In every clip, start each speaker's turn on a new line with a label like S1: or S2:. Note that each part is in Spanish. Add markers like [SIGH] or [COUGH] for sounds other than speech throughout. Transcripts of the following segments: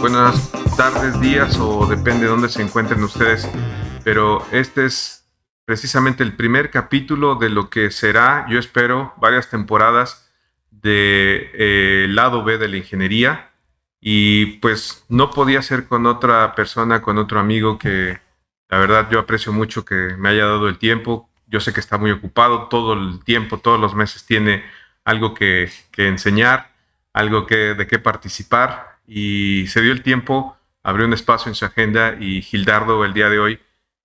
S1: Buenas tardes, días o depende de dónde se encuentren ustedes, pero este es precisamente el primer capítulo de lo que será, yo espero, varias temporadas de eh, lado B de la ingeniería y pues no podía ser con otra persona, con otro amigo que la verdad yo aprecio mucho que me haya dado el tiempo. Yo sé que está muy ocupado todo el tiempo, todos los meses tiene algo que, que enseñar, algo que, de qué participar y se dio el tiempo, abrió un espacio en su agenda y Gildardo el día de hoy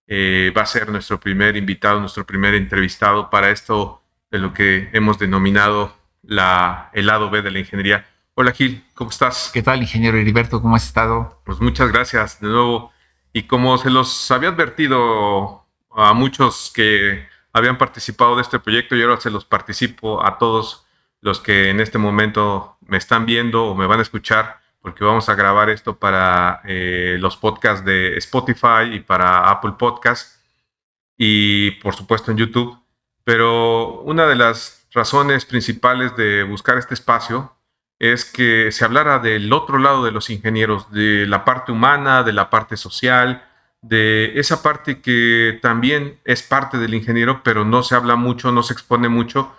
S1: eh, va a ser nuestro primer invitado, nuestro primer entrevistado para esto de lo que hemos denominado la, el lado B de la ingeniería. Hola Gil, ¿cómo estás?
S2: ¿Qué tal, ingeniero Heriberto? ¿Cómo has estado?
S1: Pues muchas gracias de nuevo. Y como se los había advertido a muchos que habían participado de este proyecto, y ahora se los participo a todos los que en este momento me están viendo o me van a escuchar, porque vamos a grabar esto para eh, los podcasts de Spotify y para Apple Podcasts y por supuesto en YouTube. Pero una de las razones principales de buscar este espacio es que se hablara del otro lado de los ingenieros, de la parte humana, de la parte social, de esa parte que también es parte del ingeniero, pero no se habla mucho, no se expone mucho,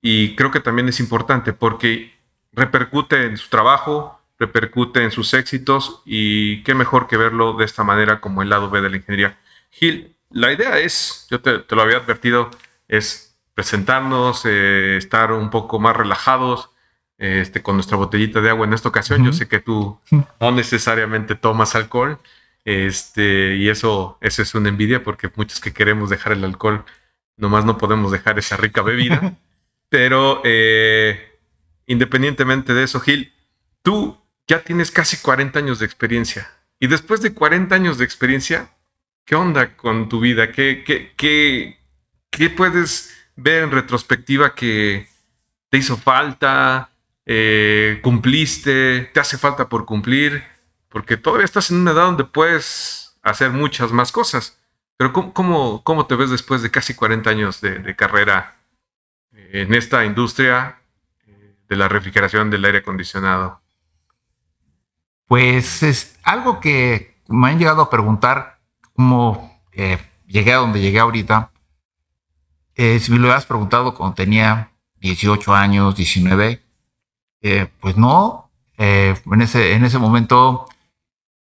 S1: y creo que también es importante porque repercute en su trabajo, repercute en sus éxitos, y qué mejor que verlo de esta manera como el lado B de la ingeniería. Gil, la idea es, yo te, lo había advertido, es presentarnos, eh, estar un poco más relajados, este, con nuestra botellita de agua en esta ocasión. Yo sé que tú no necesariamente tomas alcohol, este, y eso, eso es una envidia porque muchos que queremos dejar el alcohol, nomás no podemos dejar esa rica bebida. [LAUGHS] Pero eh, independientemente de eso, Gil, tú ya tienes casi 40 años de experiencia. Y después de 40 años de experiencia, ¿qué onda con tu vida? ¿Qué, qué, qué, puedes ver en retrospectiva que te hizo falta? Eh, cumpliste, te hace falta por cumplir, porque todavía estás en una edad donde puedes hacer muchas más cosas. Pero ¿cómo, cómo, te ves después de casi 40 años de, carrera en esta industria de la refrigeración del aire acondicionado?
S2: Pues es algo que me han llegado a preguntar cómo eh, llegué a donde llegué ahorita. si me lo hubieras preguntado cuando tenía 18 años, 19, eh, pues no, eh, en, ese, en ese momento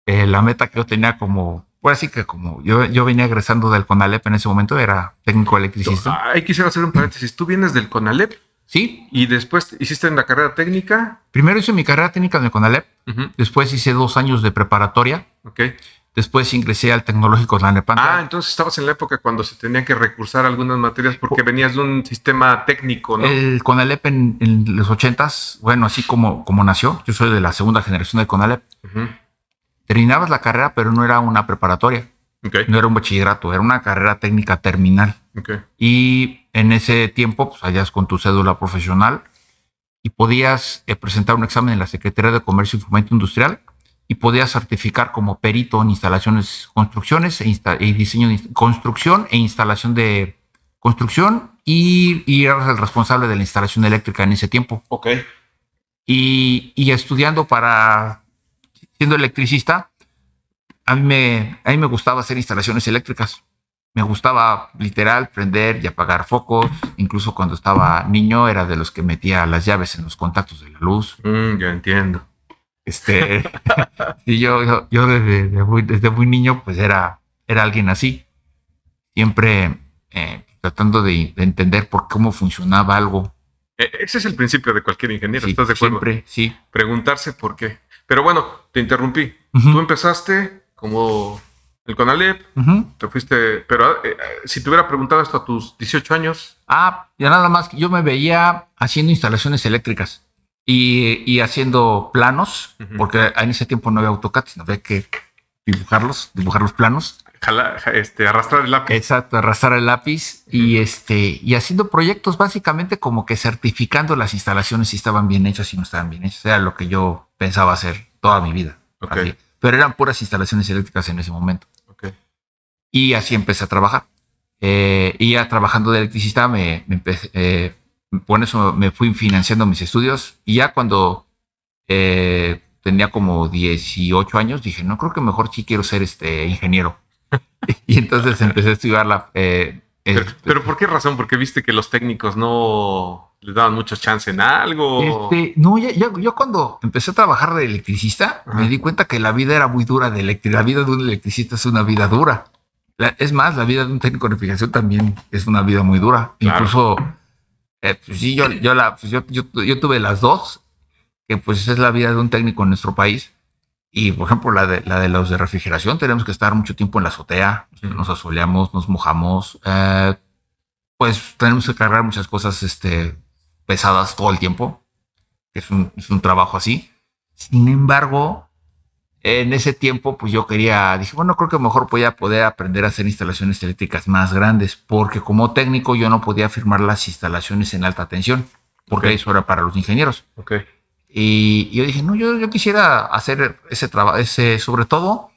S2: eh, la meta que yo tenía como, pues así que como yo, yo venía egresando del CONALEP en ese momento, era técnico electricista.
S1: Ahí quisiera hacer un paréntesis. ¿Tú vienes del CONALEP?
S2: Sí.
S1: ¿Y después hiciste en la carrera técnica?
S2: Primero hice mi carrera técnica en el CONALEP, después hice dos años de preparatoria.
S1: Ok.
S2: Después ingresé al tecnológico de
S1: Ah, entonces estabas en la época cuando se tenía que recursar algunas materias porque venías de un sistema técnico, ¿no?
S2: El CONALEP en, los ochentas, bueno, así como, como nació, yo soy de la segunda generación del CONALEP. Terminabas la carrera, pero no era una preparatoria. No era un bachillerato, era una carrera técnica terminal. Y en ese tiempo, pues allá con tu cédula profesional y podías eh, presentar un examen en la Secretaría de Comercio y Fomento Industrial y podía certificar como perito en instalaciones, construcciones e, y diseño de construcción e instalación de construcción y, y, eras el responsable de la instalación eléctrica en ese tiempo.
S1: Ok.
S2: Y, y estudiando para, siendo electricista, a mí, me, a mí me gustaba hacer instalaciones eléctricas. Me gustaba literal prender y apagar focos. Incluso cuando estaba niño era de los que metía las llaves en los contactos de la luz.
S1: Mm, ya entiendo.
S2: Este, [LAUGHS] y yo, yo, desde, muy, desde, muy, niño, pues era, era alguien así, siempre eh, tratando de, entender por cómo funcionaba algo.
S1: E, ese es el principio de cualquier ingeniero, ¿estás de acuerdo?
S2: Siempre, sí.
S1: Preguntarse por qué. Pero bueno, te interrumpí. Tú empezaste como el CONALEP, te fuiste, pero eh, si te hubiera preguntado esto a tus 18 años.
S2: Ah, ya nada más, yo me veía haciendo instalaciones eléctricas y, haciendo planos, porque en ese tiempo no había AutoCAD, sino había que dibujarlos, dibujar los planos.
S1: este, arrastrar el lápiz.
S2: Exacto, arrastrar el lápiz y este y haciendo proyectos básicamente como que certificando las instalaciones si estaban bien hechas y no estaban bien hechas. Era lo que yo pensaba hacer toda mi vida. Pero eran puras instalaciones eléctricas en ese momento. Y así empecé a trabajar. Eh, y ya trabajando de electricista me, me empecé, eh, por eso me fui financiando mis estudios y ya cuando eh, tenía como 18 años, dije, no, creo que mejor sí quiero ser este ingeniero. [LAUGHS] y entonces empecé a estudiar la...
S1: Eh, pero, pero, ¿por qué razón? Porque viste que los técnicos no les daban mucha chance en algo.
S2: Este, no, yo cuando empecé a trabajar de electricista, me di cuenta que la vida era muy dura de electricidad. La vida de un electricista es una vida dura. Es más, la vida de un técnico de refrigeración también es una vida muy dura. Incluso, eh, pues sí, yo, yo, la, pues yo, yo, yo, tuve las dos, que pues es la vida de un técnico en nuestro país. Y por ejemplo, la de, la de los de refrigeración, tenemos que estar mucho tiempo en la azotea, nos asoleamos, nos mojamos, eh, pues tenemos que cargar muchas cosas este, pesadas todo el tiempo, es un, es un trabajo así. Sin embargo, en ese tiempo, pues yo quería, dije, bueno, creo que mejor voy a poder aprender a hacer instalaciones eléctricas más grandes, porque como técnico yo no podía firmar las instalaciones en alta tensión, porque eso era para los ingenieros.
S1: Okay.
S2: Y, yo dije, no, yo, yo quisiera hacer ese trabajo, ese, sobre todo,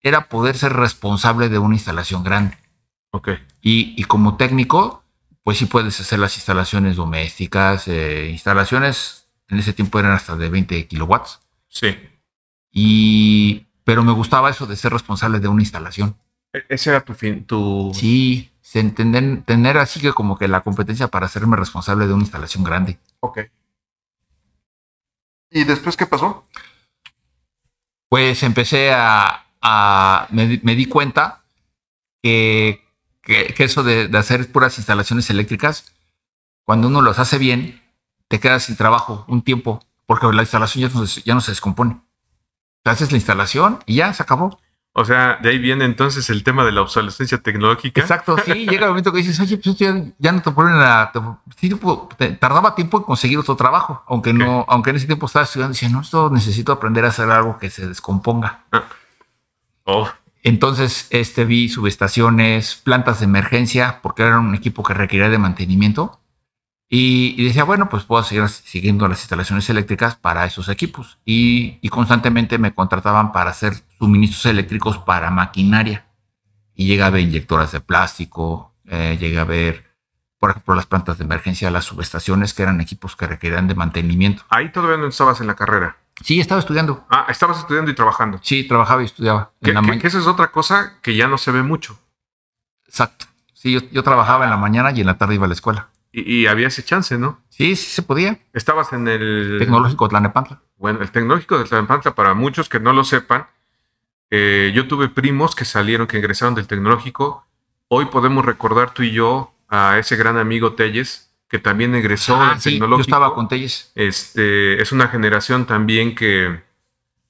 S2: era poder ser responsable de una instalación grande.
S1: Ok.
S2: Y, y como técnico, pues sí puedes hacer las instalaciones domésticas, eh, instalaciones en ese tiempo eran hasta de 20 kilowatts.
S1: Sí.
S2: Y, pero me gustaba eso de ser responsable de una instalación.
S1: E, ese era tu fin, tu...
S2: Sí, tener, tener así que como que la competencia para hacerme responsable de una instalación grande.
S1: Ok. ¿Y después qué pasó?
S2: Pues empecé a, a me, me di cuenta que que, eso de, hacer puras instalaciones eléctricas, cuando uno los hace bien, te quedas sin trabajo un tiempo, porque la instalación ya no, ya no se descompone. Haces la instalación y ya se acabó.
S1: O sea, de ahí viene entonces el tema de la obsolescencia tecnológica.
S2: Exacto, sí, [LAUGHS] llega el momento que dices, oye, pues ya, no te ponen a... tardaba tiempo en conseguir otro trabajo, aunque no, aunque en ese tiempo estaba estudiando, decía, no, esto necesito aprender a hacer algo que se descomponga. Ah.
S1: Oh.
S2: Entonces, este, vi subestaciones, plantas de emergencia, porque era un equipo que requería de mantenimiento. Y, decía, bueno, pues puedo seguir siguiendo las instalaciones eléctricas para esos equipos. Y, constantemente me contrataban para hacer suministros eléctricos para maquinaria. Y llegué a ver inyectoras de plástico, eh, llegué a ver, por ejemplo, las plantas de emergencia, las subestaciones, que eran equipos que requerían de mantenimiento.
S1: Ahí todavía no estabas en la carrera.
S2: Sí, estaba estudiando.
S1: Ah, estabas estudiando y trabajando.
S2: Sí, trabajaba y estudiaba.
S1: Que, esa es otra cosa que ya no se ve mucho.
S2: Exacto. Sí, yo, trabajaba en la mañana y en la tarde iba a la escuela.
S1: Y, había ese chance, ¿no?
S2: Sí, sí se podía.
S1: Estabas en el...
S2: Tecnológico de Tlanepantla.
S1: Bueno, el Tecnológico de Tlanepantla, para muchos que no lo sepan, eh, yo tuve primos que salieron, que ingresaron del Tecnológico. Hoy podemos recordar tú y yo a ese gran amigo Telles, que también egresó
S2: ah, del tecnológico. Yo estaba con Telles.
S1: Este, es una generación también que,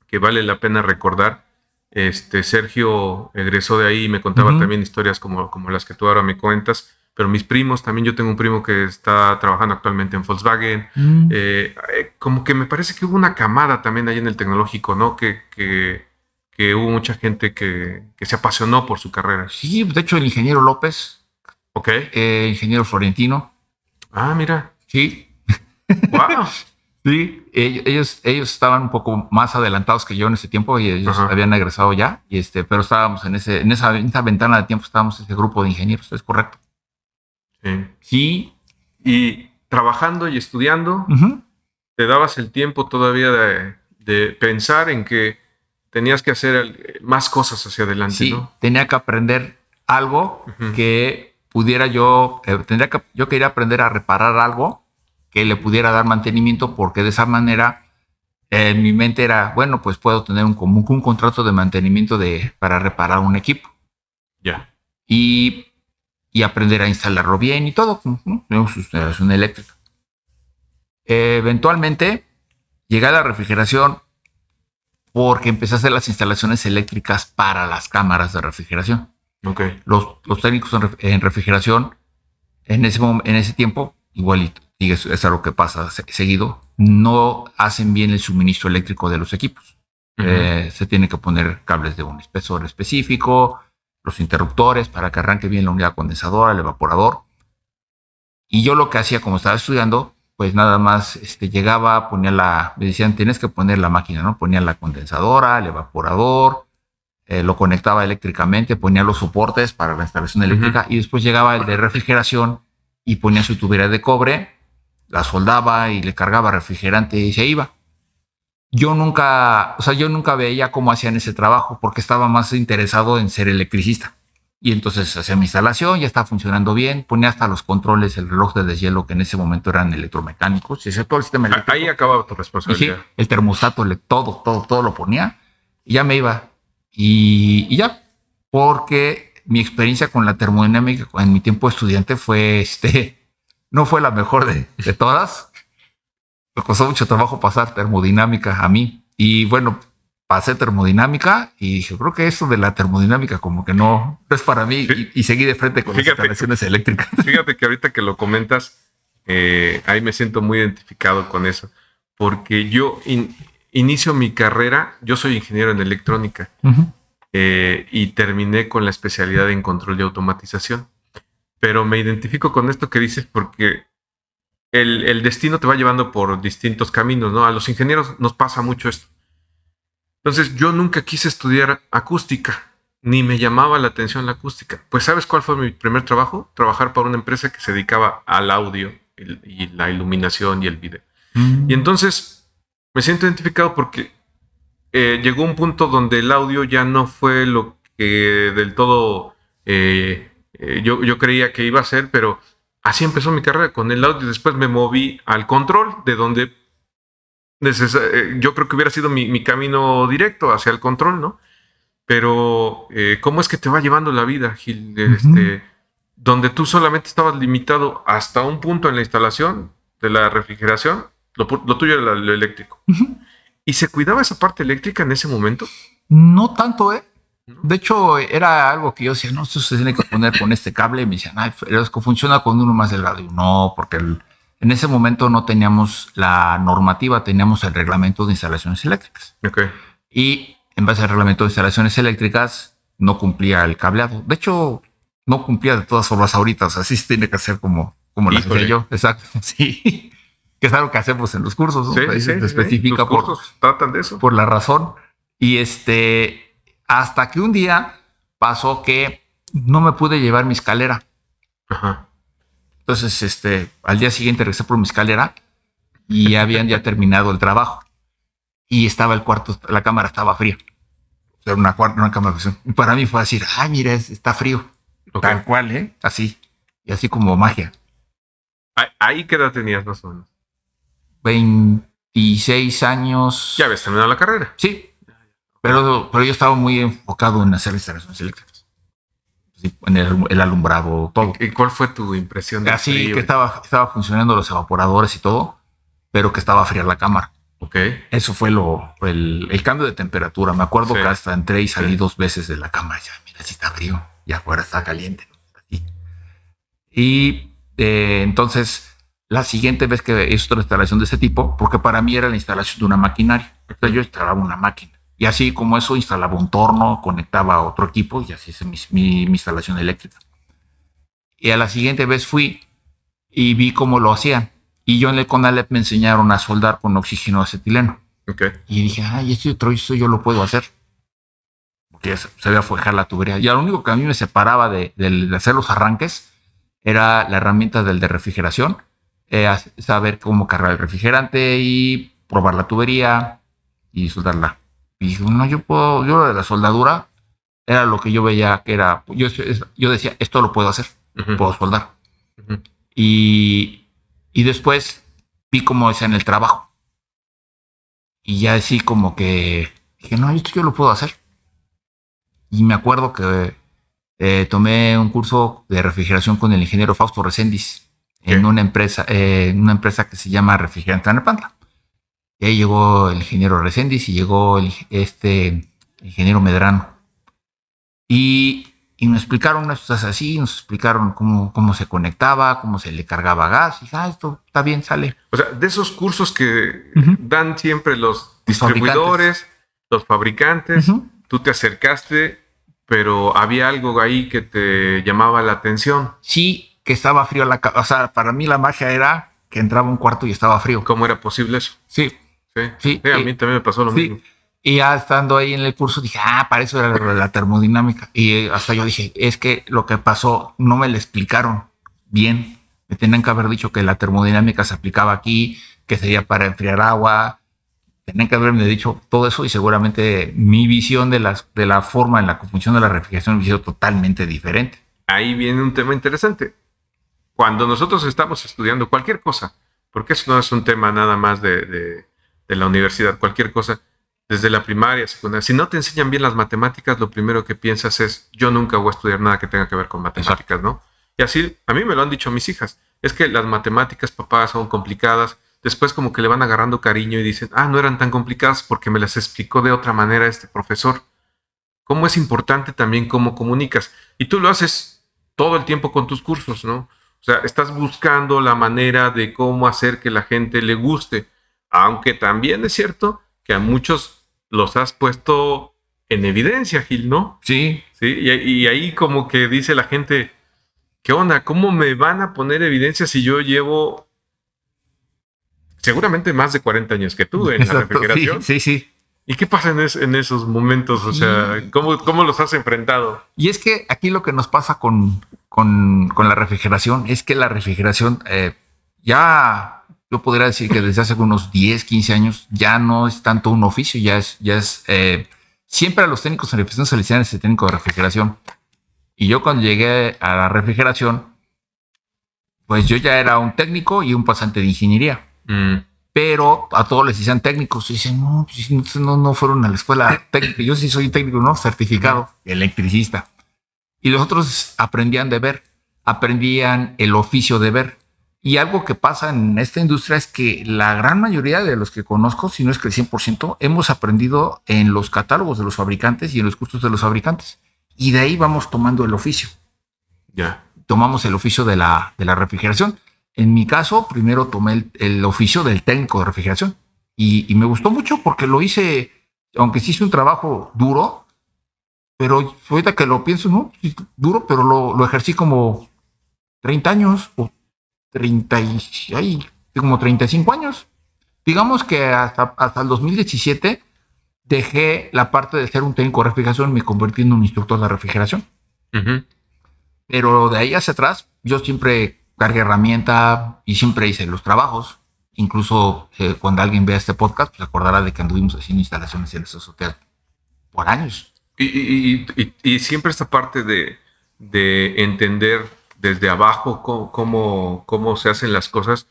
S1: que, vale la pena recordar. Este, Sergio egresó de ahí y me contaba también historias como, como las que tú ahora me cuentas. Pero mis primos, también yo tengo un primo que está trabajando actualmente en Volkswagen. Mm. Eh, eh, como que me parece que hubo una camada también ahí en el tecnológico, ¿no? Que, que, que hubo mucha gente que, que, se apasionó por su carrera.
S2: Sí, de hecho el ingeniero López.
S1: Ok.
S2: Eh, ingeniero Florentino
S1: Ah, mira.
S2: Sí.
S1: Wow. [LAUGHS]
S2: sí, ellos, ellos estaban un poco más adelantados que yo en ese tiempo y ellos habían egresado ya, y este, pero estábamos en, ese, en, esa, ventana de tiempo, estábamos ese grupo de ingenieros, es correcto.
S1: Sí.
S2: sí.
S1: Y trabajando y estudiando, te dabas el tiempo todavía de, pensar en que tenías que hacer más cosas hacia adelante, sí,
S2: Tenía que aprender algo que pudiera yo, eh, tendría que, yo quería aprender a reparar algo que le pudiera dar mantenimiento porque de esa manera en mi mente era, bueno, pues puedo tener un, común un contrato de mantenimiento de, para reparar un equipo.
S1: Ya.
S2: Y, y, aprender a instalarlo bien y todo, ¿no? Es una eléctrica. eventualmente llegué a la refrigeración porque empecé a hacer las instalaciones eléctricas para las cámaras de refrigeración. Los, los técnicos en refrigeración, en ese, en ese tiempo, igual es algo que pasa seguido, no hacen bien el suministro eléctrico de los equipos. Eh, se tiene que poner cables de un espesor específico, los interruptores para que arranque bien la unidad condensadora, el evaporador. Y yo lo que hacía, como estaba estudiando, pues nada más este, llegaba, ponía la, me decían, tienes que poner la máquina, ¿no? Ponía la condensadora, el evaporador, eh, lo conectaba eléctricamente, ponía los soportes para la instalación eléctrica y después llegaba el de refrigeración y ponía su tubería de cobre, la soldaba y le cargaba refrigerante y se iba. Yo nunca, o sea, yo nunca veía cómo hacían ese trabajo porque estaba más interesado en ser electricista. Y entonces hacía mi instalación, ya estaba funcionando bien, ponía hasta los controles, el reloj de deshielo que en ese momento eran electromecánicos, y todo el sistema eléctrico.
S1: Ahí acababa tu responsabilidad.
S2: el termostato, todo, todo, todo lo ponía y ya me iba. Y, ya, porque mi experiencia con la termodinámica en mi tiempo de estudiante fue, este, [LAUGHS] no fue la mejor de, de todas. Me costó mucho trabajo pasar termodinámica a mí. Y bueno, pasé termodinámica y dije, creo que eso de la termodinámica como que no, es para mí y, seguí de frente con las instalaciones eléctricas. [LAUGHS]
S1: Fíjate que ahorita que lo comentas, eh, ahí me siento muy identificado con eso, porque yo inicio mi carrera, yo soy ingeniero en electrónica eh, y terminé con la especialidad en control y automatización, pero me identifico con esto que dices porque el, destino te va llevando por distintos caminos, ¿no? A los ingenieros nos pasa mucho esto. Entonces yo nunca quise estudiar acústica, ni me llamaba la atención la acústica. Pues ¿sabes cuál fue mi primer trabajo? Trabajar para una empresa que se dedicaba al audio y, la iluminación y el video. Mm. Y entonces me siento identificado porque eh, llegó un punto donde el audio ya no fue lo que del todo eh, eh, yo, yo creía que iba a ser, pero así empezó mi carrera con el audio. Después me moví al control, de donde eh, yo creo que hubiera sido mi, camino directo hacia el control, ¿no? Pero, eh, ¿cómo es que te va llevando la vida, Gil? Este, donde tú solamente estabas limitado hasta un punto en la instalación de la refrigeración, lo, tuyo era lo eléctrico. ¿Y se cuidaba esa parte eléctrica en ese momento?
S2: No tanto, ¿eh? De hecho, era algo que yo decía, no, esto se tiene que poner con este cable. Y me decían, ay, pero es que funciona con uno más delgado. Y no, porque en ese momento no teníamos la normativa, teníamos el reglamento de instalaciones eléctricas.
S1: Okay.
S2: Y en base al reglamento de instalaciones eléctricas, no cumplía el cableado. De hecho, no cumplía de todas formas ahorita. O sea, sí se tiene que hacer como, como lo hacía yo. Exacto. [LAUGHS] Sí. que es algo que hacemos en los cursos.
S1: Sí, sí, especifica por, tratan de eso.
S2: Por la razón. Y este, hasta que un día pasó que no me pude llevar mi escalera. Entonces, este, al día siguiente regresé por mi escalera y habían ya terminado el trabajo. Y estaba el cuarto, la cámara estaba fría. Era una, una cámara Y para mí fue decir, ay, mira, está frío. Tal cual, ¿eh? Así. Y así como magia.
S1: ¿Ahí qué edad tenías más o menos?
S2: 26 años.
S1: ¿Ya habías terminado la carrera?
S2: Sí. Pero, pero yo estaba muy enfocado en hacer instalaciones eléctricas. en el, alumbrado, todo.
S1: ¿Y cuál fue tu impresión? De
S2: Así que estaba, estaba funcionando los evaporadores y todo, pero que estaba fría la cámara.
S1: Ok.
S2: Eso fue lo, el, cambio de temperatura. Me acuerdo que hasta entré y salí dos veces de la cámara. Y ya, mira, si está frío y afuera está caliente. Y eh, entonces, la siguiente vez que hice otra instalación de ese tipo, porque para mí era la instalación de una maquinaria. Entonces yo instalaba una máquina. Y así como eso, instalaba un torno, conectaba a otro equipo y así hice mi, instalación eléctrica. Y a la siguiente vez fui y vi cómo lo hacían. Y yo en el CONALEP me enseñaron a soldar con oxígeno acetileno.
S1: Okay.
S2: Y dije, ay, este otro esto yo lo puedo hacer. Porque se a forjar la tubería. Y lo único que a mí me separaba de, hacer los arranques era la herramienta del de refrigeración. Eh, saber cómo cargar el refrigerante y probar la tubería y soldarla. Y dije, no, yo puedo, yo de la soldadura era lo que yo veía que era, yo, yo decía, esto lo puedo hacer, puedo soldar. y, y después vi cómo es en el trabajo. Y ya así como que dije, no, esto yo lo puedo hacer. Y me acuerdo que eh, tomé un curso de refrigeración con el ingeniero Fausto Reséndiz en una empresa, eh, en una empresa que se llama Refrigerante Anapantla. Y ahí llegó el ingeniero Reséndiz y llegó el, este ingeniero Medrano. Y, y nos explicaron unas cosas así, nos explicaron cómo, cómo se conectaba, cómo se le cargaba gas. Y ah, esto está bien, sale.
S1: O sea, de esos cursos que dan siempre los distribuidores, los fabricantes, tú te acercaste, pero había algo ahí que te llamaba la atención.
S2: Sí, que estaba frío la casa. O sea, para mí la magia era que entraba un cuarto y estaba frío.
S1: ¿Cómo era posible eso?
S2: Sí,
S1: Sí, a mí también me pasó lo mismo.
S2: Y ya estando ahí en el curso dije, ah, para eso era la, termodinámica. Y hasta yo dije, es que lo que pasó no me lo explicaron bien. Me tenían que haber dicho que la termodinámica se aplicaba aquí, que sería para enfriar agua. tenían que haberme dicho todo eso y seguramente mi visión de, las, de la forma en la que funciona la refrigeración hubiera sido totalmente diferente.
S1: Ahí viene un tema interesante. Cuando nosotros estamos estudiando cualquier cosa, porque eso no es un tema nada más de, de, de la universidad, cualquier cosa, desde la primaria, secundaria, si no te enseñan bien las matemáticas, lo primero que piensas es, yo nunca voy a estudiar nada que tenga que ver con matemáticas, ¿no? Y así, a mí me lo han dicho mis hijas, es que las matemáticas, papá, son complicadas, después como que le van agarrando cariño y dicen, ah, no eran tan complicadas porque me las explicó de otra manera este profesor. Cómo es importante también cómo comunicas. Y tú lo haces todo el tiempo con tus cursos, ¿no? O sea, estás buscando la manera de cómo hacer que la gente le guste. Aunque también es cierto que a muchos los has puesto en evidencia, Gil, ¿no?
S2: Sí.
S1: Sí, y, ahí como que dice la gente, ¿qué onda? ¿Cómo me van a poner evidencia si yo llevo seguramente más de 40 años que tú en la refrigeración?
S2: Sí, sí,
S1: ¿Y qué pasa en, esos momentos? O sea, ¿cómo, ¿cómo, los has enfrentado?
S2: Y es que aquí lo que nos pasa con, con, la refrigeración es que la refrigeración eh, ya yo podría decir que desde hace unos 10, 15 años ya no es tanto un oficio, ya es, ya es, eh, siempre a los técnicos en refrigeración se les llama ese técnico de refrigeración. Y yo cuando llegué a la refrigeración, pues yo ya era un técnico y un pasante de ingeniería. Mm. Pero a todos les decían técnicos. Y dicen, no, pues, no, no fueron a la escuela técnica. Yo sí soy técnico, ¿no? Certificado, electricista. Y los otros aprendían de ver, aprendían el oficio de ver. Y algo que pasa en esta industria es que la gran mayoría de los que conozco, si no es que el 100%, hemos aprendido en los catálogos de los fabricantes y en los cursos de los fabricantes. Y de ahí vamos tomando el oficio.
S1: Ya.
S2: Tomamos el oficio de la, de la refrigeración. En mi caso, primero tomé el, oficio del técnico de refrigeración. Y, me gustó mucho porque lo hice, aunque sí hice un trabajo duro, pero ahorita que lo pienso, ¿no? Duro, pero lo, lo ejercí como 30 años o 30 y, ay, como 35 años. Digamos que hasta, hasta el 2017 dejé la parte de ser un técnico de refrigeración y me convertí en un instructor de refrigeración. Pero de ahí hacia atrás, yo siempre cargué herramienta y siempre hice los trabajos. Incluso eh, cuando alguien vea este podcast, pues acordará de que anduvimos haciendo instalaciones en esos hoteles por años.
S1: Y, y, siempre esta parte de, de entender desde abajo cómo, cómo, se hacen las cosas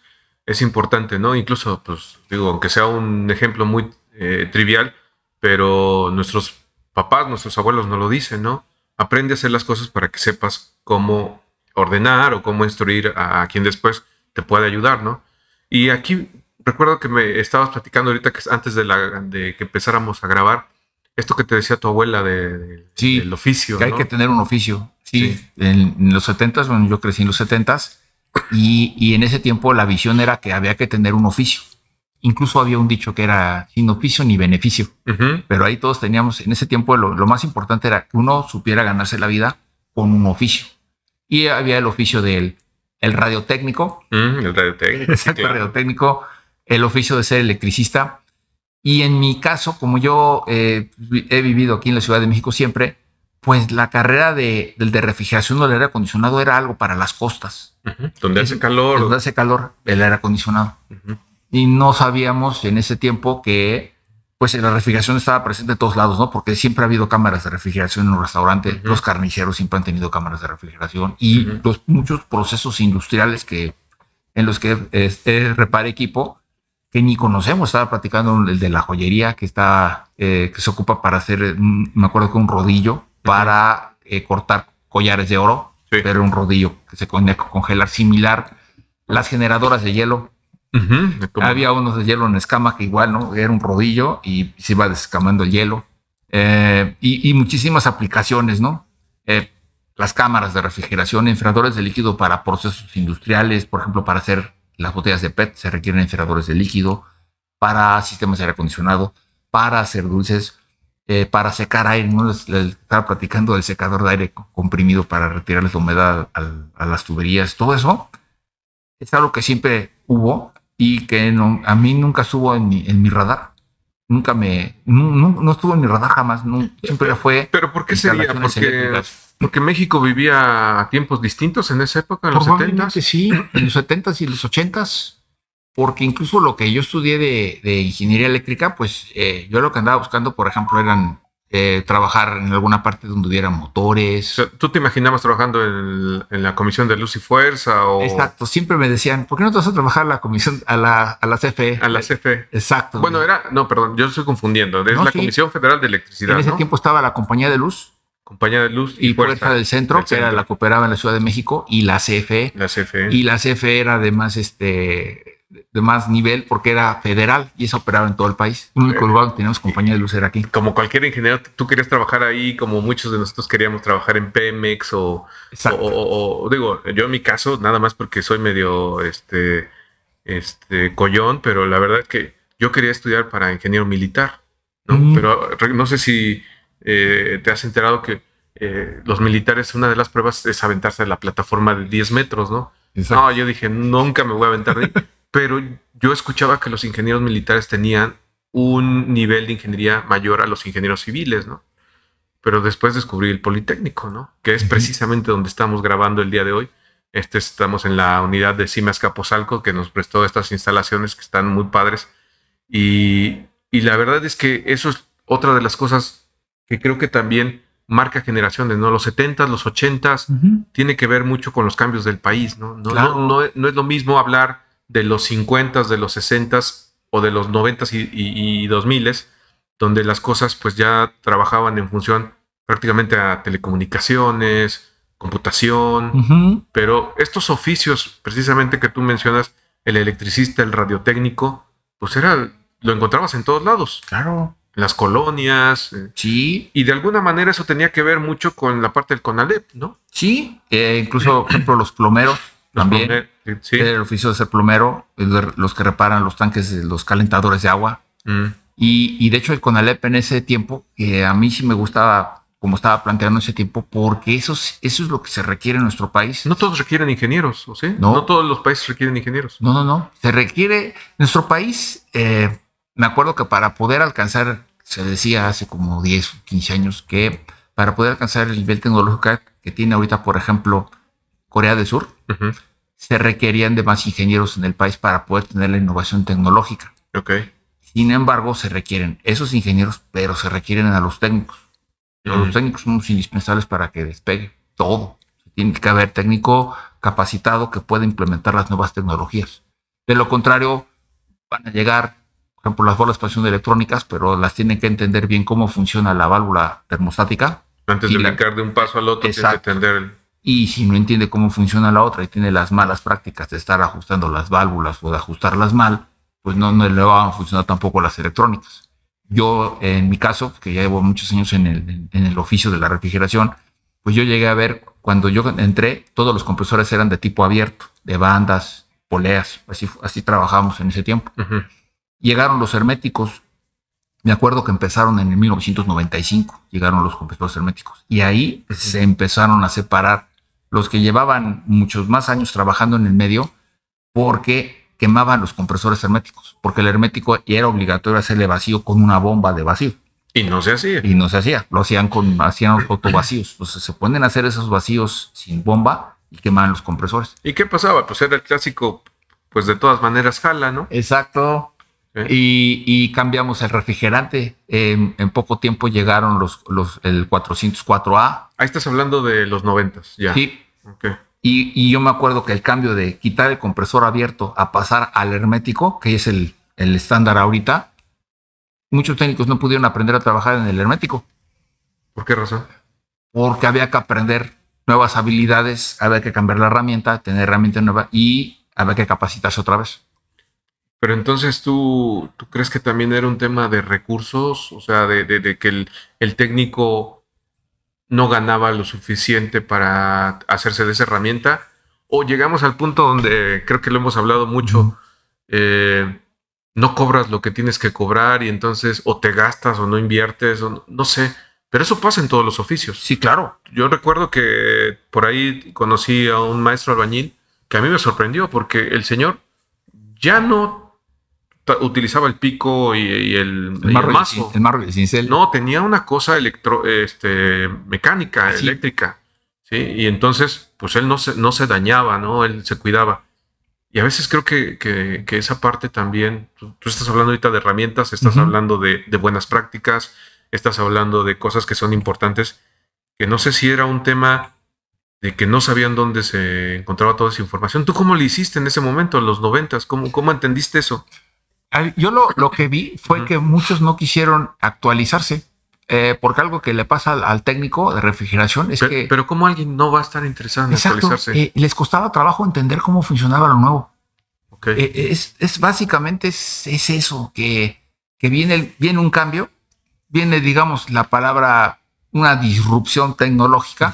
S1: es importante, ¿no? Incluso, pues digo, aunque sea un ejemplo muy eh, trivial, pero nuestros papás, nuestros abuelos nos lo dicen, ¿no? Aprende a hacer las cosas para que sepas cómo ordenar o cómo instruir a, quien después te puede ayudar, ¿no? Y aquí recuerdo que me estabas platicando ahorita que antes de, la, de que empezáramos a grabar, esto que te decía tu abuela de, del oficio.
S2: Que hay que tener un oficio. Sí, En, los 70 bueno, yo crecí en los 70 y, y, en ese tiempo la visión era que había que tener un oficio. Incluso había un dicho que era sin oficio ni beneficio, pero ahí todos teníamos, en ese tiempo lo, lo, más importante era que uno supiera ganarse la vida con un oficio. Y había el oficio del el radiotécnico.
S1: el radiotécnico.
S2: Exacto, el radiotécnico, el oficio de ser electricista. Y en mi caso, como yo eh, he vivido aquí en la Ciudad de México siempre, pues la carrera de, del de refrigeración del aire acondicionado era algo para las costas.
S1: Donde hace calor.
S2: Donde hace calor, el aire acondicionado. Y no sabíamos en ese tiempo que pues la refrigeración estaba presente en todos lados, ¿no? Porque siempre ha habido cámaras de refrigeración en un restaurante, los carniceros siempre han tenido cámaras de refrigeración y los muchos procesos industriales que en los que este, repara equipo que ni conocemos. Estaba platicando el de la joyería que está eh, que se ocupa para hacer, mm, me acuerdo que un rodillo para eh, cortar collares de oro, pero un rodillo que se conecta con congelar similar. Las generadoras de hielo. Había unos de hielo en escama que igual, ¿no? Era un rodillo y se iba descamando el hielo. Eh, y, muchísimas aplicaciones, ¿no? Eh, las cámaras de refrigeración, enfriadores de líquido para procesos industriales, por ejemplo, para hacer las botellas de PET se requieren enfriadores de líquido, para sistemas de aire acondicionado, para hacer dulces. Eh, para secar aire. ¿no? estaba platicando del secador de aire comprimido para retirarles la humedad a las tuberías. Todo eso es algo que siempre hubo y que no, a mí nunca estuvo en mi, en mi radar. Nunca me. No, estuvo en mi radar jamás. siempre fue.
S1: ¿Pero por qué sería? Porque, porque México vivía a tiempos distintos en esa época, en los 70
S2: Sí, en los 70 y los 80 porque incluso lo que yo estudié de, ingeniería eléctrica, pues eh, yo lo que andaba buscando, por ejemplo, eran eh, trabajar en alguna parte donde hubiera motores.
S1: ¿Tú te imaginabas trabajando en, la Comisión de Luz y Fuerza? O...
S2: Exacto, siempre me decían, ¿por qué no te vas a trabajar a la comisión, a la, a la CFE?
S1: A la CFE.
S2: Exacto.
S1: Bueno, era, no, perdón, yo estoy confundiendo, es la Comisión Federal de Electricidad.
S2: En ese tiempo estaba la Compañía de Luz.
S1: Compañía de Luz y,
S2: y Fuerza del Centro, que era la que operaba en la Ciudad de México, y la CFE.
S1: La CFE.
S2: Y la CFE era además este de más nivel porque era federal y eso operaba en todo el país. El único lugar donde teníamos compañía de luz era aquí.
S1: Como cualquier ingeniero, tú querías trabajar ahí, como muchos de nosotros queríamos trabajar en Pemex o, o, digo, yo en mi caso, nada más porque soy medio este, este collón, pero la verdad es que yo quería estudiar para ingeniero militar, ¿no? Pero no sé si eh, te has enterado que eh, los militares, una de las pruebas es aventarse a la plataforma de 10 metros, ¿no? No, yo dije, nunca me voy a aventar de [LAUGHS] pero yo escuchaba que los ingenieros militares tenían un nivel de ingeniería mayor a los ingenieros civiles, ¿no? Pero después descubrí el Politécnico, ¿no? Que es precisamente donde estamos grabando el día de hoy. Este, estamos en la unidad de Cimas Capozalco, que nos prestó estas instalaciones que están muy padres. Y, la verdad es que eso es otra de las cosas que creo que también marca generaciones, ¿no? Los 70s, los 80s, tiene que ver mucho con los cambios del país, ¿no? No, no, no es lo mismo hablar de los 50, de los 60 o de los 90 y, y, 2000, donde las cosas pues ya trabajaban en función prácticamente a telecomunicaciones, computación, pero estos oficios precisamente que tú mencionas, el electricista, el radiotécnico, pues era, lo encontrabas en todos lados.
S2: Claro.
S1: En las colonias.
S2: Eh, sí.
S1: Y de alguna manera eso tenía que ver mucho con la parte del CONALEP, ¿no?
S2: Sí, eh, incluso, por ejemplo, los plomeros también. El oficio de ser plomero, los que reparan los tanques, los calentadores de agua. Mm. Y, de hecho el CONALEP en ese tiempo, que a mí sí me gustaba como estaba planteando ese tiempo, porque eso, eso es lo que se requiere en nuestro país.
S1: No todos requieren ingenieros, ¿o sí? No, todos los países requieren ingenieros.
S2: No, no, no. Se requiere, nuestro país, eh, me acuerdo que para poder alcanzar, se decía hace como 10 o 15 años, que para poder alcanzar el nivel tecnológico que tiene ahorita, por ejemplo, Corea del Sur, se requerían de más ingenieros en el país para poder tener la innovación tecnológica.
S1: Okay.
S2: Sin embargo, se requieren esos ingenieros, pero se requieren a los técnicos. Los técnicos son indispensables para que despegue todo. Tiene que haber técnico capacitado que pueda implementar las nuevas tecnologías. De lo contrario, van a llegar, por ejemplo, las bolas de expansión electrónicas, pero las tienen que entender bien cómo funciona la válvula termostática.
S1: Antes de brincar de un paso al otro, tiene que entender el
S2: y si no entiende cómo funciona la otra y tiene las malas prácticas de estar ajustando las válvulas o de ajustarlas mal, pues no, no le van a funcionar tampoco las electrónicas. Yo, en mi caso, que ya llevo muchos años en el, en el oficio de la refrigeración, pues yo llegué a ver, cuando yo entré, todos los compresores eran de tipo abierto, de bandas, poleas, así, así trabajábamos en ese tiempo. Llegaron los herméticos, me acuerdo que empezaron en el 1995, llegaron los compresores herméticos, y ahí se empezaron a separar los que llevaban muchos más años trabajando en el medio porque quemaban los compresores herméticos, porque el hermético era obligatorio hacerle vacío con una bomba de vacío.
S1: Y no se hacía.
S2: Y no se hacía, lo hacían con, hacían [CLEARS THROAT] autovacíos. Entonces se pueden hacer esos vacíos sin bomba y quemaban los compresores.
S1: ¿Y qué pasaba? Pues era el clásico, pues de todas maneras jala, ¿no?
S2: Exacto. Y, cambiamos el refrigerante. en poco tiempo llegaron los, los, el 404A.
S1: Ahí estás hablando de los 90, ya.
S2: Sí. Y, yo me acuerdo que el cambio de quitar el compresor abierto a pasar al hermético, que es el, el estándar ahorita, muchos técnicos no pudieron aprender a trabajar en el hermético.
S1: ¿Por qué razón?
S2: Porque había que aprender nuevas habilidades, había que cambiar la herramienta, tener herramienta nueva y había que capacitarse otra vez.
S1: Pero entonces tú, tú crees que también era un tema de recursos, o sea, de, que el, técnico no ganaba lo suficiente para hacerse de esa herramienta, o llegamos al punto donde creo que lo hemos hablado mucho, eh, no cobras lo que tienes que cobrar y entonces o te gastas o no inviertes, o no, sé, pero eso pasa en todos los oficios.
S2: Sí, claro.
S1: Yo recuerdo que por ahí conocí a un maestro albañil que a mí me sorprendió porque el señor ya no utilizaba el pico y, el,
S2: el, mazo. El marro cincel.
S1: No, tenía una cosa electro, este, mecánica, ah, eléctrica. ¿sí? Y entonces, pues él no se, no se dañaba, ¿no? Él se cuidaba. Y a veces creo que, que, esa parte también, tú, estás hablando ahorita de herramientas, estás hablando de, de, buenas prácticas, estás hablando de cosas que son importantes, que no sé si era un tema de que no sabían dónde se encontraba toda esa información. ¿Tú cómo lo hiciste en ese momento, en los noventas? ¿Cómo, cómo entendiste eso?
S2: Yo lo, lo que vi fue que muchos no quisieron actualizarse. Eh, porque algo que le pasa al, técnico de refrigeración es que...
S1: Pero ¿cómo alguien no va a estar interesado en actualizarse?
S2: Eh, les costaba trabajo entender cómo funcionaba lo nuevo. Eh, es, es, básicamente es, eso, que, que viene, viene un cambio, viene, digamos, la palabra, una disrupción tecnológica,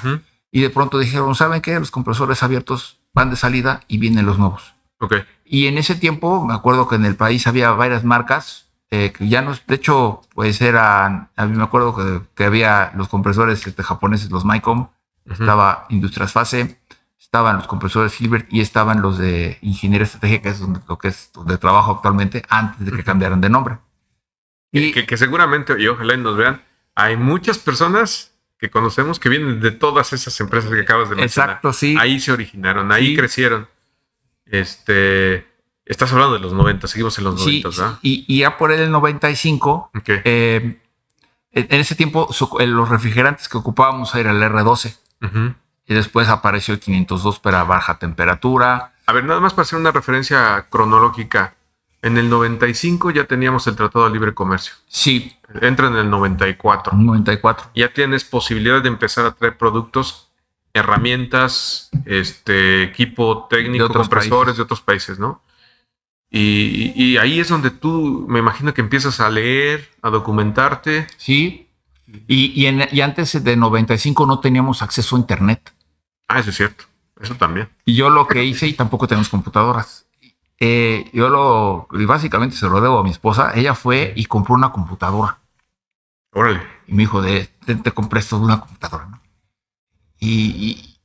S2: y de pronto dijeron, ¿saben qué? Los compresores abiertos van de salida y vienen los nuevos.
S1: Okay.
S2: Y en ese tiempo, me acuerdo que en el país había varias marcas eh, que ya no, de hecho, pues eran, a mí me acuerdo que, había los compresores este, japoneses, los Mycom, estaba Industrias Fase, estaban los compresores Hilbert y estaban los de Ingeniería Estratégica, que es donde, lo que es donde trabajo actualmente, antes de que cambiaran de nombre.
S1: Y que, seguramente, y ojalá nos vean, hay muchas personas que conocemos que vienen de todas esas empresas que acabas de mencionar.
S2: Exacto, sí.
S1: Ahí se originaron, ahí crecieron. Este, Estás hablando de los 90, seguimos en los 90, ¿verdad?
S2: Y, ya por el 95, eh, en ese tiempo los refrigerantes que ocupábamos era el R12. Y después apareció el 502 para baja temperatura.
S1: A ver, nada más para hacer una referencia cronológica. En el 95 ya teníamos el Tratado de Libre Comercio.
S2: Sí.
S1: Entra en el 94.
S2: 94.
S1: Ya tienes posibilidad de empezar a traer productos, herramientas, este equipo técnico, compresores de otros países, ¿no? Y, ahí es donde tú, me imagino que empiezas a leer, a documentarte.
S2: Sí. Y, y, antes de 95 no teníamos acceso a Internet.
S1: Ah, eso es cierto. Eso también.
S2: Y yo lo que hice, y tampoco tenemos computadoras. Eh, yo lo, y básicamente se lo debo a mi esposa. Ella fue y compró una computadora.
S1: Órale.
S2: Y me dijo, de, te, compré esto una computadora, ¿no? Y,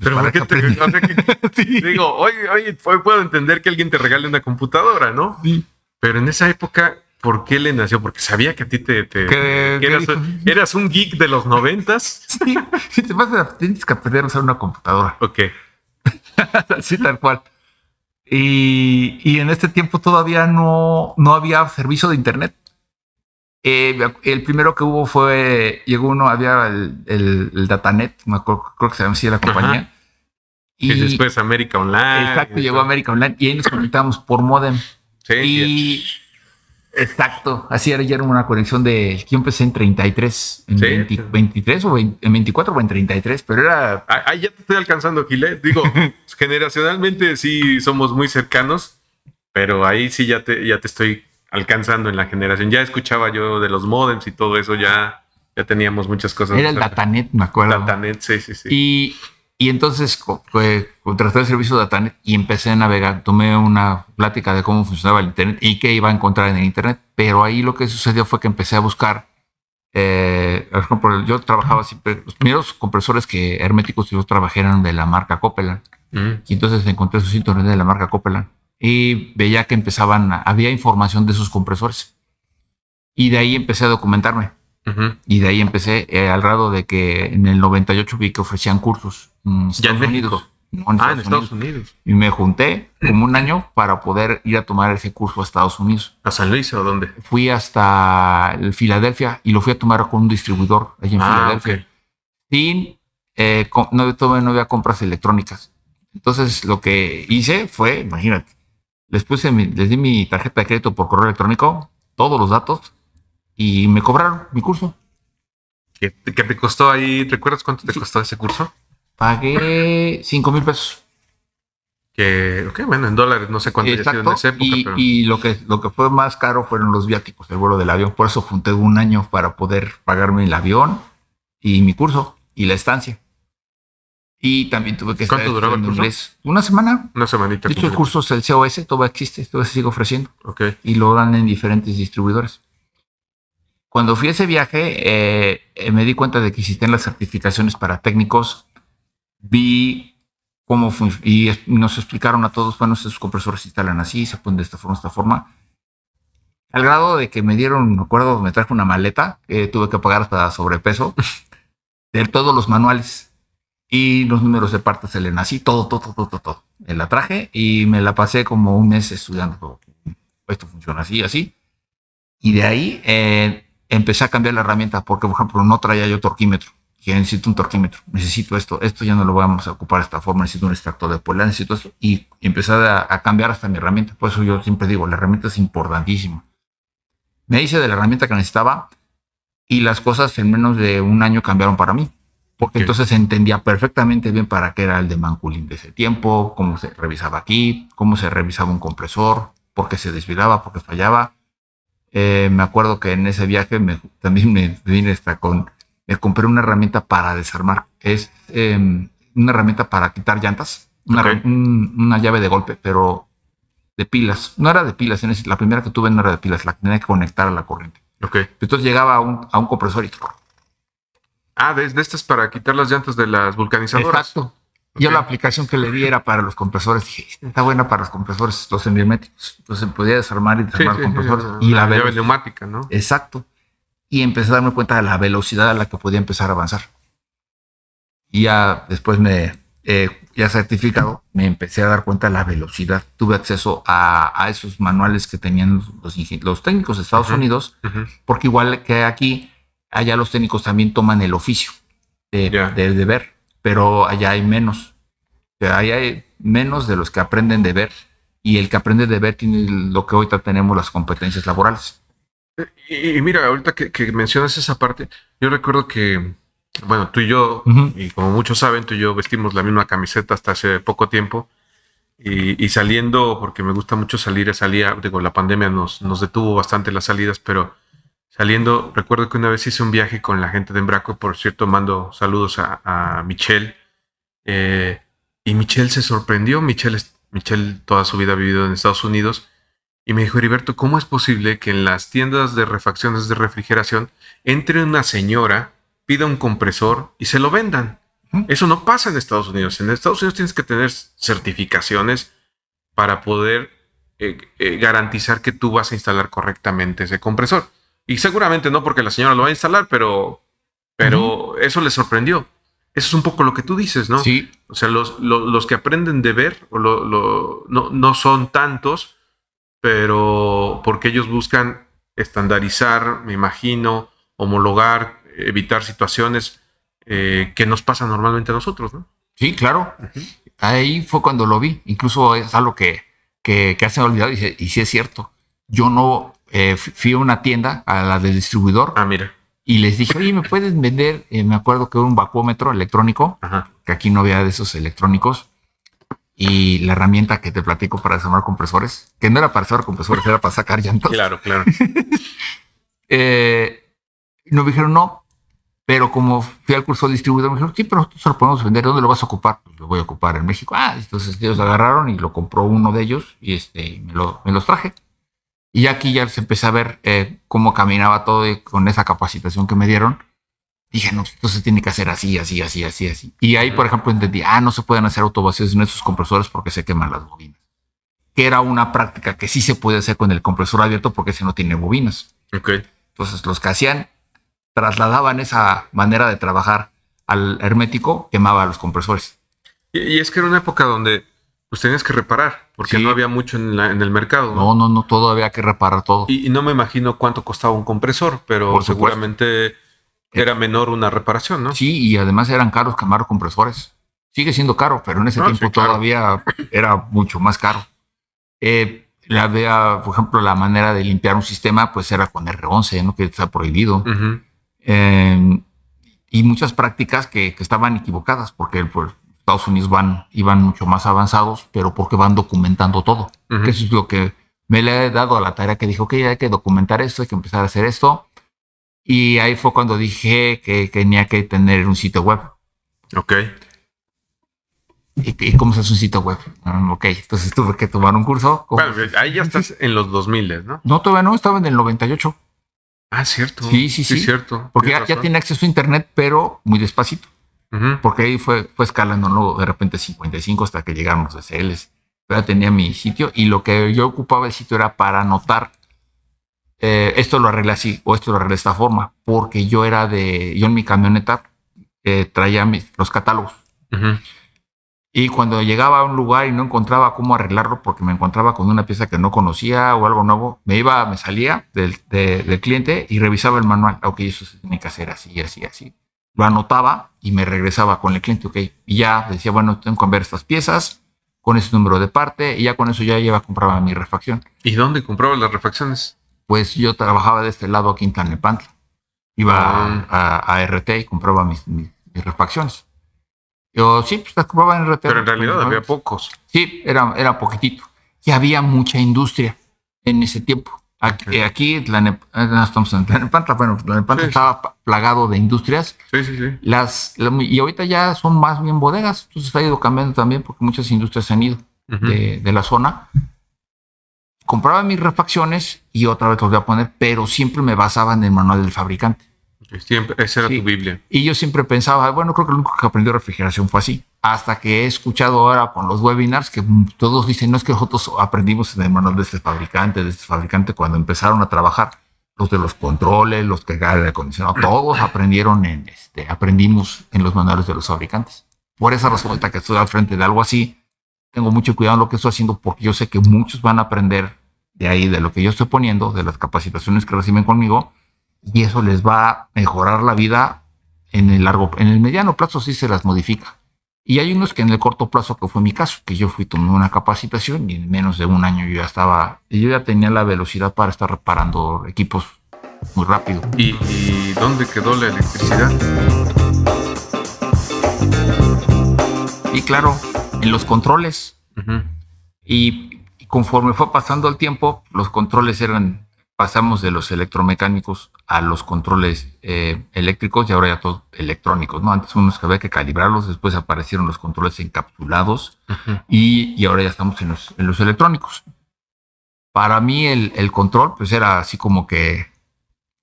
S1: pero ¿por qué te, [LAUGHS] [LAUGHS] Digo, oye, oye, puedo entender que alguien te regale una computadora, ¿no?
S2: Sí.
S1: Pero en esa época, ¿por qué le nació? Porque sabía que a ti te, eras, un geek de los noventas. [LAUGHS]
S2: Sí, si te pasa, tienes que aprender a usar una computadora.
S1: Ok.
S2: sí, tal cual. Y, y, en este tiempo todavía no, no había servicio de internet. Eh, el primero que hubo fue, llegó uno, había el, el, Datanet, creo que se llama así la compañía.
S1: Y, después América Online.
S2: Exacto, llegó América Online y ahí nos conectamos por modem.
S1: Sí.
S2: Y, exacto, así era, ya era una conexión de, yo empecé en 33, en 23 o en 24 o en 33, pero era...
S1: Ahí ya te estoy alcanzando, Gilet. Digo, [LAUGHS] generacionalmente sí somos muy cercanos, pero ahí sí ya te, ya te estoy alcanzando en la generación. Ya escuchaba yo de los modems y todo eso, ya, ya teníamos muchas cosas.
S2: Era el Datanet, me acuerdo.
S1: Datanet, sí, sí, sí.
S2: Y, y entonces contraté el servicio de Datanet y empecé a navegar. Tomé una plática de cómo funcionaba el Internet y qué iba a encontrar en el Internet. Pero ahí lo que sucedió fue que empecé a buscar. Eh, yo trabajaba siempre, los primeros compresores que herméticos yo trabajé eran de la marca Copeland. Mm. Y entonces encontré sus internet de la marca Copeland y veía que empezaban, había información de sus compresores. Y de ahí empecé a documentarme. Y de ahí empecé eh, al grado de que en el 98 vi que ofrecían cursos
S1: en Estados Unidos.
S2: ah, en Estados Unidos. Y me junté como un año para poder ir a tomar ese curso a Estados Unidos.
S1: ¿A San Luis o dónde?
S2: Fui hasta Filadelfia y lo fui a tomar con un distribuidor allí en ah, Filadelfia. Y eh, no, no había compras electrónicas. Entonces lo que hice fue, imagínate, les puse, les di mi tarjeta de crédito por correo electrónico, todos los datos, y me cobraron mi curso.
S1: ¿Qué, te costó ahí? ¿Recuerdas cuánto te costó ese curso?
S2: Pagué 5 mil pesos.
S1: Que, ok, bueno, en dólares, no sé cuánto
S2: Exacto. en esa época. Y, y, lo, que, lo que fue más caro fueron los viáticos, el vuelo del avión. Por eso junté un año para poder pagarme el avión y mi curso y la estancia. Y también tuve que
S1: ¿Cuánto duraba el curso?
S2: Una semana.
S1: Una semanita.
S2: De hecho, el curso es el COS, todavía existe, todavía se sigue ofreciendo.
S1: Ok.
S2: Y lo dan en diferentes distribuidores. Cuando fui a ese viaje, eh, eh, me di cuenta de que existían las certificaciones para técnicos. Vi cómo y nos explicaron a todos, bueno, esos compresores se instalan así, se ponen de esta forma, de esta forma. Al grado de que me dieron, me acuerdo, me traje una maleta que tuve que pagar hasta sobrepeso [LAUGHS] de todos los manuales y los números de partes Selena, así, todo, todo, todo, todo, todo. me la traje y me la pasé como un mes estudiando. Esto funciona así, así. Y de ahí eh, empecé a cambiar la herramienta porque, por ejemplo, no traía yo torquímetro. Que necesito un torquímetro, necesito esto, esto ya no lo vamos a ocupar de esta forma, necesito un extractor de polar, necesito esto. Y empecé a, a cambiar hasta mi herramienta. Por eso yo siempre digo, la herramienta es importantísima. Me hice de la herramienta que necesitaba y las cosas en menos de un año cambiaron para mí. Porque entonces entendía perfectamente bien para qué era el de Manculín de ese tiempo, cómo se revisaba aquí, cómo se revisaba un compresor, por qué se desviraba, por qué fallaba. Eh, me acuerdo que en ese viaje también me vine hasta con, me compré una herramienta para desarmar. Es em, una herramienta para quitar llantas, una, llave de golpe, pero de pilas. No era de pilas, la primera que tuve no era de pilas, la tenía que conectar a la corriente.
S1: Okay.
S2: Entonces llegaba a un, a un compresor y
S1: Ah, de, estas para quitar las llantas de las vulcanizadoras.
S2: Exacto. Yo la aplicación que le di era para los compresores. Dije, está buena para los compresores, los envirméticos. Entonces podía desarmar y desarmar compresores. y la,
S1: llave neumática, ¿no?
S2: Exacto. Y empecé a darme cuenta de la velocidad a la que podía empezar a avanzar. Y ya después me, eh, ya certificado, me empecé a dar cuenta de la velocidad. Tuve acceso a, esos manuales que tenían los, los técnicos de Estados Unidos, porque igual que aquí, allá los técnicos también toman el oficio de, de, ver, pero allá hay menos. Allá hay menos de los que aprenden de ver y el que aprende de ver tiene lo que ahorita tenemos las competencias laborales.
S1: Y, mira, ahorita que, mencionas esa parte, yo recuerdo que, bueno, tú y yo, y como muchos saben, tú y yo vestimos la misma camiseta hasta hace poco tiempo. Y, saliendo, porque me gusta mucho salir, salía, digo, la pandemia nos, nos detuvo bastante las salidas, pero saliendo, recuerdo que una vez hice un viaje con la gente de Embraco, por cierto, mando saludos a, Michelle. Eh, y Michelle se sorprendió, Michelle, Michelle toda su vida ha vivido en Estados Unidos, y me dijo, Heriberto, ¿cómo es posible que en las tiendas de refacciones de refrigeración entre una señora, pida un compresor y se lo vendan? Eso no pasa en Estados Unidos. En Estados Unidos tienes que tener certificaciones para poder eh, eh, garantizar que tú vas a instalar correctamente ese compresor. Y seguramente no porque la señora lo va a instalar, pero, pero eso le sorprendió. Eso es un poco lo que tú dices, ¿no?
S2: Sí.
S1: O sea, los, los, que aprenden de ver no, no son tantos, pero porque ellos buscan estandarizar, me imagino, homologar, evitar situaciones eh, que nos pasan normalmente a nosotros, ¿no?
S2: Sí, claro. Ahí fue cuando lo vi. Incluso es algo que, que, que hace olvidado y, y sí es cierto. Yo no eh, fui a una tienda, a la del distribuidor.
S1: Ah, mira.
S2: Y les dije, oye, ¿me puedes vender? Eh, me acuerdo que era un vacuómetro electrónico, que aquí no había de esos electrónicos. Y la herramienta que te platico para desarmar compresores, que no era para desarmar compresores, era para sacar llantas.
S1: Claro, claro. [LAUGHS]
S2: eh, nos dijeron no, pero como fui al curso de distribuidor, me dijeron, sí, pero nosotros lo podemos vender. ¿Dónde lo vas a ocupar? Pues lo voy a ocupar en México. Ah, entonces ellos agarraron y lo compró uno de ellos y este, me, lo, me los traje. Y aquí ya se empecé a ver eh, cómo caminaba todo y con esa capacitación que me dieron. Dije, no, esto se tiene que hacer así, así, así, así, así. Y ahí, por ejemplo, entendí, ah, no se pueden hacer autovacíos en esos compresores porque se queman las bobinas. Que era una práctica que sí se puede hacer con el compresor abierto porque si no tiene bobinas.
S1: Ok.
S2: Entonces, los que hacían, trasladaban esa manera de trabajar al hermético, quemaba los compresores.
S1: y es que era una época donde pues tenías que reparar, porque no había mucho en, el mercado.
S2: ¿no? no, no, todo había que reparar todo.
S1: Y, no me imagino cuánto costaba un compresor, pero seguramente era menor una reparación, ¿no?
S2: Sí, y además eran caros quemar compresores. Sigue siendo caro, pero en ese tiempo todavía era mucho más caro. Eh, la vea, por ejemplo, la manera de limpiar un sistema, pues era con R11, ¿no? Que está prohibido. Eh, y muchas prácticas que, estaban equivocadas, porque pues, Estados Unidos van, iban mucho más avanzados, pero porque van documentando todo. Eso es lo que me le he dado a la tarea que dijo, que hay que documentar esto, hay que empezar a hacer esto. Y ahí fue cuando dije que tenía que tener un sitio web.
S1: Ok.
S2: ¿Y, cómo se hace un sitio web? Ah, ok, entonces tuve que tomar un curso.
S1: Bueno, ahí ya estás en los 2000, ¿no?
S2: No, todavía no, estaba en el 98.
S1: Ah, cierto.
S2: Sí, sí, sí.
S1: sí cierto.
S2: Porque ya, ya, tiene acceso a Internet, pero muy despacito porque ahí fue, fue escalando, ¿no? De repente 55 hasta que llegaron los SLs. ya tenía mi sitio y lo que yo ocupaba el sitio era para anotar eh, esto lo arreglé así o esto lo arreglé de esta forma, porque yo era de, yo en mi camioneta eh, traía mis, los catálogos. Y cuando llegaba a un lugar y no encontraba cómo arreglarlo porque me encontraba con una pieza que no conocía o algo nuevo, me iba, me salía del, del cliente y revisaba el manual. Ok, eso se tiene que hacer así, así, así. Lo anotaba y me regresaba con el cliente, ok. Y ya decía, bueno, tengo que ver estas piezas con ese número de parte y ya con eso ya iba a comprar mi refacción.
S1: ¿Y dónde compraba las refacciones?
S2: Pues yo trabajaba de este lado aquí en Tlalnepantla. Iba ah. a, RT y compraba mis refacciones. Yo sí, pues las compraba en
S1: Pero en realidad había pocos.
S2: Sí, era, era poquitito. Y había mucha industria en ese tiempo. Aquí, aquí la eh, estamos en Tlanepantla, bueno, Tlanepantla estaba plagado de industrias.
S1: Sí, sí, sí.
S2: Las, y ahorita ya son más bien bodegas, entonces ha ido cambiando también porque muchas industrias han ido de, de, la zona. Compraba mis refacciones y otra vez los voy a poner, pero siempre me basaba en el manual del fabricante.
S1: Siempre, esa era tu Biblia.
S2: Y yo siempre pensaba, bueno, creo que lo único que aprendió refrigeración fue así. Hasta que he escuchado ahora con los webinars que todos dicen, no es que nosotros aprendimos en el manual de este fabricante, de este fabricante, cuando empezaron a trabajar, los de los controles, los que el acondicionado, todos [CLEARS THROAT] aprendieron en, este, aprendimos en los manuales de los fabricantes. Por esa razón, que estoy al frente de algo así, tengo mucho cuidado en lo que estoy haciendo porque yo sé que muchos van a aprender de ahí, de lo que yo estoy poniendo, de las capacitaciones que reciben conmigo, y eso les va a mejorar la vida en el largo, en el mediano plazo sí se las modifica. Y hay unos que en el corto plazo, que fue mi caso, que yo fui tomé una capacitación y en menos de un año yo ya estaba, yo ya tenía la velocidad para estar reparando equipos muy rápido.
S1: ¿Y, dónde quedó la electricidad?
S2: Y claro, en los controles. y conforme fue pasando el tiempo, los controles eran pasamos de los electromecánicos a los controles eh, eléctricos y ahora ya todos electrónicos, ¿no? Antes unos que había que calibrarlos, después aparecieron los controles encapsulados y, ahora ya estamos en los, electrónicos. Para mí el, control, pues era así como que,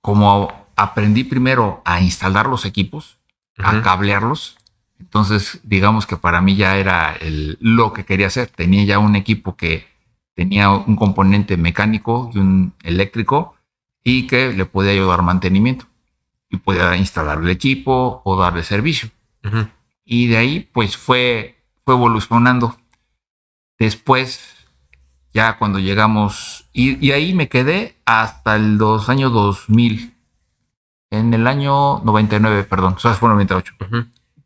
S2: como aprendí primero a instalar los equipos, a cablearlos, entonces digamos que para mí ya era lo que quería hacer. Tenía ya un equipo que tenía un componente mecánico y un eléctrico y que le podía ayudar mantenimiento y podía instalar el equipo o darle servicio. Y de ahí pues fue, fue evolucionando. Después, ya cuando llegamos, y, ahí me quedé hasta el dos, año 2000. En el año 99, perdón, o sea, fue 98.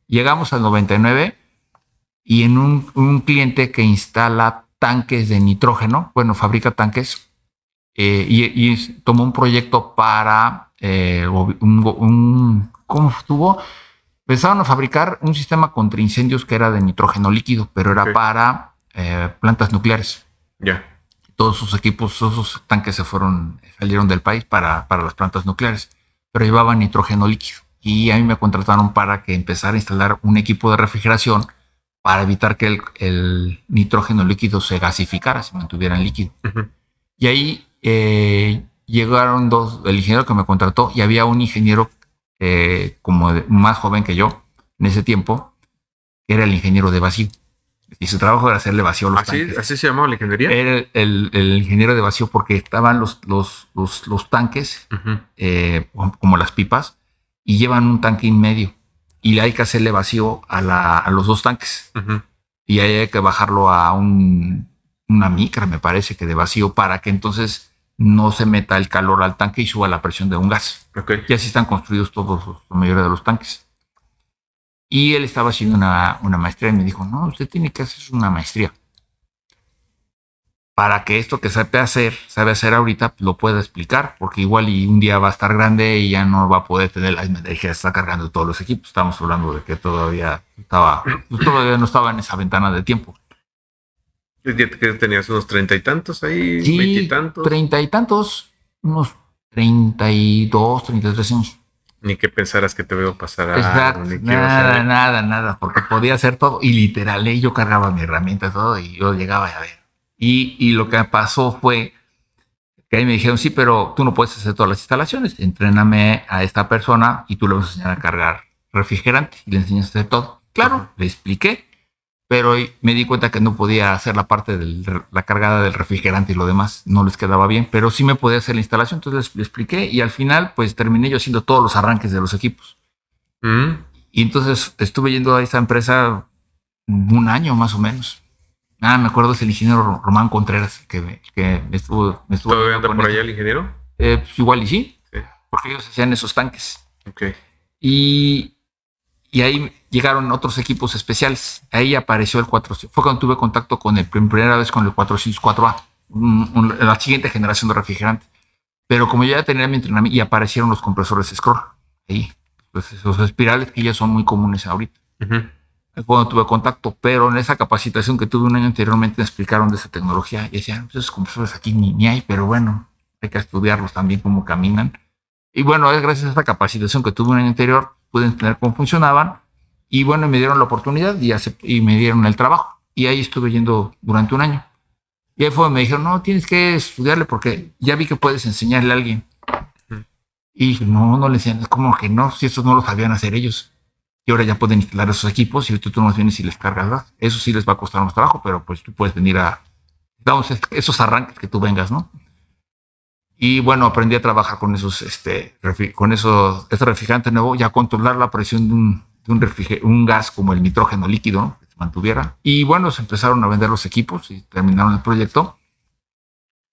S2: Llegamos al 99 y en un, un cliente que instala tanques de nitrógeno, bueno, fabrica tanques, eh, y, tomó un proyecto para eh, un, ¿cómo estuvo? Pensaban a fabricar un sistema contra incendios que era de nitrógeno líquido, pero era para eh, plantas nucleares.
S1: Ya.
S2: Todos sus equipos, todos sus tanques se fueron, salieron del país para, para las plantas nucleares, pero llevaban nitrógeno líquido. Y a mí me contrataron para que empezara a instalar un equipo de refrigeración para evitar que el, nitrógeno líquido se gasificara, se mantuviera en líquido. Y ahí eh, llegaron dos, el ingeniero que me contrató y había un ingeniero eh, como más joven que yo en ese tiempo, que era el ingeniero de vacío. Y su trabajo era hacerle vacío a los
S1: ¿Así, tanques. ¿Así se llamaba la ingeniería?
S2: Era el, ingeniero de vacío porque estaban los, los, los, tanques, eh, como las pipas, y llevan un tanque en medio y hay que hacerle vacío a, los dos tanques. Y hay que bajarlo a un, una micra, me parece que de vacío, para que entonces no se meta el calor al tanque y suba la presión de un gas. Y así están construidos todos, la mayoría de los tanques. Y él estaba haciendo una, una maestría y me dijo, no, usted tiene que hacer una maestría para que esto que sabe hacer, sabe hacer ahorita, lo pueda explicar, porque igual y un día va a estar grande y ya no va a poder tener la energía, está cargando todos los equipos. Estamos hablando de que todavía estaba, pues, todavía no estaba en esa ventana de tiempo.
S1: Que tenías unos treinta y tantos ahí, sí, tantos.
S2: Treinta y tantos, unos treinta y dos, treinta y tres años.
S1: Ni que pensaras que te veo pasar a
S2: Exacto, nada, nada, nada, porque podía hacer todo y literal, yo cargaba mi herramienta y todo y yo llegaba a ver y, lo que pasó fue que ahí me dijeron, sí, pero tú no puedes hacer todas las instalaciones, entréname a esta persona y tú le vas a enseñar a cargar refrigerante y le enseñas a hacer todo. Claro, le expliqué, pero me di cuenta que no podía hacer la parte de la cargada del refrigerante y lo demás no les quedaba bien, pero sí me podía hacer la instalación, entonces le expliqué y al final pues terminé yo haciendo todos los arranques de los equipos. Mm. Y entonces estuve yendo a esa empresa un año más o menos. Ah, me acuerdo es el ingeniero Román Contreras que, que estuvo, me estuvo.
S1: ¿Todavía anda por allá el ingeniero?
S2: Eh, pues igual y sí, sí, porque ellos hacían esos tanques.
S1: Ok.
S2: Y, y ahí llegaron otros equipos especiales. Ahí apareció el 400. Fue cuando tuve contacto con el primera vez con el 404A, la siguiente generación de refrigerante. Pero como ya tenía mi entrenamiento y aparecieron los compresores Scroll ahí, pues esos espirales que ya son muy comunes ahorita. Cuando tuve contacto, pero en esa capacitación que tuve un año anteriormente me explicaron de esa tecnología y decían, pues esos compresores aquí ni, ni hay, pero bueno, hay que estudiarlos también cómo caminan. Y bueno, es gracias a esta capacitación que tuve un año anterior, pude entender cómo funcionaban y bueno, me dieron la oportunidad y, y me dieron el trabajo. Y ahí estuve yendo durante un año. Y ahí fue me dijeron, no, tienes que estudiarle porque ya vi que puedes enseñarle a alguien. Y dije, no, no le enseñan, es como que no, si estos no lo sabían hacer ellos. Y ahora ya pueden instalar esos equipos y tú, tú más vienes y les cargas. Eso sí les va a costar más trabajo, pero pues tú puedes venir a, damos esos arranques que tú vengas, ¿no? Y bueno, aprendí a trabajar con esos, este, con esos, este refrigerante nuevo, ya controlar la presión de un, de un, un gas como el nitrógeno líquido, que se mantuviera. Y bueno, se empezaron a vender los equipos y terminaron el proyecto.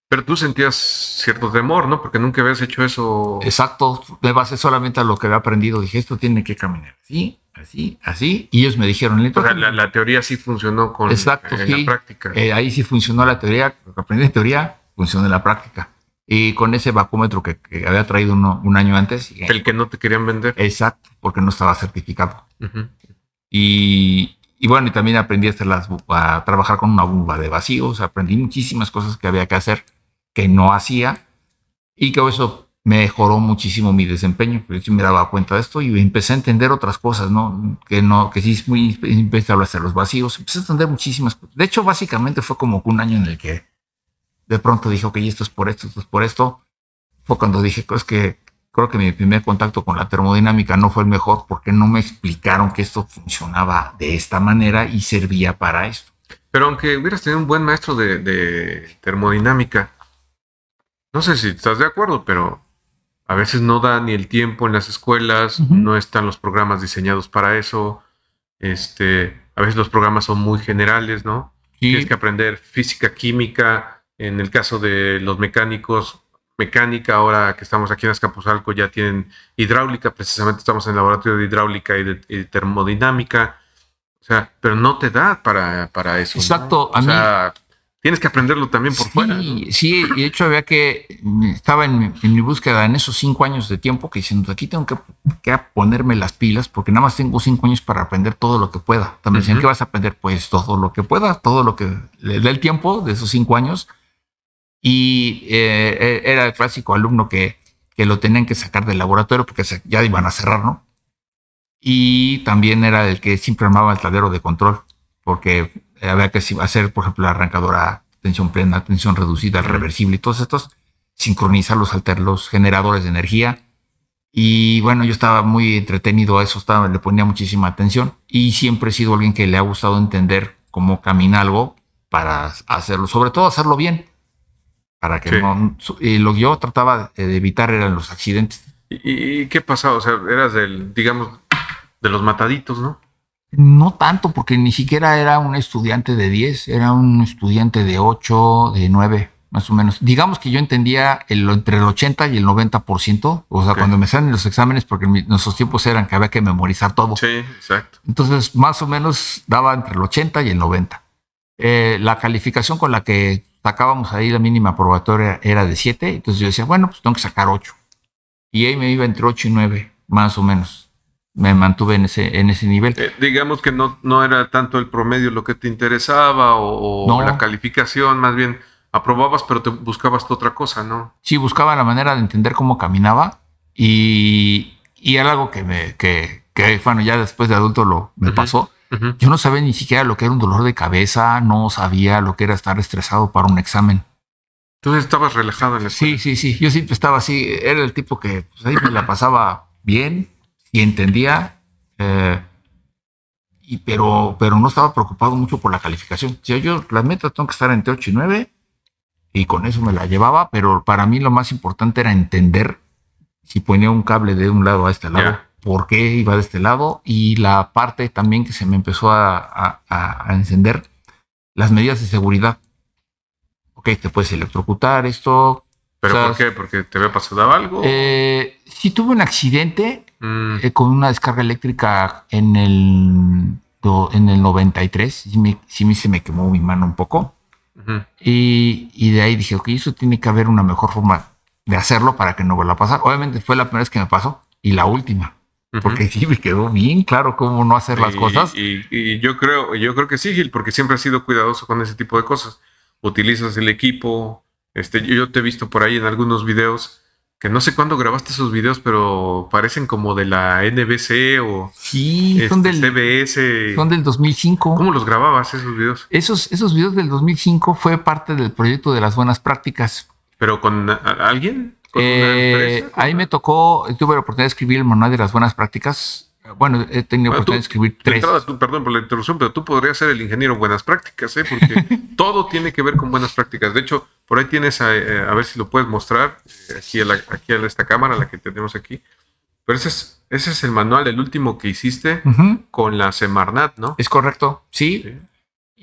S1: Pero tú sentías cierto temor, ¿no? Porque nunca habías hecho eso.
S2: Exacto, me basé solamente a lo que había aprendido. Dije, esto tiene que caminar así, así, así. Y ellos me dijeron,
S1: la, la, teoría sí funcionó con
S2: Exacto, la práctica. Eh, ahí sí funcionó la teoría, lo que aprendí en teoría funcionó en la práctica y con ese vacúmetro que, había traído uno, un año antes.
S1: El que no te querían vender.
S2: Exacto, porque no estaba certificado. y, y, bueno, y también aprendí a, hacer las, a trabajar con una bomba de vacíos, aprendí muchísimas cosas que había que hacer que no hacía y que eso mejoró muchísimo mi desempeño, porque yo me daba cuenta de esto y empecé a entender otras cosas, ¿no? Que no, que sí es muy, a hacer los vacíos, empecé a entender muchísimas cosas. De hecho, básicamente fue como un año en el que de pronto dije, ok, esto es por esto, esto es por esto. Fue cuando dije, es que creo que mi primer contacto con la termodinámica no fue el mejor porque no me explicaron que esto funcionaba de esta manera y servía para esto.
S1: Pero aunque hubieras tenido un buen maestro de, termodinámica, no sé si estás de acuerdo, pero a veces no da ni el tiempo en las escuelas, no están los programas diseñados para eso. Este, a veces los programas son muy generales, ¿no? Tienes que aprender física, química, en el caso de los mecánicos, mecánica, ahora que estamos aquí en Azcapotzalco, ya tienen hidráulica, precisamente estamos en el laboratorio de hidráulica y de, termodinámica. O sea, pero no te da para, para eso.
S2: Exacto.
S1: O sea, tienes que aprenderlo también por fuera.
S2: Sí, y de hecho había que, estaba en, mi búsqueda en esos cinco años de tiempo que diciendo, aquí tengo que, que, ponerme las pilas porque nada más tengo cinco años para aprender todo lo que pueda. También decían, ¿qué vas a aprender? Pues todo lo que pueda, todo lo que le dé el tiempo de esos cinco años y eh, eh, era el clásico alumno que, que, lo tenían que sacar del laboratorio porque ya iban a cerrar, ¿no? Y también era el que siempre armaba el tablero de control, porque había que hacer, por ejemplo, la arrancadora tensión plena, tensión reducida, el reversible y todos estos, sincronizar los, los generadores de energía. Y bueno, yo estaba muy entretenido a eso, estaba, le ponía muchísima atención y siempre he sido alguien que le ha gustado entender cómo camina algo para hacerlo, sobre todo hacerlo bien para que no. Y lo que yo trataba de evitar eran los accidentes.
S1: ¿Y, qué pasaba? O sea, eras del, digamos, de los mataditos, ¿no?
S2: No tanto, porque ni siquiera era un estudiante de 10, era un estudiante de 8, de 9, más o menos. Digamos que yo entendía el, entre el 80 y el 90%, o sea, cuando me salen los exámenes, porque nuestros tiempos eran que había que memorizar todo.
S1: Sí, exacto.
S2: Entonces, más o menos daba entre el 80 y el 90. Eh, la calificación con la que sacábamos ahí la mínima probatoria era de 7, entonces yo decía, bueno, pues tengo que sacar 8. Y ahí me iba entre 8 y 9, más o menos. Me mantuve en ese, en ese nivel.
S1: Eh, digamos que no, no era tanto el promedio lo que te interesaba o, la calificación, más bien aprobabas, pero te buscabas otra cosa, ¿no?
S2: Sí, buscaba la manera de entender cómo caminaba y, y era algo que me, que, que, bueno, ya después de adulto lo me pasó yo no sabía ni siquiera lo que era un dolor de cabeza, no sabía lo que era estar estresado para un examen.
S1: Entonces estabas relajado en la
S2: Sí, sí, sí. Yo siempre estaba así. Era el tipo que pues, ahí me la pasaba bien y entendía, eh, y, pero, pero no estaba preocupado mucho por la calificación. Si yo las metas tengo que estar entre 8 y 9 y con eso me la llevaba, pero para mí lo más importante era entender si ponía un cable de un lado a este lado por qué iba de este lado y la parte también que se me empezó a, encender, las medidas de seguridad. Ok, te puedes electrocutar, esto.
S1: ¿Pero por qué? ¿Porque te había pasado algo?
S2: Eh, sí tuve un accidente mm. eh, con una descarga eléctrica en el, en el 93. Sí, me, sí se me quemó mi mano un poco. y, y, de ahí dije, ok, eso tiene que haber una mejor forma de hacerlo para que no vuelva a pasar. Obviamente fue la primera vez que me pasó y la última. Porque [LAUGHS] sí me quedó bien claro cómo no hacer las cosas.
S1: Y, yo creo, yo creo que sí, Gil, porque siempre has sido cuidadoso con ese tipo de cosas. Utilizas el equipo. Este, yo te he visto por ahí en algunos videos que no sé cuándo grabaste esos videos, pero parecen como de la NBC o
S2: sí, son este, del CBS. Son del 2005.
S1: ¿Cómo los grababas esos videos?
S2: Esos, esos videos del 2005 fue parte del proyecto de las buenas prácticas.
S1: ¿Pero con alguien?
S2: Eh, ahí me tocó, tuve la oportunidad de escribir el manual de las buenas prácticas. Bueno, he tenido la oportunidad de escribir tres.
S1: perdón por la interrupción, pero tú podrías ser el ingeniero en buenas prácticas, ¿eh? porque [LAUGHS] todo tiene que ver con buenas prácticas. De hecho, por ahí tienes, a, eh, ver si lo puedes mostrar, eh, aquí a, aquí a esta cámara, la que tenemos aquí. Pero ese es, ese es el manual, el último que hiciste con la Semarnat, ¿no?
S2: Es correcto, sí.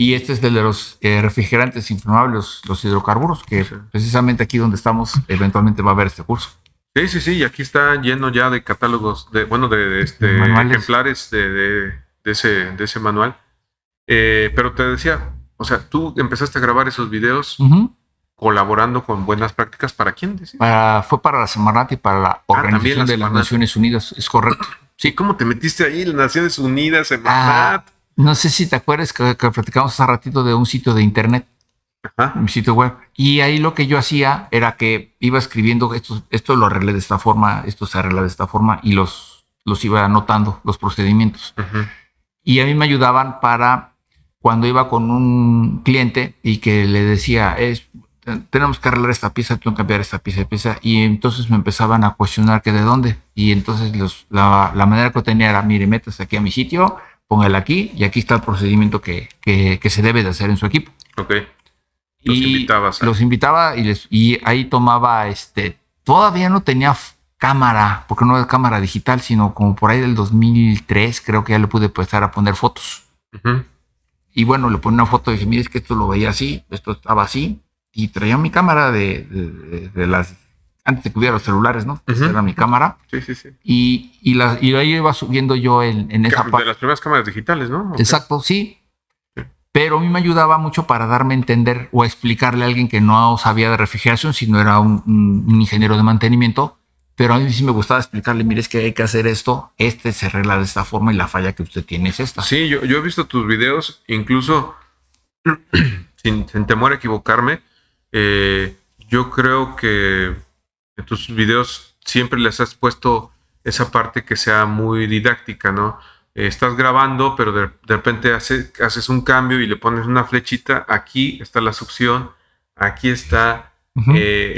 S2: Y este es de los eh, refrigerantes inflamables, los hidrocarburos, que precisamente aquí donde estamos eventualmente va a haber este curso.
S1: Sí, sí, sí, y aquí está lleno ya de catálogos, de bueno, de, este, ejemplares de, ese, de ese manual. Eh, pero te decía, o sea, tú empezaste a grabar esos videos colaborando con buenas prácticas. ¿Para quién?
S2: fue para la Semarnat y para la ah, Organización de las Naciones Unidas, es correcto.
S1: Sí, ¿cómo te metiste ahí? Las Naciones Unidas, Semarnat. Ah,
S2: no sé si te acuerdas que, platicamos hace ratito de un sitio de internet, un sitio web. Y ahí lo que yo hacía era que iba escribiendo esto, esto lo arreglé de esta forma, esto se arregla de esta forma y los, los iba anotando, los procedimientos. Y a mí me ayudaban para cuando iba con un cliente y que le decía, es, tenemos que arreglar esta pieza, tengo que cambiar esta pieza pieza. Y entonces me empezaban a cuestionar que de dónde. Y entonces los, la, la, manera que tenía era, mire, metas aquí a mi sitio, póngala aquí y aquí está el procedimiento que, se debe de hacer en su equipo.
S1: Ok. Los y invitabas.
S2: Los invitaba y, les, y ahí tomaba, este, todavía no tenía cámara, porque no es cámara digital, sino como por ahí del 2003 creo que ya le pude empezar a poner fotos. Y bueno, le ponía una foto y dije, mire, es que esto lo veía así, esto estaba así, y traía mi cámara de las antes de que hubiera los celulares, ¿no? Era mi cámara.
S1: Sí, sí, sí.
S2: Y, y, la, y ahí iba subiendo yo en, en esa
S1: parte. De las primeras cámaras digitales, ¿no?
S2: Exacto, sí. Pero a mí me ayudaba mucho para darme a entender o explicarle a alguien que no sabía de refrigeración, si no era un, ingeniero de mantenimiento. Pero a mí sí me gustaba explicarle, mire, es que hay que hacer esto, este se arregla de esta forma y la falla que usted tiene es esta.
S1: Sí, yo, yo he visto tus videos, incluso [CLEARS THROAT] sin, temor a equivocarme, eh, yo creo que en tus videos siempre les has puesto esa parte que sea muy didáctica, ¿no? Eh, estás grabando, pero de, repente haces un cambio y le pones una flechita, aquí está la succión, aquí está eh,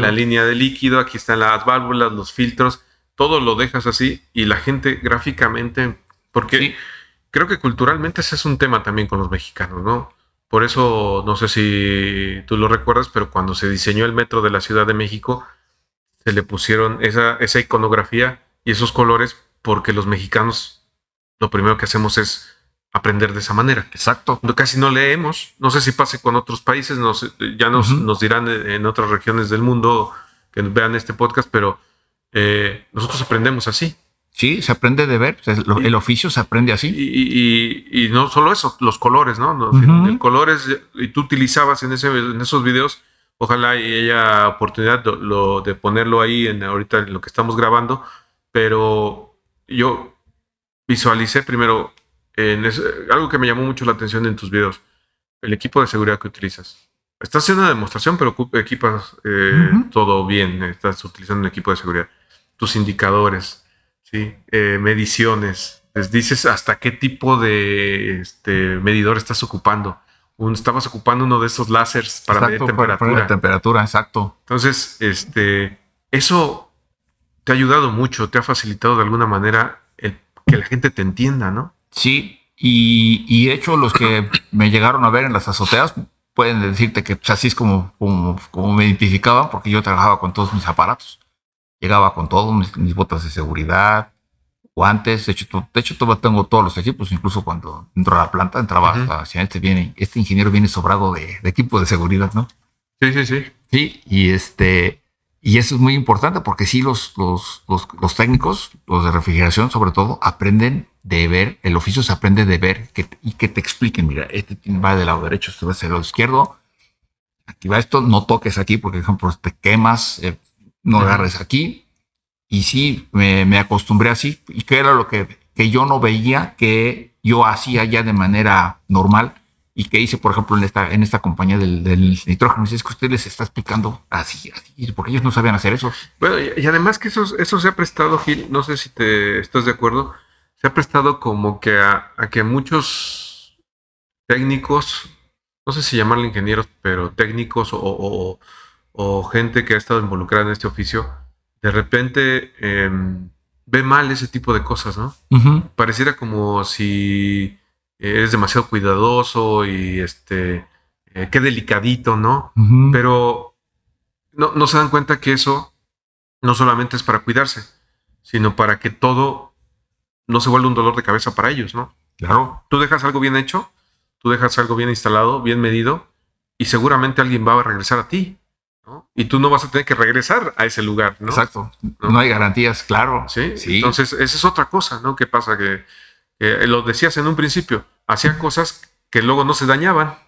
S1: la, línea de líquido, aquí están las válvulas, los filtros, todo lo dejas así y la gente gráficamente, porque creo que culturalmente ese es un tema también con los mexicanos, ¿no? Por eso, no sé si tú lo recuerdas, pero cuando se diseñó el metro de la Ciudad de México, se le pusieron esa, esa iconografía y esos colores porque los mexicanos lo primero que hacemos es aprender de esa manera.
S2: Exacto.
S1: Casi no leemos. No sé si pase con otros países, ya nos, nos, dirán en otras regiones del mundo que vean este podcast, pero eh, nosotros aprendemos así.
S2: Sí, se aprende de ver, el oficio se aprende así.
S1: Y, no solo eso, los colores, ¿no? El color y tú utilizabas en, ese, en esos videos Ojalá haya oportunidad de, ponerlo ahí en ahorita en lo que estamos grabando, pero yo visualicé primero en algo que me llamó mucho la atención en tus videos, el equipo de seguridad que utilizas. Estás haciendo una demostración, pero equipas eh, todo bien, estás utilizando un equipo de seguridad. Tus indicadores, ¿sí? Eh, mediciones, les dices hasta qué tipo de este, medidor estás ocupando estabas ocupando uno de esos láseres para medir temperatura.
S2: temperatura, exacto.
S1: Entonces, este, eso te ha ayudado mucho, te ha facilitado de alguna manera el, que la gente te entienda, ¿no?
S2: Sí, y, y de hecho los que me llegaron a ver en las azoteas pueden decirte que pues, así es como, como, me identificaban, porque yo trabajaba con todos mis aparatos. Llegaba con todos mis, botas de seguridad, guantes. De hecho, de hecho, tengo todos los equipos, incluso cuando entro a la planta, entraba hacia este viene, este ingeniero viene sobrado de, de equipo de seguridad, ¿no?
S1: Sí, sí, sí.
S2: Sí, y este, y eso es muy importante porque sí los, los, los, técnicos, los de refrigeración sobre todo, aprenden de ver, el oficio se aprende de ver que, y que te expliquen, mira, este va del lado derecho, este va del lado izquierdo, aquí va esto, no toques aquí porque, por ejemplo, te quemas, eh, no agarres aquí. Y sí, me, acostumbré así, y que era lo que, que yo no veía que yo hacía ya de manera normal y que hice, por ejemplo, en esta, en esta compañía del, nitrógeno. Es que usted les está explicando así, así, porque ellos no sabían hacer eso.
S1: Bueno, y, además que eso, eso se ha prestado, Gil, no sé si te estás de acuerdo, se ha prestado como que a, que muchos técnicos, no sé si llamarle ingenieros, pero técnicos o, gente que ha estado involucrada en este oficio, de repente em, ve mal ese tipo de cosas, ¿no? Pareciera como si eres demasiado cuidadoso y este, eh, qué delicadito, ¿no? Pero no, no se dan cuenta que eso no solamente es para cuidarse, sino para que todo no se vuelva un dolor de cabeza para ellos, ¿no?
S2: Claro.
S1: Tú dejas algo bien hecho, tú dejas algo bien instalado, bien medido, y seguramente alguien va a regresar a ti. ¿No? Y tú no vas a tener que regresar a ese lugar, ¿no?
S2: Exacto. No, hay garantías, claro.
S1: ¿Sí? ¿Sí? Entonces, esa es otra cosa, ¿no? ¿Qué pasa? Que eh, lo decías en un principio, hacía cosas que luego no se dañaban.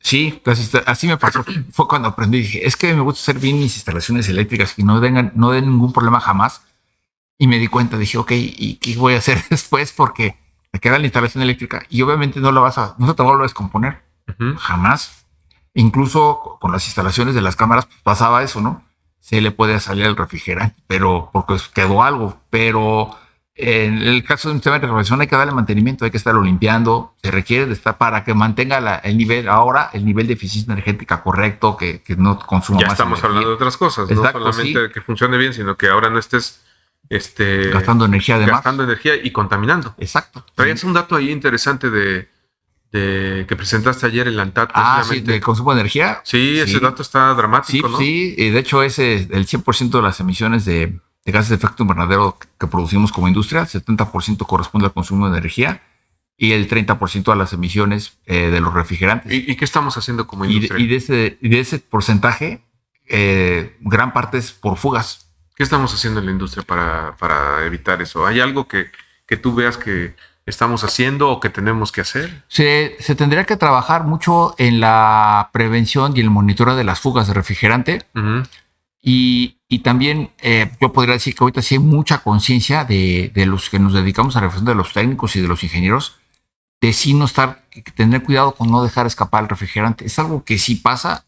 S2: Sí, así me pasó. [CLEARS THROAT] Fue cuando aprendí, dije, es que me gusta hacer bien mis instalaciones eléctricas y no den, no den ningún problema jamás. Y me di cuenta, dije, ok, ¿y qué voy a hacer [LAUGHS] después? Porque me queda la instalación eléctrica y obviamente no la vas a, no te va a descomponer. Jamás. Incluso con las instalaciones de las cámaras pues, pasaba eso, ¿no? Se le puede salir el refrigerante, pero porque quedó algo, pero en el caso de un sistema de refrigeración hay que darle mantenimiento, hay que estarlo limpiando, se requiere de estar para que mantenga el nivel, ahora el nivel de eficiencia energética correcto, que, no consuma
S1: ya estamos hablando de otras cosas, no solamente que funcione bien, sino que ahora no estés este,
S2: gastando energía además.
S1: Gastando energía y contaminando.
S2: Exacto.
S1: Traías un dato ahí interesante de, que presentaste ayer en la ANTAT.
S2: Ah, sí, del consumo de energía.
S1: Sí, ese dato está dramático, ¿no?
S2: Sí, y de hecho ese, el 100% de las emisiones de de gases de efecto invernadero que producimos como industria, 70% corresponde al consumo de energía y el 30% a las emisiones eh, de los refrigerantes.
S1: ¿Y, qué estamos haciendo como industria?
S2: Y de, ese, de ese, porcentaje, eh, gran parte es por fugas.
S1: ¿Qué estamos haciendo en la industria para, para evitar eso? ¿Hay algo que, que, tú veas que estamos haciendo o que tenemos que hacer?
S2: Se, se tendría que trabajar mucho en la prevención y el monitoreo de las fugas de refrigerante. Y, y también eh, yo podría decir que ahorita sí hay mucha conciencia de, de, los que nos dedicamos a la reflexión de los técnicos y de los ingenieros, de sí no estar, tener cuidado con no dejar escapar el refrigerante. Es algo que sí pasa.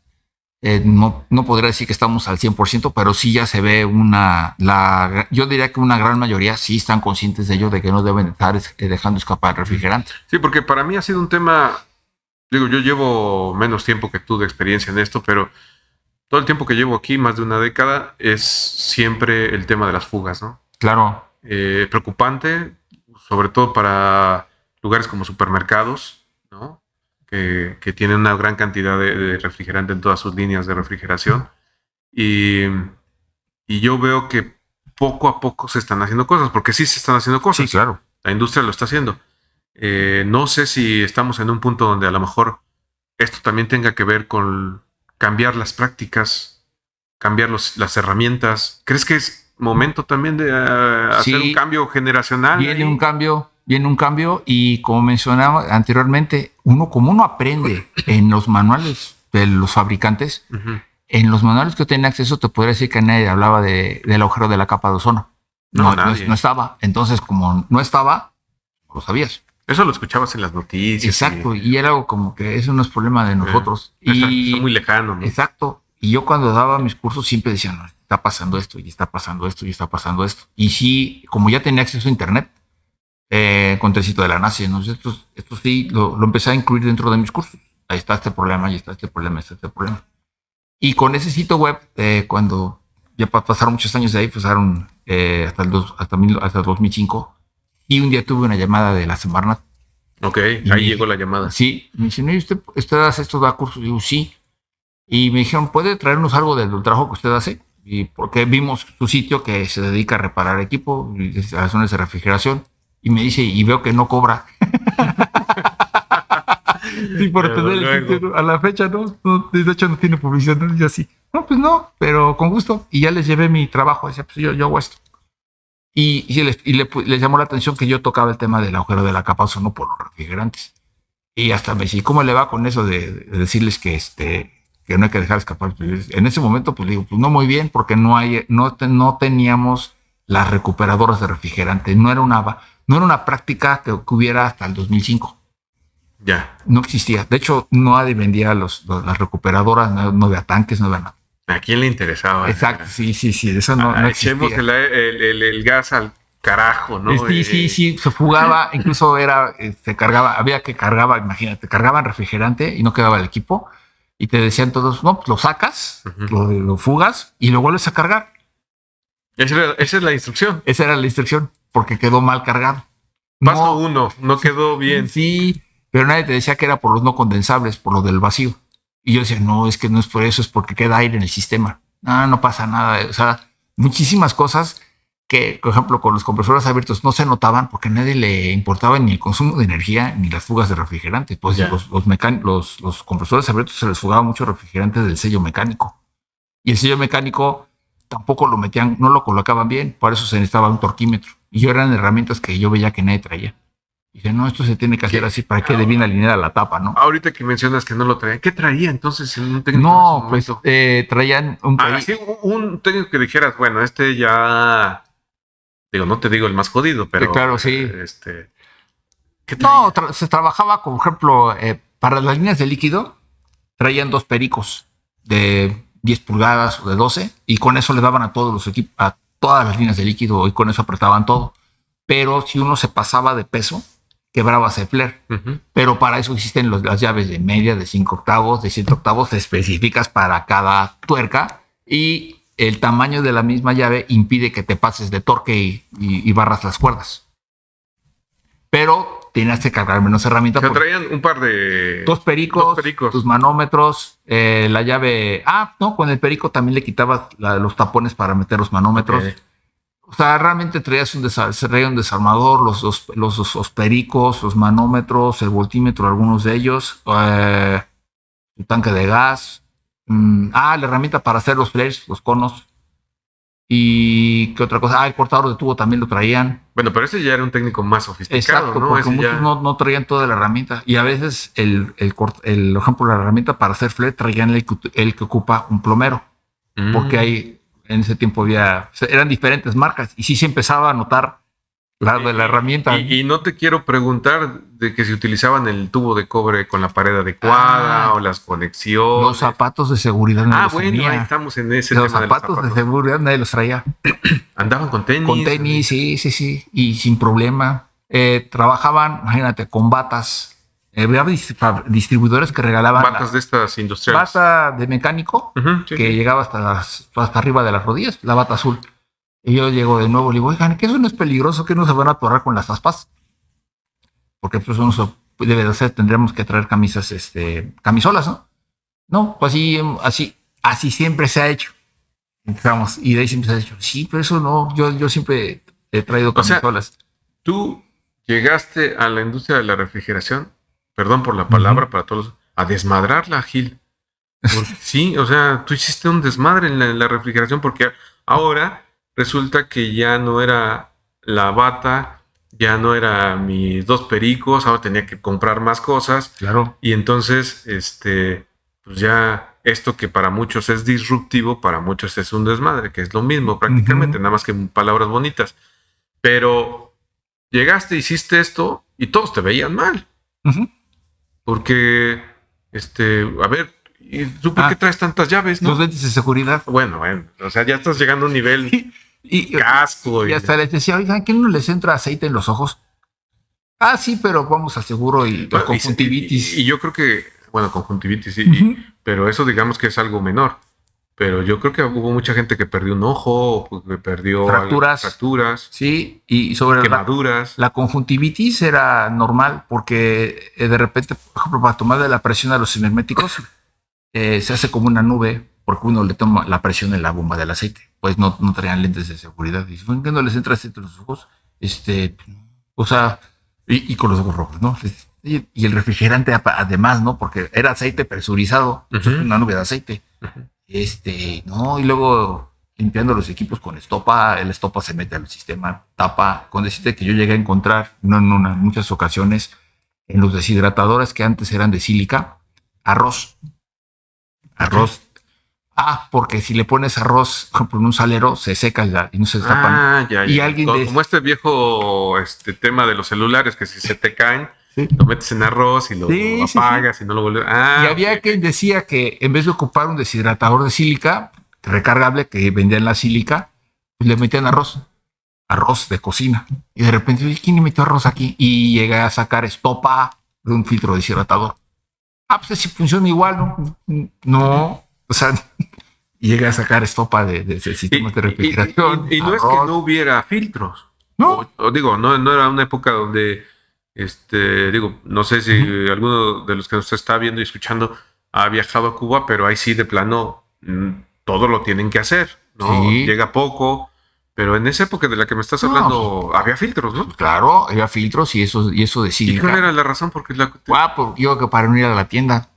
S2: Eh, no, no podría decir que estamos al 100%, pero sí ya se ve una, la, yo diría que una gran mayoría sí están conscientes de ello, de que no deben estar eh, dejando escapar el refrigerante.
S1: Sí, porque para mí ha sido un tema, digo, yo llevo menos tiempo que tú de experiencia en esto, pero todo el tiempo que llevo aquí, más de una década, es siempre el tema de las fugas, ¿no?
S2: Claro.
S1: Eh, preocupante, sobre todo para lugares como supermercados, ¿no? Que, tienen una gran cantidad de, refrigerante en todas sus líneas de refrigeración. Y, yo veo que poco a poco se están haciendo cosas, porque sí se están haciendo cosas.
S2: Sí, claro.
S1: La industria lo está haciendo. Eh, no sé si estamos en un punto donde a lo mejor esto también tenga que ver con cambiar las prácticas, cambiar las herramientas. ¿Crees que es momento también de eh, hacer un cambio generacional?
S2: Viene un cambio, viene un cambio y como mencionaba anteriormente, uno como uno aprende en los manuales de los fabricantes, en los manuales que tiene acceso te podría decir que nadie hablaba de, del agujero de la capa de ozono. No, no, no, estaba. Entonces, como no estaba, lo sabías.
S1: Eso lo escuchabas en las noticias.
S2: Exacto, y, era algo como que eso no es problema de nosotros. y
S1: muy lejano. ¿no?
S2: Exacto. Y yo cuando daba mis cursos siempre decía, no, está pasando esto, y está pasando esto, y está pasando esto. Y sí, como ya tenía acceso a internet, eh, con de la NASA, ¿no? esto, esto sí lo, empecé a incluir dentro de mis cursos. Ahí está este problema, ahí está este problema, ahí está este problema. Y con ese sitio web, eh, cuando ya pasaron muchos años de ahí, pasaron eh, hasta, el dos, hasta, hasta 2005, y un día tuve una llamada de la Semarnat.
S1: Ok, ahí llegó la llamada.
S2: Sí, me dice, ¿no? usted, usted hace estos da cursos? Digo, sí. Y me dijeron, ¿puede traernos algo del, trabajo que usted hace? y porque vimos su sitio que se dedica a reparar equipo, instalaciones de refrigeración, y me dice, y veo que no cobra. [LAUGHS] sí, por tener el a la fecha no, de hecho no tiene publicidad, ¿no? yo así, no, pues no, pero con gusto, y ya les llevé mi trabajo, decía, pues yo, yo hago esto. Y, y, les, y le, les llamó la atención que yo tocaba el tema del agujero de la capa ozono por los refrigerantes. Y hasta me decía, ¿cómo le va con eso de, decirles que este que no hay que dejar escapar? Pues, en ese momento, pues digo, pues no muy bien, porque no hay, no, no teníamos las recuperadoras de refrigerante. No era una, no era una práctica que, hubiera hasta el 2005.
S1: Ya.
S2: No existía. De hecho, no vendía los, las recuperadoras, no, no había tanques, no había nada.
S1: ¿A quién le interesaba?
S2: Exacto, sí, sí, sí, eso no, no
S1: Echemos el, el, el, gas al carajo, ¿no?
S2: Sí, sí, sí, se fugaba, [LAUGHS] incluso era, eh, se cargaba, había que cargaba, imagínate, cargaban refrigerante y no quedaba el equipo y te decían todos, no, pues lo sacas, lo, fugas y lo vuelves a cargar.
S1: Esa, es la instrucción.
S2: Esa era la instrucción, porque quedó mal cargado.
S1: Paso uno, no quedó bien.
S2: Sí, pero nadie te decía que era por los no condensables, por lo del vacío. Y yo decía, no, es que no es por eso, es porque queda aire en el sistema. No, no pasa nada. O sea, muchísimas cosas que, por ejemplo, con los compresores abiertos no se notaban porque a nadie le importaba ni el consumo de energía ni las fugas de refrigerante. Pues los, los, los, compresores abiertos se les fugaba mucho refrigerante del sello mecánico. Y el sello mecánico tampoco lo metían, no lo colocaban bien, por eso se necesitaba un torquímetro. Y yo eran herramientas que yo veía que nadie traía. Dice, no, esto se tiene que hacer así para que quede bien alineada la tapa, ¿no?
S1: Ahorita que mencionas que no lo traían, ¿qué traía entonces en un
S2: técnico? No, pues eh, traían
S1: un, ah, un técnico que dijeras, bueno, este ya, digo, no te digo el más jodido, pero...
S2: claro, sí.
S1: Este,
S2: no, se trabajaba, por ejemplo, eh, para las líneas de líquido, traían dos pericos de 10 pulgadas o de 12 y con eso le daban a todos los equipos, a todas las líneas de líquido y con eso apretaban todo. Pero si uno se pasaba de peso, quebraba ese flare. Pero para eso existen las llaves de media, de 5 octavos, de 7 octavos específicas para cada tuerca y el tamaño de la misma llave impide que te pases de torque y, barras las cuerdas. Pero tienes que cargar menos herramientas.
S1: Te traían un par de...
S2: Dos pericos, tus manómetros, eh, la llave... Ah, no, con el perico también le quitabas los tapones para meter los manómetros. O sea, realmente traías un, se traía un desarmador, los, los, los, pericos, los manómetros, el voltímetro, algunos de ellos, eh, el tanque de gas. Mm, ah, la herramienta para hacer los flares, los conos. Y qué otra cosa. Ah, el cortador de tubo también lo traían.
S1: Bueno, pero ese ya era un técnico más sofisticado.
S2: Exacto, porque muchos no, traían toda la herramienta. Y a veces el, el, el, ejemplo, la herramienta para hacer flare traían el, el que ocupa un plomero. Porque mm. hay en ese tiempo había, eran diferentes marcas y sí se empezaba a notar la de la herramienta.
S1: Y, no te quiero preguntar de que si utilizaban el tubo de cobre con la pared adecuada ah. o las conexiones.
S2: Los zapatos de seguridad.
S1: ah, bueno, ahí estamos en ese
S2: los zapatos de, seguridad nadie los traía. [CLEARS THROAT]
S1: Andaban con tenis.
S2: Con tenis, sí, sí, sí. Y sin problema. Eh, trabajaban, imagínate, con batas había distribuidores que regalaban.
S1: Batas de estas industriales.
S2: Bata de mecánico que llegaba hasta, hasta arriba de las rodillas, la bata azul. Y yo llego de nuevo y le digo, oigan, que eso no es peligroso, que no se van a atorar con las aspas. Porque pues uno debe de hacer, tendremos que traer camisas, este, camisolas, ¿no? No, pues así, así, así siempre se ha hecho. Entramos, y de ahí siempre se ha hecho, sí, pero eso no, yo, yo siempre he traído camisolas.
S1: tú llegaste a la industria de la refrigeración perdón por la palabra para todos, a desmadrarla, Gil. [LAUGHS] sí, o sea, tú hiciste un desmadre en la, refrigeración porque ahora resulta que ya no era la bata, ya no era mis dos pericos, ahora tenía que comprar más cosas.
S2: Claro.
S1: Y entonces, este, pues ya esto que para muchos es disruptivo, para muchos es un desmadre, que es lo mismo prácticamente, nada más que palabras bonitas. Pero llegaste, hiciste esto y todos te veían mal. Porque, este, a ver, ¿y ¿tú por qué ah, traes tantas llaves?
S2: Los lentes de seguridad.
S1: Bueno, bueno, o sea, ya estás llegando a un nivel y, casco.
S2: Y, hasta les decía, oigan, ¿quién no les entra aceite en los ojos? Ah, sí, pero vamos a seguro y conjuntivitis.
S1: Y, yo creo que, bueno, conjuntivitis, sí, pero eso digamos que es algo menor. Pero yo creo que hubo mucha gente que perdió un ojo, que perdió
S2: fracturas.
S1: fracturas
S2: sí, y sobre
S1: quemaduras.
S2: La, conjuntivitis era normal porque eh, de repente, por ejemplo, para tomar de la presión a los cinéticos, eh, se hace como una nube porque uno le toma la presión en la bomba del aceite. Pues no, no traían lentes de seguridad. Y ¿por qué no les entra aceite en los ojos? Este, o sea, y, con los ojos rojos, ¿no? Y, el refrigerante además, ¿no? Porque era aceite presurizado, una nube de aceite. Este, no, y luego limpiando los equipos con estopa, el estopa se mete al sistema, tapa, con decirte que yo llegué a encontrar, no en muchas ocasiones, en los deshidratadores que antes eran de sílica, arroz. Arroz. Ah, porque si le pones arroz [LAUGHS] con un salero, se seca y no se tapan.
S1: Ah, ya, ya. Y alguien como, este viejo este tema de los celulares, que si se te caen, lo metes en arroz y lo apagas y no lo vuelves.
S2: Ah, y había quien decía que en vez de ocupar un deshidratador de sílica recargable que vendían la sílica, pues le metían arroz arroz de cocina. Y de repente, ¿quién metió arroz aquí? Y llegué a sacar estopa de un filtro deshidratador. Ah, pues si funciona igual, ¿no? No, o sea, y llegué a sacar estopa de, de, sistemas de refrigeración.
S1: Y, no es que no hubiera filtros. No. O, digo, no, no era una época donde, este, digo, no sé si alguno de los que nos está viendo y escuchando ha viajado a Cuba, pero ahí sí de plano mm, todo lo tienen que hacer, ¿no? Llega poco, pero en esa época de la que me estás hablando, había filtros, ¿no?
S2: Claro, había filtros y eso, y eso de ¿Y
S1: cuál era la razón? Porque la...
S2: Ah, pues yo que para no ir a la tienda.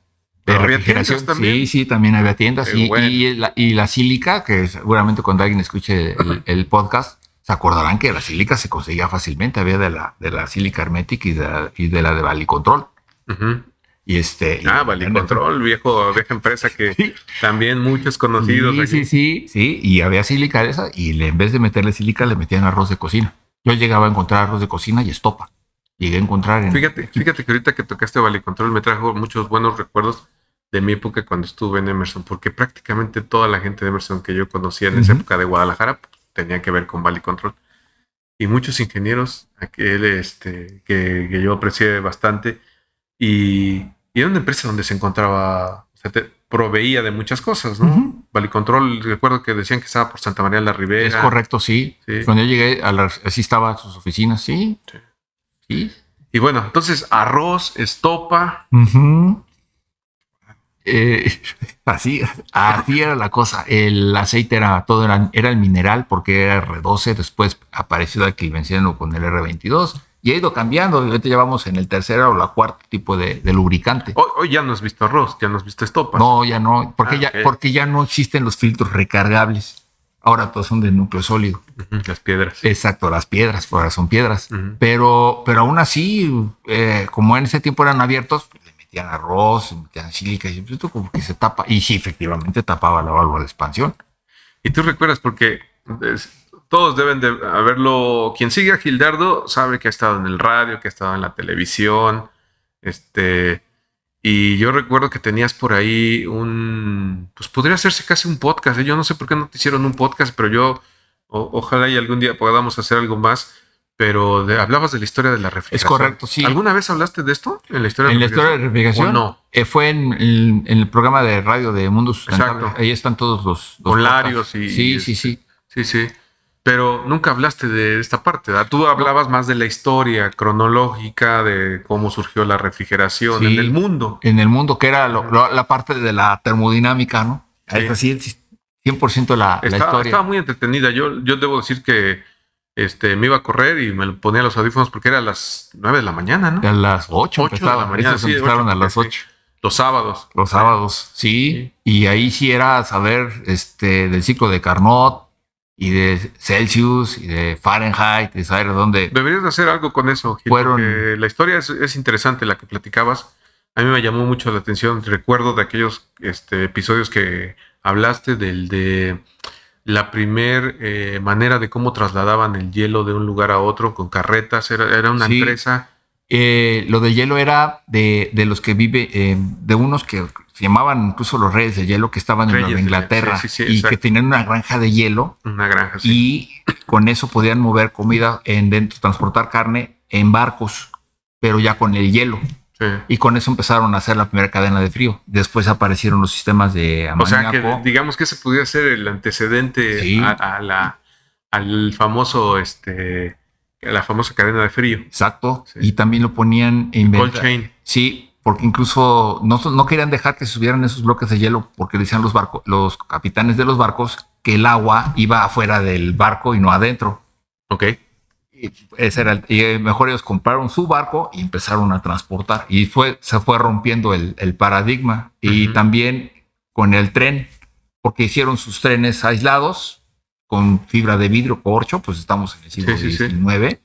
S2: De refrigeración. También? Sí, sí, también había tiendas. Y, y, la, sílica, que seguramente cuando alguien escuche el, podcast, se acordarán que la sílica se conseguía fácilmente. Había de la, de la sílica hermética y de, y de la de Valicontrol. Control. Y este.
S1: Ah, Control, viejo, vieja empresa que [LAUGHS] también muchos conocidos.
S2: Sí, sí, sí, sí. Y había sílica de esa, y en vez de meterle sílica, le metían arroz de cocina. Yo llegaba a encontrar arroz de cocina y estopa. Llegué a encontrar en.
S1: Fíjate, fíjate que ahorita que tocaste Control me trajo muchos buenos recuerdos de mi época cuando estuve en Emerson, porque prácticamente toda la gente de Emerson que yo conocía en esa época de Guadalajara pues, tenía que ver con Control. Y muchos ingenieros aquel, este, que, que yo aprecié bastante. Y y era una empresa donde se encontraba, o sea, te proveía de muchas cosas, ¿no? Valicontrol, recuerdo que decían que estaba por Santa María la Ribera.
S2: Es correcto, sí. Cuando yo llegué, a así estaban sus oficinas, sí.
S1: sí. Y bueno, entonces arroz, estopa.
S2: Eh, [LAUGHS] así, así era la cosa. El aceite era todo, era, era el mineral porque era R12, después apareció el venciendo con el R22 y ha ido cambiando. Ahorita ya vamos en el tercer o la cuarta tipo de, lubricante.
S1: Hoy, ya no has visto arroz, ya no has visto estopa.
S2: No, ya no, porque, ah, ya, porque ya no existen los filtros recargables. Ahora todos son de núcleo sólido.
S1: Las piedras.
S2: Exacto, las piedras, ahora son piedras. pero, pero aún así, eh, como en ese tiempo eran abiertos, metían arroz, metían sílica, y esto como que se tapa. Y sí, efectivamente tapaba la válvula de expansión.
S1: Y tú recuerdas porque todos deben de haberlo. Quien sigue a Gildardo sabe que ha estado en el radio, que ha estado en la televisión. Este. Y yo recuerdo que tenías por ahí un. Pues podría hacerse casi un podcast. ¿eh? Yo no sé por qué no te hicieron un podcast, pero yo. ojalá y algún día podamos hacer algo más. Pero hablabas de la historia de la refrigeración.
S2: Es correcto, sí.
S1: ¿Alguna vez hablaste de esto?
S2: ¿En la historia de, ¿En la, historia de refrigeración? no? Eh, fue en, el programa de radio de Mundo Sustentable. Exacto. Ahí están todos los.
S1: los y.
S2: Sí, sí, sí.
S1: Sí, sí pero nunca hablaste de esta parte. Tú hablabas más de la historia cronológica de cómo surgió la refrigeración en el mundo.
S2: En el mundo, que era la parte de la termodinámica, ¿no? Es decir, 100% la, la historia.
S1: Estaba muy entretenida. Yo, yo debo decir que este, me iba a correr y me ponía los audífonos porque era a las 9 de la mañana, ¿no?
S2: A las 8, 8 de la mañana. Sí, empezaron a las 8.
S1: Los sábados.
S2: Los sábados, sí. Y ahí sí era saber este, del ciclo de Carnot, y de Celsius y de Fahrenheit y saber dónde.
S1: Deberías de hacer algo con eso, Gil, la historia es, interesante, la que platicabas. A mí me llamó mucho la atención. Recuerdo de aquellos este, episodios que hablaste del de la primer eh, manera de cómo trasladaban el hielo de un lugar a otro con carretas. Era, era una empresa.
S2: Eh, lo del hielo era de, de los que vive, eh, de unos que se llamaban incluso los reyes de hielo que estaban en Nueva Inglaterra y que tenían una granja de hielo.
S1: Una granja,
S2: Y con eso podían mover comida en dentro, transportar carne en barcos, pero ya con el hielo. Y con eso empezaron a hacer la primera cadena de frío. Después aparecieron los sistemas de
S1: amoníaco. O sea, que digamos que ese podría ser el antecedente a, la, al famoso, este, la famosa cadena de frío.
S2: Exacto. Y también lo ponían
S1: en Cold chain.
S2: Sí, porque incluso no, no querían dejar que se subieran esos bloques de hielo porque decían los barcos, los capitanes de los barcos que el agua iba afuera del barco y no adentro.
S1: Ok.
S2: Y ese era el, y mejor ellos compraron su barco y empezaron a transportar. Y fue, se fue rompiendo el, el paradigma. Y también con el tren, porque hicieron sus trenes aislados con fibra de vidrio, corcho, pues estamos en el siglo XIX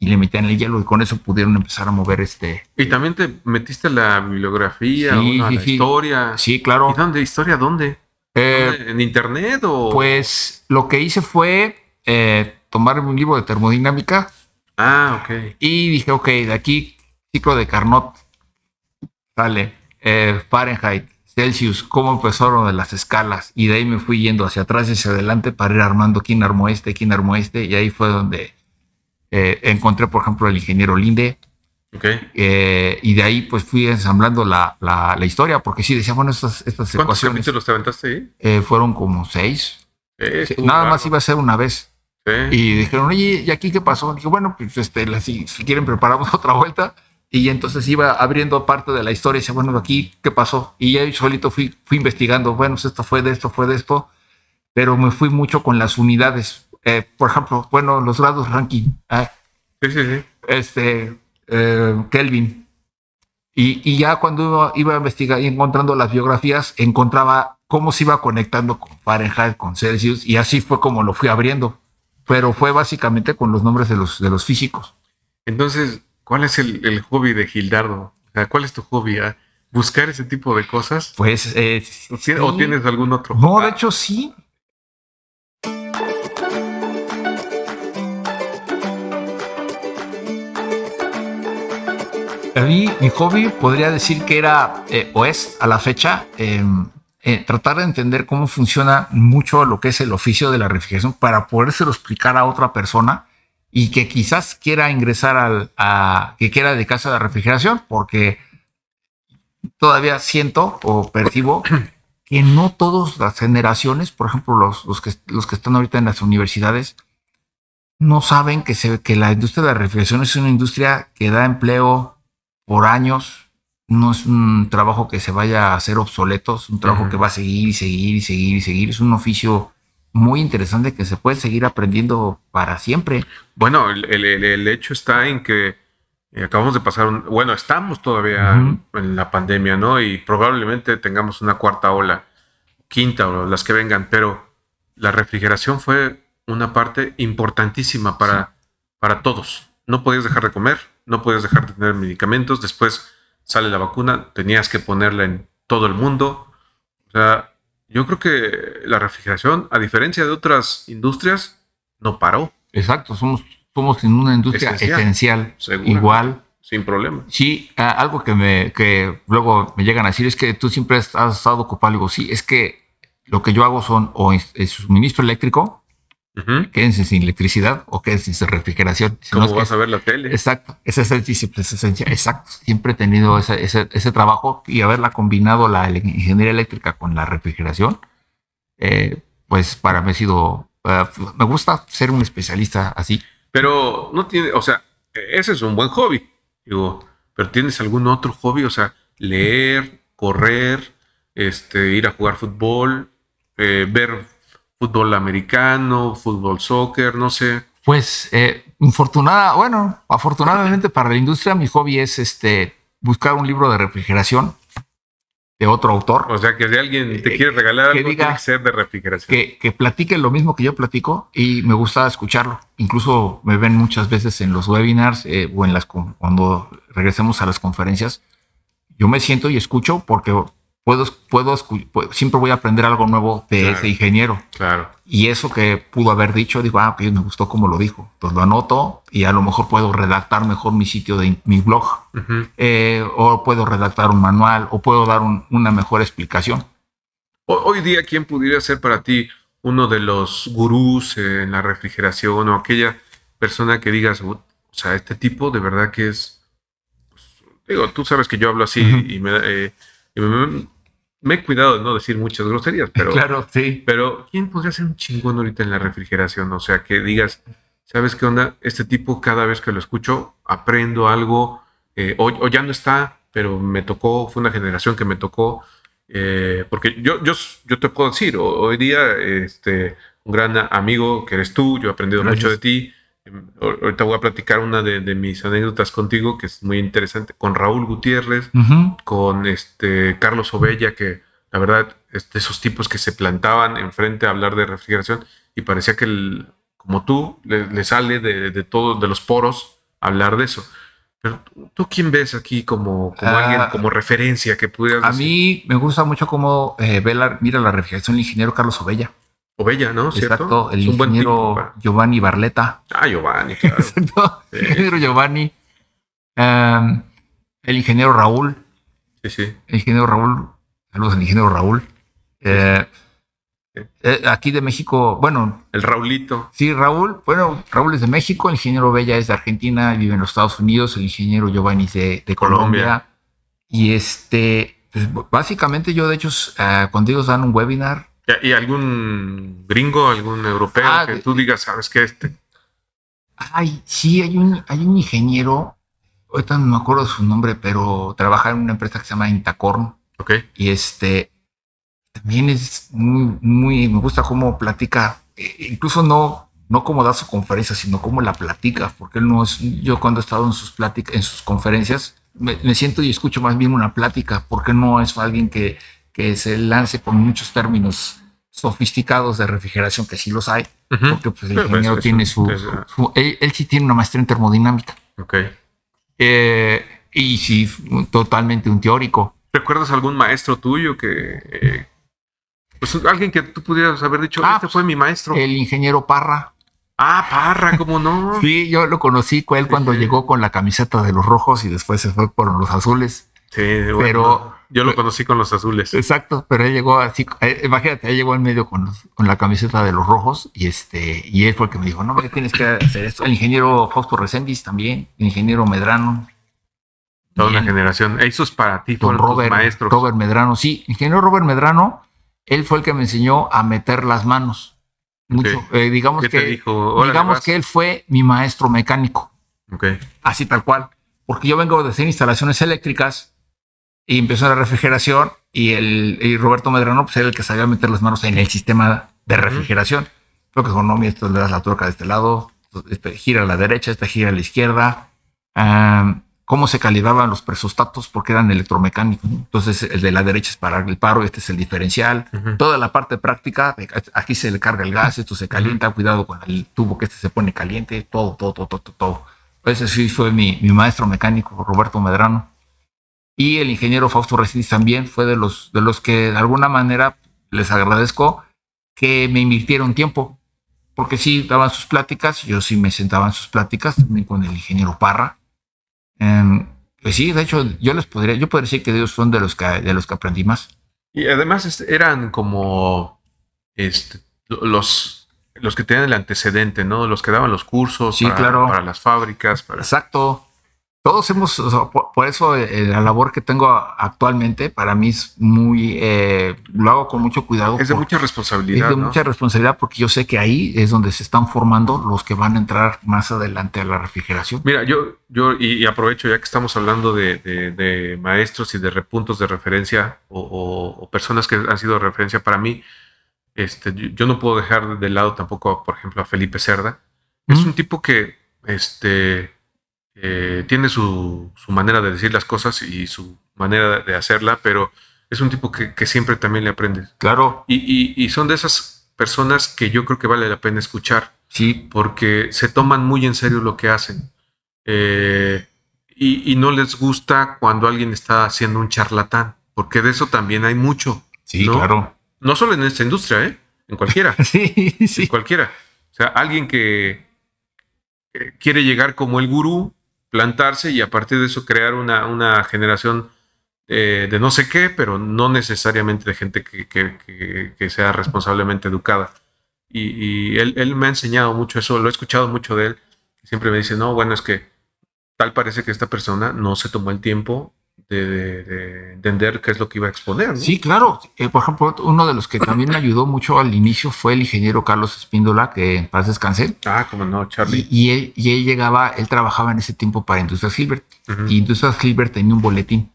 S2: y le metían el hielo y con eso pudieron empezar a mover este.
S1: Y también te metiste la bibliografía, la historia.
S2: Sí, claro.
S1: ¿Y dónde? ¿Historia dónde? Eh, ¿En internet o...?
S2: Pues lo que hice fue eh, tomar un libro de termodinámica.
S1: Ah, ok.
S2: Y dije, ok, de aquí, ciclo de Carnot, sale eh, Fahrenheit, Celsius, cómo empezaron de las escalas. Y de ahí me fui yendo hacia atrás y hacia adelante para ir armando quién armó este, quién armó este. Y ahí fue donde eh, encontré, por ejemplo, el ingeniero Linde.
S1: Okay.
S2: Eh, y de ahí pues fui ensamblando la, la, historia, porque sí, decía, bueno, estas, estas
S1: ¿Cuántos ecuaciones... ¿Cuántos te aventaste ahí?
S2: Eh, fueron como seis. nada más iba a ser una vez. Y dijeron, oye, ¿y aquí qué pasó? Dije, bueno, pues este, si, si quieren preparamos [LAUGHS] otra vuelta. Y entonces iba abriendo parte de la historia y decía, bueno, aquí qué pasó. Y ahí solito fui, fui investigando, bueno, pues, esto fue de esto, fue de esto. Pero me fui mucho con las unidades eh, por ejemplo, bueno, los grados ranking.
S1: Ah, sí, sí, sí.
S2: Este, eh, Kelvin. Y, ya cuando iba, a investigar y encontrando las biografías, encontraba cómo se iba conectando con Fahrenheit, con Celsius, y así fue como lo fui abriendo. Pero fue básicamente con los nombres de los, de los físicos.
S1: Entonces, ¿cuál es el, hobby de Gildardo? ¿Cuál es tu hobby? Ah? ¿Buscar ese tipo de cosas?
S2: Pues. Eh,
S1: ¿O tienes algún otro?
S2: No, de hecho sí. A mí, mi hobby podría decir que era, eh, o es a la fecha, em, eh, tratar de entender cómo funciona mucho lo que es el oficio de la refrigeración para podérselo explicar a otra persona y que quizás quiera ingresar al, a, que quiera dedicarse a la refrigeración, porque todavía siento o percibo que no todas las generaciones, por ejemplo, los, los, que, los que están ahorita en las universidades, no saben que, se, que la industria de la refrigeración es una industria que da empleo por años. No es un trabajo que se vaya a hacer obsoleto, es un trabajo que va a seguir y seguir y seguir y seguir. Es un oficio muy interesante que se puede seguir aprendiendo para siempre.
S1: Bueno, el, hecho está en que eh, acabamos de pasar, bueno, estamos todavía en la pandemia, ¿no? Y probablemente tengamos una cuarta ola, quinta o las que vengan, pero la refrigeración fue una parte importantísima para, para todos. No podías dejar de comer, no puedes dejar de tener medicamentos, después sale la vacuna, tenías que ponerla en todo el mundo. O sea, yo creo que la refrigeración, a diferencia de otras industrias, no paró.
S2: Exacto, somos, somos en una industria esencial, igual.
S1: Sin problema.
S2: Sí, algo que, me, que luego me llegan a decir es que tú siempre has, estado ocupado. Digo, sí, es que lo que yo hago son o suministro eléctrico Quédense sin electricidad o quédense sin refrigeración.
S1: ¿Cómo vas a ver la tele?
S2: Exacto, esa es esa esencia. Exacto, siempre he tenido ese, ese, trabajo y haberla combinado la ingeniería eléctrica con la refrigeración, eh, pues para mí ha sido, eh, me gusta ser un especialista así.
S1: Pero no tiene, o sea, ese es un buen hobby, digo, pero ¿tienes algún otro hobby? O sea, leer, correr, este, ir a jugar fútbol, eh, ver fútbol americano, fútbol soccer, no sé.
S2: Pues, eh, infortunada, bueno, afortunadamente para la industria, mi hobby es este buscar un libro de refrigeración de otro autor.
S1: O sea, que si alguien te eh, quiere regalar algo, tiene que ser de refrigeración.
S2: Que, que, platique lo mismo que yo platico y me gusta escucharlo. Incluso me ven muchas veces en los webinars eh, o en las cuando regresemos a las conferencias. Yo me siento y escucho porque puedo, puedo, siempre voy a aprender algo nuevo de ese ingeniero.
S1: Claro.
S2: Y eso que pudo haber dicho, digo, ah, ok, me gustó como lo dijo. Pues lo anoto y a lo mejor puedo redactar mejor mi sitio de mi blog. Eh, o puedo redactar un manual o puedo dar una mejor explicación.
S1: Hoy día, ¿quién pudiera ser para ti uno de los gurús en la refrigeración o aquella persona que digas, o sea, este tipo de verdad que es, pues, digo, tú sabes que yo hablo así y me, eh, me, he cuidado de no decir muchas groserías, [LAUGHS] pero.
S2: Claro, sí.
S1: Pero, ¿quién podría ser un chingón ahorita en la refrigeración? O sea, que digas, ¿sabes qué onda? Este tipo, cada vez que lo escucho, aprendo algo, eh, o, ya no está, pero me tocó, fue una generación que me tocó, eh, porque yo, yo, yo te puedo decir, hoy día, este, un gran amigo que eres tú, yo he aprendido mucho de ti. Ahorita voy a platicar una de, mis anécdotas contigo, que es muy interesante, con Raúl Gutiérrez, con este Carlos Ovella, que la verdad es de esos tipos que se plantaban enfrente a hablar de refrigeración y parecía que, el, como tú, le, sale de, de todos, de los poros hablar de eso. Pero tú, ¿quién ves aquí como, como alguien, ah, como referencia que pudieras
S2: A mí me gusta mucho cómo eh, mira la refrigeración el ingeniero Carlos Ovella.
S1: Ovella, ¿no?
S2: Exacto, el ingeniero Giovanni Barleta.
S1: Ah, Giovanni, claro. [LAUGHS] Exacto,
S2: el ingeniero Giovanni. Em, el ingeniero Raúl.
S1: Sí, sí.
S2: El ingeniero Raúl. Saludos al ingeniero Raúl. Eh, eh, aquí de México, bueno.
S1: El Raulito.
S2: Sí, Raúl. Bueno, Raúl es de México, el ingeniero Bella es de Argentina, vive en los Estados Unidos, el ingeniero Giovanni es de, Colombia. Y este, pues, básicamente yo de hecho, uh, cuando ellos dan un webinar,
S1: ¿Y algún gringo, algún europeo ah, que tú digas, sabes que este?
S2: Ay, sí, hay un, hay un ingeniero, ahorita no me acuerdo su nombre, pero trabaja en una empresa que se llama Intacorn.
S1: Ok.
S2: Y este, también es muy, muy, me gusta cómo platica, e, incluso no, no cómo da su conferencia, sino cómo la platica, porque él no es, yo cuando he estado en sus pláticas, en sus conferencias, me, me siento y escucho más bien una plática, porque no es alguien que que se lance con muchos términos sofisticados de refrigeración, que sí los hay, porque pues, el ingeniero tiene su, él, sí tiene una maestría en termodinámica.
S1: Ok.
S2: Eh, y sí, totalmente un teórico.
S1: ¿Recuerdas algún maestro tuyo que... Eh, pues alguien que tú pudieras haber dicho, ah, este fue mi maestro.
S2: El ingeniero Parra.
S1: Ah, Parra, ¿cómo no? [LAUGHS]
S2: sí, yo lo conocí con él cuando llegó con la camiseta de los rojos y después se fue por los azules.
S1: Sí, pero yo lo conocí con los azules.
S2: Exacto, pero él llegó así, eh, imagínate, él llegó en medio con, con, la camiseta de los rojos y este y él fue el que me dijo, no, tienes que hacer esto. El ingeniero Fausto Recendis también, el ingeniero Medrano.
S1: Toda una generación. Eso es para ti, fueron
S2: Robert,
S1: maestros.
S2: Robert Medrano, sí, el ingeniero Robert Medrano, él fue el que me enseñó a meter las manos. Mucho. Eh, digamos que, digamos que él fue mi maestro mecánico.
S1: Okay.
S2: Así tal cual. Porque yo vengo de hacer instalaciones eléctricas y empezó la refrigeración y, el, Roberto Medrano pues, era el que sabía meter las manos en el sistema de refrigeración. Creo que con Nomi esto le das la tuerca de este lado, este gira a la derecha, esta gira a la izquierda. cómo se calibraban los presostatos porque eran electromecánicos. Entonces el de la derecha es para el paro, este es el diferencial. Toda la parte práctica, aquí se le carga el gas, esto se calienta, cuidado con el tubo que este se pone caliente, todo, todo, todo, todo, todo. Ese sí fue mi, mi maestro mecánico, Roberto Medrano. Y el ingeniero Fausto Residis también fue de los, de los que de alguna manera les agradezco que me invirtieron tiempo, porque sí daban sus pláticas, yo sí me sentaba en sus pláticas también con el ingeniero Parra. Em, pues sí, de hecho, yo les podría, yo podría decir que ellos son de los que, de los que aprendí más.
S1: Y además eran como este, los, los que tenían el antecedente, ¿no? Los que daban los cursos
S2: sí,
S1: para,
S2: claro.
S1: para las fábricas.
S2: Exacto todos hemos, por, eso eh, la labor que tengo actualmente para mí es muy, eh, lo hago con mucho cuidado.
S1: Es de mucha responsabilidad.
S2: Es de mucha responsabilidad porque yo sé que ahí es donde se están formando los que van a entrar más adelante a la refrigeración.
S1: Mira, yo, yo y, aprovecho ya que estamos hablando de, maestros y de repuntos de referencia o, personas que han sido referencia para mí. Este, yo, no puedo dejar de lado tampoco, por ejemplo, a Felipe Cerda. Es un tipo que, este, eh, tiene su, manera de decir las cosas y su manera de hacerla, pero es un tipo que, siempre también le aprende.
S2: Claro.
S1: Y, son de esas personas que yo creo que vale la pena escuchar.
S2: Sí.
S1: Porque se toman muy en serio lo que hacen. Eh, y, no les gusta cuando alguien está haciendo un charlatán, porque de eso también hay mucho.
S2: Sí, claro.
S1: No solo en esta industria, ¿eh? En cualquiera. [LAUGHS]
S2: sí, sí.
S1: En cualquiera. O sea, alguien que quiere llegar como el gurú plantarse y a partir de eso crear una, una generación eh, de no sé qué, pero no necesariamente de gente que, que, que, sea responsablemente educada. Y, y él, él, me ha enseñado mucho eso, lo he escuchado mucho de él. Siempre me dice, no, bueno, es que tal parece que esta persona no se tomó el tiempo de, entender qué es lo que iba a exponer.
S2: Sí, claro. Eh, por ejemplo, uno de los que también me ayudó mucho al inicio fue el ingeniero Carlos Espíndola, que en paz descanse.
S1: Ah, como no, Charlie.
S2: Y, y, él, y, él, llegaba, él trabajaba en ese tiempo para Industrias Hilbert. Y Industrias Hilbert tenía un boletín.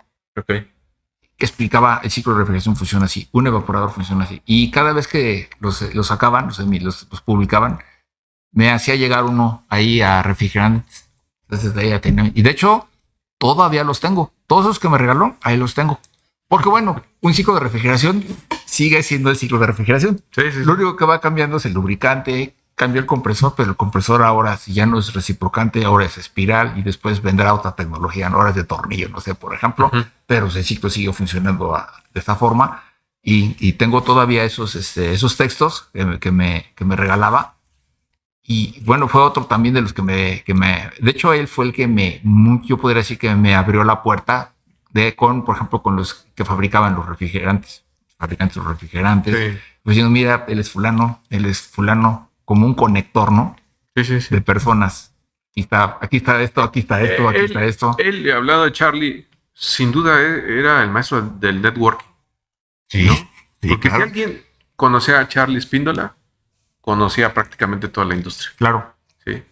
S2: Que explicaba el ciclo de refrigeración funciona así, un evaporador funciona así. Y cada vez que los, los sacaban, los, los, publicaban, me hacía llegar uno ahí a refrigerantes. Entonces de ahí tenía. Y de hecho, todavía los tengo. Todos los que me regaló, ahí los tengo. Porque bueno, un ciclo de refrigeración sigue siendo el ciclo de refrigeración. Lo único que va cambiando es el lubricante, cambia el compresor, pero el compresor ahora si ya no es reciprocante, ahora es espiral y después vendrá otra tecnología, ahora es de tornillo, no sé, por ejemplo, pero el ciclo sigue funcionando de esta forma y, tengo todavía esos, este, esos textos que, me, que me regalaba. Y bueno, fue otro también de los que me, que me, de hecho él fue el que me, yo podría decir que me abrió la puerta de con, por ejemplo, con los que fabricaban los refrigerantes, fabricantes de los refrigerantes, pues diciendo, mira, él es fulano, él es fulano, como un conector, ¿no?
S1: Sí, sí, sí.
S2: De personas. Aquí está, aquí está esto, aquí está esto, aquí está esto.
S1: Él, hablado de Charlie, sin duda eh, era el maestro del networking.
S2: Sí.
S1: Porque si alguien conocía a Charlie Spíndola, conocía prácticamente toda la industria.
S2: Claro.
S1: Sí.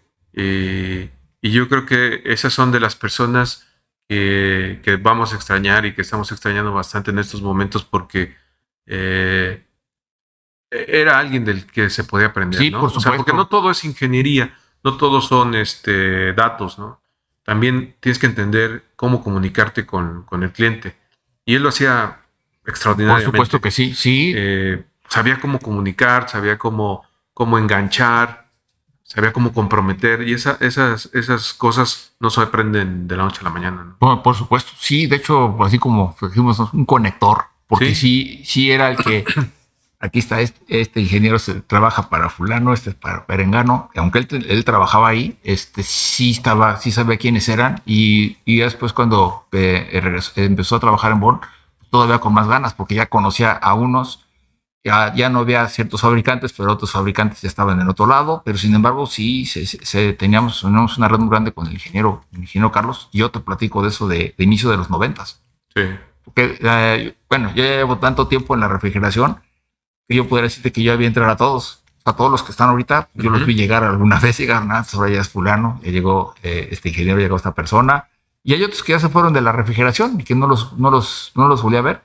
S1: y yo creo que esas son de las personas que, vamos a extrañar y que estamos extrañando bastante en estos momentos porque eh, era alguien del que se podía aprender,
S2: sí, Por supuesto.
S1: porque no todo es ingeniería, no todos son este, datos, ¿no? También tienes que entender cómo comunicarte con, con el cliente. Y él lo hacía extraordinariamente.
S2: Por supuesto que sí, sí.
S1: Eh, sabía cómo comunicar, sabía cómo, cómo enganchar, sabía cómo comprometer. Y esa, esas, esas cosas no se aprenden de la noche a la mañana.
S2: ¿no? Por, supuesto, sí. De hecho, así como dijimos, un conector, porque sí, sí era el que [CLEARS THROAT] aquí está este, ingeniero se trabaja para fulano, este es para Perengano, aunque él, trabajaba ahí, este sí estaba, sí sabía quiénes eran y, después cuando eh, empezó a trabajar en Bonn, todavía con más ganas porque ya conocía a unos, ya, ya no había ciertos fabricantes, pero otros fabricantes ya estaban en otro lado, pero sin embargo sí se, teníamos, una red muy grande con el ingeniero, el ingeniero Carlos, y yo te platico de eso de, inicio de los noventas.
S1: Sí.
S2: Porque, eh, bueno, yo llevo tanto tiempo en la refrigeración que yo podría decirte que yo había entrado a todos. A todos los que están ahorita, yo los vi llegar alguna [LAUGHS] vez llegaron, ah, ahora ya es fulano, ya llegó eh, este ingeniero, llegó esta persona. Y hay otros que ya se fueron de la refrigeración y que no los, no los, no los volví a ver.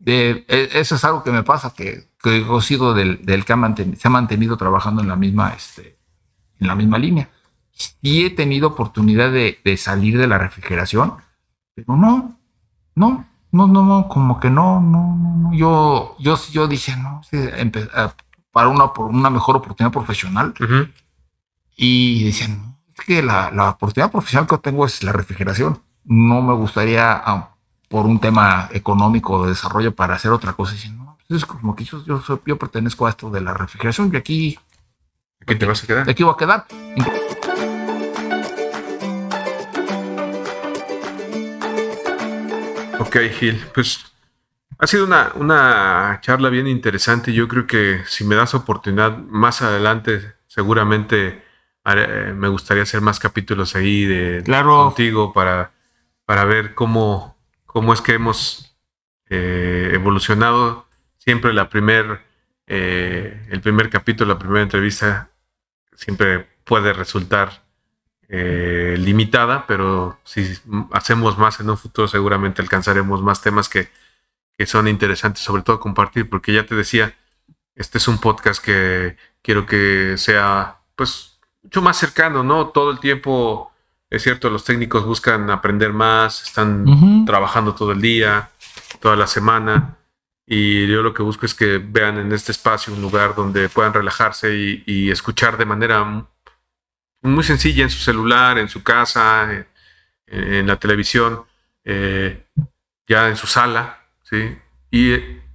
S2: De, e, eso es algo que me pasa, que, que he sido del, del que se ha mantenido trabajando en la misma, este, en la misma línea. Y he tenido oportunidad de, de salir de la refrigeración, pero no, no, no, no, no, como que no, no, no, yo, yo, yo dije, no, para una, por una mejor oportunidad profesional. Y decían, es que la, la, oportunidad profesional que tengo es la refrigeración. No me gustaría, ah, por un tema económico de desarrollo, para hacer otra cosa. Y no, pues es como que yo, yo, yo, pertenezco a esto de la refrigeración y aquí...
S1: ¿Aquí te vas a quedar?
S2: Aquí voy a quedar.
S1: Ok, Gil, pues ha sido una, una charla bien interesante. Yo creo que si me das oportunidad más adelante, seguramente me gustaría hacer más capítulos ahí de contigo para, para ver cómo, cómo es que hemos eh, evolucionado. Siempre la primer, eh, el primer capítulo, la primera entrevista, siempre puede resultar eh, limitada, pero si hacemos más en un futuro seguramente alcanzaremos más temas que, que son interesantes, sobre todo compartir, porque ya te decía, este es un podcast que quiero que sea pues mucho más cercano, ¿no? Todo el tiempo, es cierto, los técnicos buscan aprender más, están trabajando todo el día, toda la semana. Y yo lo que busco es que vean en este espacio un lugar donde puedan relajarse y, escuchar de manera muy sencilla en su celular, en su casa, en, la televisión, eh, ya en su sala, ¿sí? Y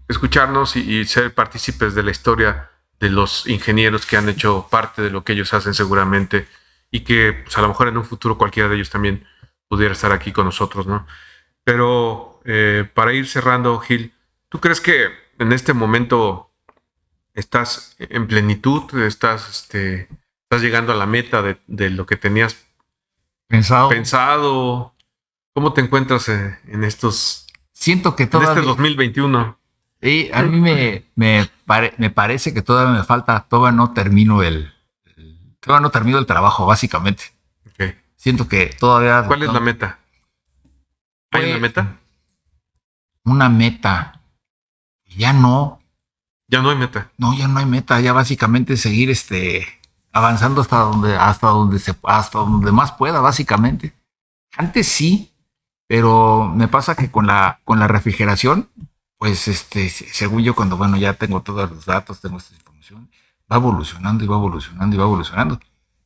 S1: escucharnos y, ser partícipes de la historia de los ingenieros que han hecho parte de lo que ellos hacen seguramente y que pues, a lo mejor en un futuro cualquiera de ellos también pudiera estar aquí con nosotros, ¿no? Pero eh, para ir cerrando, Gil, ¿tú crees que en este momento estás en plenitud? ¿Estás este, estás llegando a la meta de, lo que tenías
S2: pensado.
S1: pensado. ¿Cómo te encuentras en, estos...
S2: Siento que todavía...
S1: En este 2021.
S2: Sí, a mí me, me, parece que todavía me falta, todavía no termino el, todavía no termino el trabajo, básicamente.
S1: Okay.
S2: Siento que todavía...
S1: ¿Cuál es la meta? ¿Hay una meta?
S2: una meta. Ya no.
S1: Ya no hay meta.
S2: No, ya no hay meta. Ya básicamente seguir este avanzando hasta donde, hasta donde se, hasta donde más pueda, básicamente. Antes sí, pero me pasa que con la, con la refrigeración, pues este, según yo, cuando bueno, ya tengo todos los datos, tengo esta información, va evolucionando y va evolucionando y va evolucionando.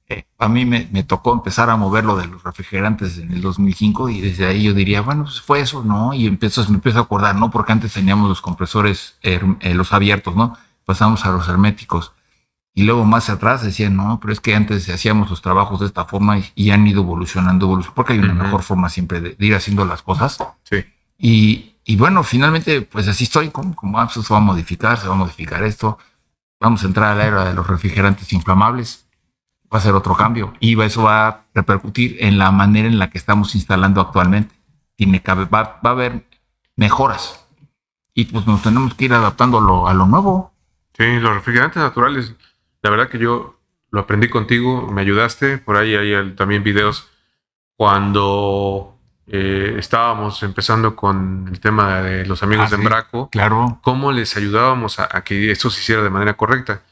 S2: Eh, a mí me, me, tocó empezar a mover lo de los refrigerantes en el 2005 y desde ahí yo diría, bueno, pues fue eso, ¿no? Y empiezo, me empiezo a acordar, ¿no? Porque antes teníamos los compresores, eh, los abiertos, ¿no? Pasamos a los herméticos. Y luego más atrás decían, no, pero es que antes hacíamos los trabajos de esta forma y, han ido evolucionando, evolucionando, porque hay una mejor forma siempre de, ir haciendo las cosas.
S1: Sí.
S2: Y, y, bueno, finalmente, pues así estoy, como, como ah, pues se va a modificar, se va a modificar esto. Vamos a entrar a la era de los refrigerantes inflamables. Va a ser otro cambio. Y eso va a repercutir en la manera en la que estamos instalando actualmente. Tiene que va, va a haber mejoras. Y pues nos tenemos que ir adaptando a lo, a lo nuevo.
S1: Sí, los refrigerantes naturales la verdad que yo lo aprendí contigo, me ayudaste, por ahí hay también videos cuando eh, estábamos empezando con el tema de los amigos ah, de Embraco,
S2: claro.
S1: cómo les ayudábamos a, que esto se hiciera de manera correcta.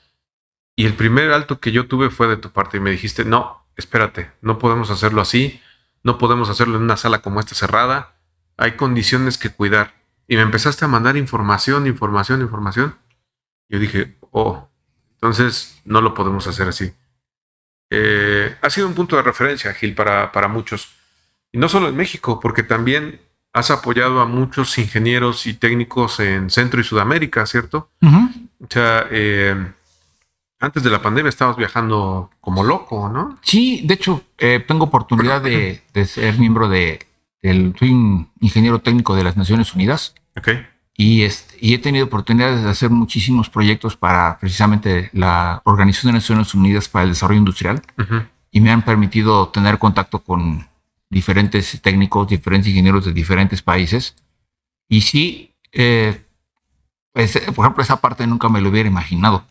S1: Y el primer alto que yo tuve fue de tu parte y me dijiste, no, espérate, no podemos hacerlo así, no podemos hacerlo en una sala como esta cerrada, hay condiciones que cuidar. Y me empezaste a mandar información, información, información. Yo dije, oh, entonces, no lo podemos hacer así. Eh, ha sido un punto de referencia, Gil, para, para muchos. Y no solo en México, porque también has apoyado a muchos ingenieros y técnicos en Centro y Sudamérica, ¿cierto? O sea, eh, antes de la pandemia estabas viajando como loco, ¿no?
S2: Sí, de hecho, eh, tengo oportunidad de, de, ser miembro de, del, soy un ingeniero técnico de las Naciones Unidas.
S1: Okay.
S2: Y, este, y he tenido oportunidades de hacer muchísimos proyectos para precisamente la Organización de Naciones Unidas para el Desarrollo Industrial y me han permitido tener contacto con diferentes técnicos, diferentes ingenieros de diferentes países. Y sí, eh, pues, por ejemplo, esa parte nunca me lo hubiera imaginado.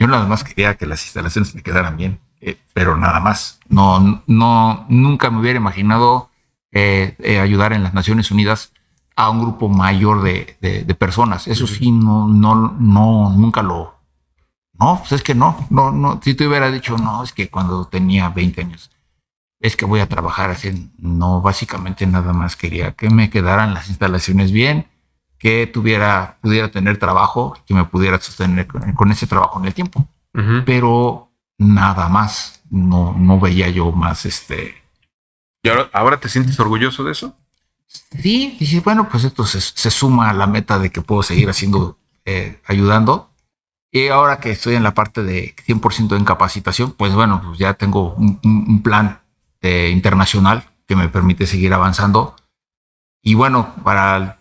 S2: Yo nada más quería que las instalaciones me quedaran bien, eh, pero nada más. No, no, nunca me hubiera imaginado eh, ayudar en las Naciones Unidas a un grupo mayor de, de, personas. Eso sí, no, no, no, nunca lo. No, pues es que no, no, no. Si te hubiera dicho, no, es que cuando tenía 20 años, es que voy a trabajar así. No, básicamente nada más quería que me quedaran las instalaciones bien, que tuviera, pudiera tener trabajo, que me pudiera sostener con, ese trabajo en el tiempo. Pero nada más, no, no veía yo más este.
S1: ¿Y ahora, ahora te sientes orgulloso de eso?
S2: Sí, dije, bueno, pues esto se, suma a la meta de que puedo seguir haciendo, eh, ayudando. Y ahora que estoy en la parte de 100% en capacitación, pues bueno, pues ya tengo un, plan eh, internacional que me permite seguir avanzando. Y bueno, para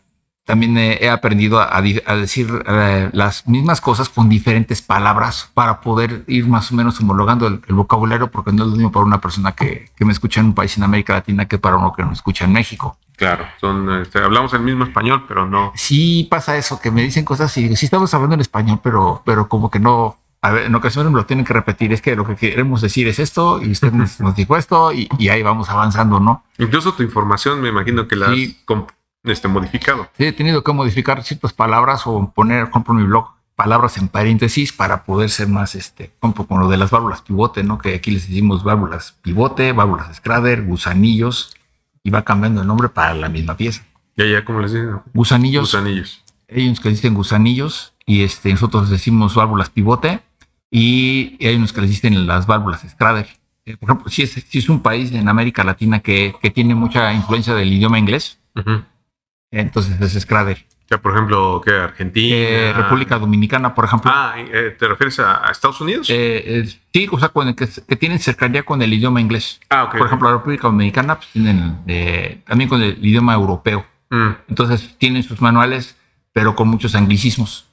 S2: también he aprendido a, decir eh, las mismas cosas con diferentes palabras para poder ir más o menos homologando el, vocabulario, porque no es lo mismo para una persona que, me escucha en un país en América Latina que para uno que no escucha en México.
S1: Claro, son, este, hablamos el mismo español, pero no.
S2: Sí pasa eso, que me dicen cosas y sí estamos hablando en español, pero, pero como que no, a ver, en ocasiones me lo tienen que repetir, es que lo que queremos decir es esto y usted nos, dijo esto y, ahí vamos avanzando, ¿no?
S1: Incluso tu información me imagino que la este, modificado.
S2: Sí, he tenido que modificar ciertas palabras o poner, compro mi blog, palabras en paréntesis para poder ser más, este, como con lo de las válvulas pivote, ¿no? Que aquí les decimos válvulas pivote, válvulas Scrader, gusanillos, y va cambiando el nombre para la misma pieza.
S1: Ya, ya, ¿cómo les dicen?
S2: Gusanillos.
S1: Gusanillos.
S2: Hay unos que dicen gusanillos y este, nosotros decimos válvulas pivote y hay unos que les dicen las válvulas Scrader. Eh, por ejemplo, si es, si es un país en América Latina que, que tiene mucha influencia del idioma inglés, entonces es Scrader.
S1: Ya, por ejemplo, ¿qué? Argentina.
S2: Eh, República Dominicana, por ejemplo.
S1: Ah, eh, ¿te refieres a, Estados Unidos?
S2: Eh, sí, o sea, que, tienen cercanía con el idioma inglés.
S1: Ah, ok.
S2: Por ejemplo, la República Dominicana pues, tienen también con el idioma europeo. Mm. Entonces tienen sus manuales, pero con muchos anglicismos.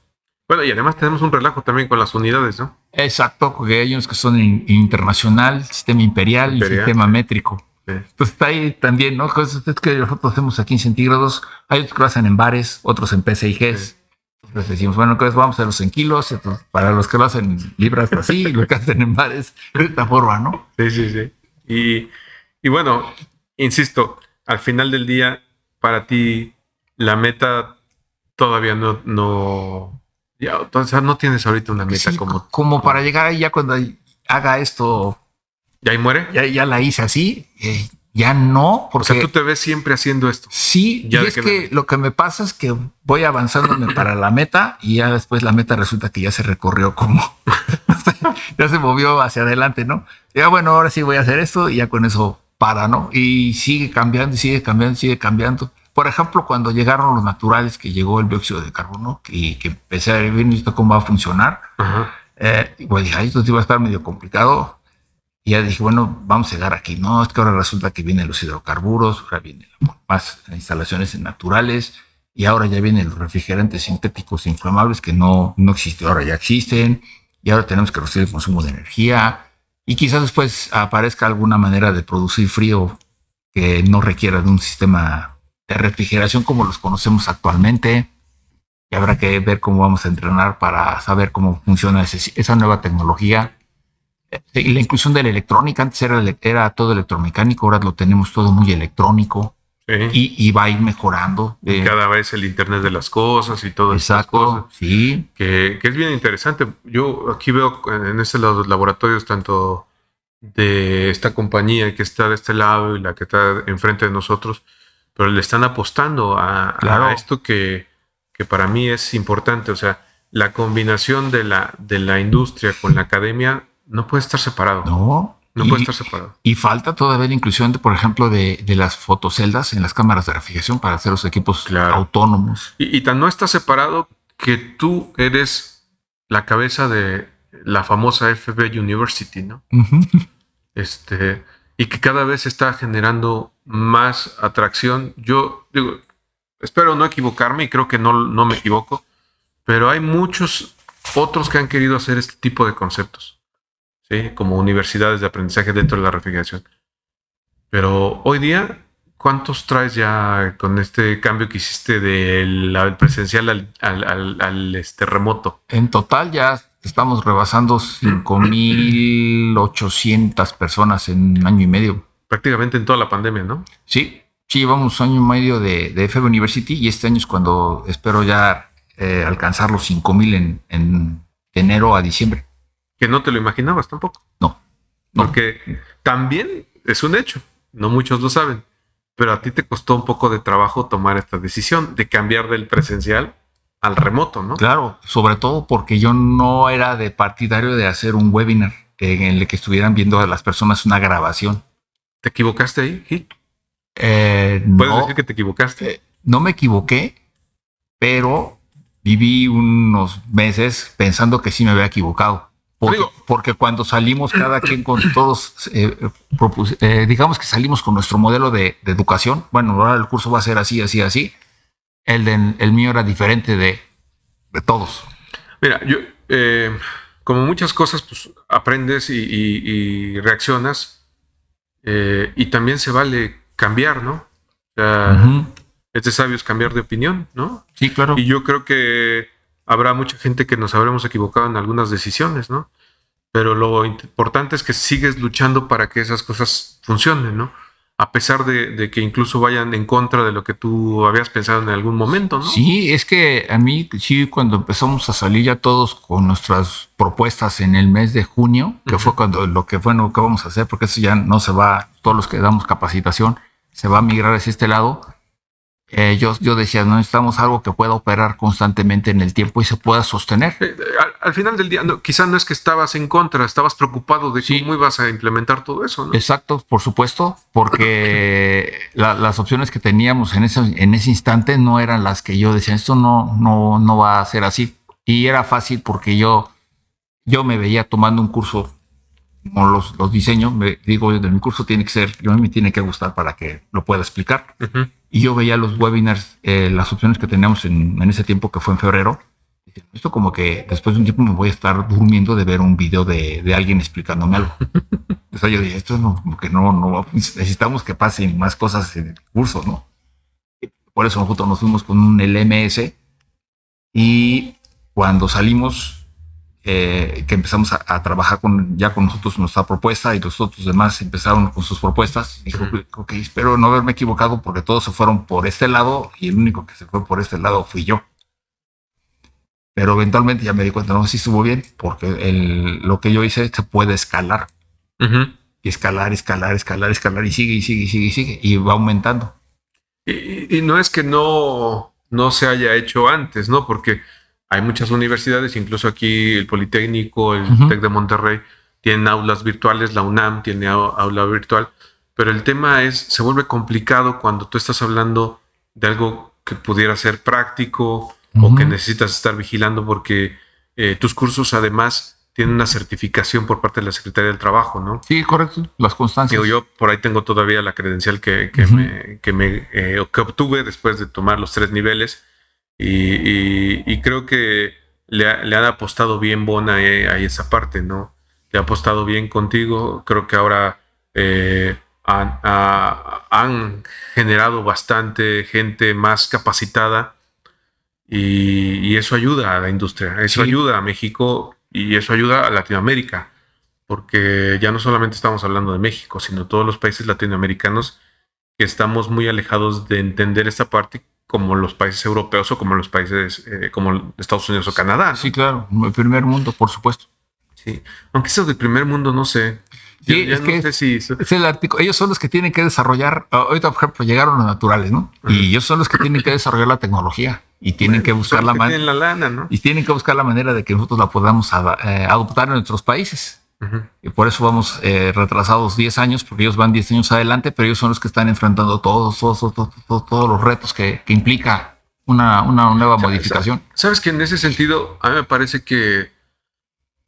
S1: Bueno, y además tenemos un relajo también con las unidades, ¿no?
S2: Exacto, porque hay unos que son internacional, sistema imperial, y sistema métrico. Pues está ahí también, ¿no? Es que nosotros hacemos aquí en centígrados, hay otros que lo hacen en bares, otros en PCIGs. Entonces decimos, bueno, entonces vamos a hacerlos en kilos, para los que lo hacen en libras así, [LAUGHS] lo que hacen en bares, de esta forma, ¿no?
S1: Sí, sí, sí. Y, y bueno, insisto, al final del día, para ti, la meta todavía no, no, ya, o sea, no tienes ahorita una meta como...
S2: Como para llegar ahí ya cuando haga esto...
S1: ¿Ya ahí muere?
S2: Ya, ya la hice así, eh, ya no.
S1: Porque, o sea, tú te ves siempre haciendo esto.
S2: Sí, ya y es que, lo que me pasa es que voy avanzándome [LAUGHS] para la meta y ya después la meta resulta que ya se recorrió como... [LAUGHS] ya se movió hacia adelante, ¿no? Ya bueno, ahora sí voy a hacer esto y ya con eso para, ¿no? Y sigue cambiando, y sigue cambiando, sigue cambiando. Por ejemplo, cuando llegaron los naturales, que llegó el dióxido de carbono, y que empecé a ver esto cómo va a funcionar, eh, pues dije, esto iba a estar medio complicado. Y ya dije, bueno, vamos a llegar aquí. No, es que ahora resulta que vienen los hidrocarburos, ahora vienen más instalaciones naturales, y ahora ya vienen los refrigerantes sintéticos inflamables que no, no existen, ahora ya existen, y ahora tenemos que reducir el consumo de energía y quizás después aparezca alguna manera de producir frío que no requiera de un sistema de refrigeración como los conocemos actualmente. Y habrá que ver cómo vamos a entrenar para saber cómo funciona esa nueva tecnología. Eh, y la inclusión de la electrónica, antes era, era todo electromecánico, ahora lo tenemos todo muy electrónico. Y, va a ir mejorando.
S1: Y cada vez el Internet de las cosas y todo
S2: Exacto, sí.
S1: Que, es bien interesante. Yo aquí veo en este lado los laboratorios tanto de esta compañía que está de este lado y la que está enfrente de nosotros, pero le están apostando a, a esto que, que, para mí es importante. O sea, la combinación de la, de la industria con la academia no puede estar separado.
S2: No,
S1: no puede estar separado.
S2: Y falta todavía la inclusión, de, por ejemplo, de, las fotoceldas en las cámaras de refrigeración para hacer los equipos autónomos.
S1: Y, tan no está separado que tú eres la cabeza de la famosa FB University, ¿no? Este, y que cada vez está generando más atracción. Yo digo, espero no equivocarme y creo que no, no me equivoco, pero hay muchos otros que han querido hacer este tipo de conceptos como universidades de aprendizaje dentro de la refrigeración. Pero hoy día, ¿cuántos traes ya con este cambio que hiciste del presencial al, al, este remoto?
S2: En total ya estamos rebasando 5.800 personas en un año y medio.
S1: Prácticamente en toda la pandemia, ¿no?
S2: Sí, sí, llevamos un año y medio de, de FB University y este año es cuando espero ya eh, alcanzar los 5.000 en, en enero a diciembre
S1: que no te lo imaginabas tampoco.
S2: No.
S1: Porque también es un hecho, no muchos lo saben, pero a ti te costó un poco de trabajo tomar esta decisión de cambiar del presencial al remoto, ¿no?
S2: Claro, sobre todo porque yo no era de partidario de hacer un webinar en el que estuvieran viendo a las personas una grabación.
S1: ¿Te equivocaste ahí?
S2: Eh,
S1: ¿Puedes decir que te equivocaste?
S2: Eh, no me equivoqué, pero viví unos meses pensando que sí me había equivocado. Porque, cuando salimos cada quien con [CLEARS THROAT] todos, eh, eh, digamos que salimos con nuestro modelo de, educación, bueno, ahora el curso va a ser así, así, así, el, el mío era diferente de, de todos.
S1: Mira, yo, eh, como muchas cosas, pues aprendes y, reaccionas, y también se vale cambiar, ¿no? O sea, es de sabios cambiar de opinión, ¿no?
S2: Sí, claro.
S1: Y yo creo que habrá mucha gente que nos habremos equivocado en algunas decisiones, ¿no? Pero lo importante es que sigues luchando para que esas cosas funcionen, ¿no? A pesar de, que incluso vayan en contra de lo que tú habías pensado en algún momento, ¿no?
S2: Sí, es que a mí, sí, cuando empezamos a salir ya todos con nuestras propuestas en el mes de junio, que fue cuando lo que bueno que vamos a hacer, porque eso ya no se va, todos los que damos capacitación, se va a migrar hacia este lado eh, yo, yo decía, no necesitamos algo que pueda operar constantemente en el tiempo y se pueda sostener.
S1: Eh, eh, al, final del día, no, quizás no es que estabas en contra, estabas preocupado de cómo ibas a implementar todo eso. ¿no?
S2: Exacto, por supuesto, porque [LAUGHS] las opciones que teníamos en ese, en ese instante no eran las que yo decía, esto no, no, no va a ser así. Y era fácil porque yo, yo me veía tomando un curso como los, los diseños, me digo, de mi curso tiene que ser, yo me tiene que gustar para que lo pueda explicar y yo veía los webinars, eh, las opciones que teníamos en, ese tiempo que fue en febrero. Esto como que después de un tiempo me voy a estar durmiendo de ver un video de, de alguien explicándome algo. [LAUGHS] o sea, yo dije, esto no, como que no, no, necesitamos que pasen más cosas en el curso, ¿no? Por eso nosotros nos fuimos con un LMS y cuando salimos eh, que empezamos a, trabajar con, ya con nosotros nuestra propuesta y los otros demás empezaron con sus propuestas. Dijo, ok, espero no haberme equivocado porque todos se fueron por este lado y el único que se fue por este lado fui yo. Pero eventualmente ya me di cuenta, no, si estuvo bien, porque el, lo que yo hice se puede escalar. Y escalar, escalar, escalar, escalar, y sigue, y sigue, y sigue, y sigue, y va aumentando.
S1: Y, no es que no, no se haya hecho antes, ¿no? Porque hay muchas universidades, incluso aquí el Politécnico, el TEC de Monterrey, tienen aulas virtuales, la UNAM tiene aula virtual, pero el tema es, se vuelve complicado cuando tú estás hablando de algo que pudiera ser práctico, o que necesitas estar vigilando porque eh, tus cursos además tienen una certificación por parte de la Secretaría del Trabajo, ¿no?
S2: Sí, correcto, las constancias.
S1: yo por ahí tengo todavía la credencial que, me, que, me eh, que obtuve después de tomar los tres niveles y, creo que le, han apostado bien Bona eh, a esa parte, ¿no? Le ha apostado bien contigo, creo que ahora han, han generado bastante gente más capacitada y, eso ayuda a la industria, eso ayuda a México y eso ayuda a Latinoamérica, porque ya no solamente estamos hablando de México, sino todos los países latinoamericanos que estamos muy alejados de entender esta parte como los países europeos o como los países eh, como Estados Unidos o Canadá.
S2: Sí, claro, el primer mundo, por supuesto.
S1: Sí, aunque eso del primer mundo no sé.
S2: Sí, es que es el artículo. Ellos son los que tienen que desarrollar. Ahorita, por ejemplo, llegaron los naturales, ¿no? Y ellos son los que tienen que desarrollar la tecnología y tienen que buscar la
S1: manera
S2: y tienen que buscar la manera de que nosotros la podamos eh, adoptar en nuestros países. Y por eso vamos eh, retrasados 10 años, porque ellos van 10 años adelante, pero ellos son los que están enfrentando todos, todos, todos, todos, los retos que, que implica una, una, nueva modificación.
S1: Sabes que en ese sentido, a mí me parece que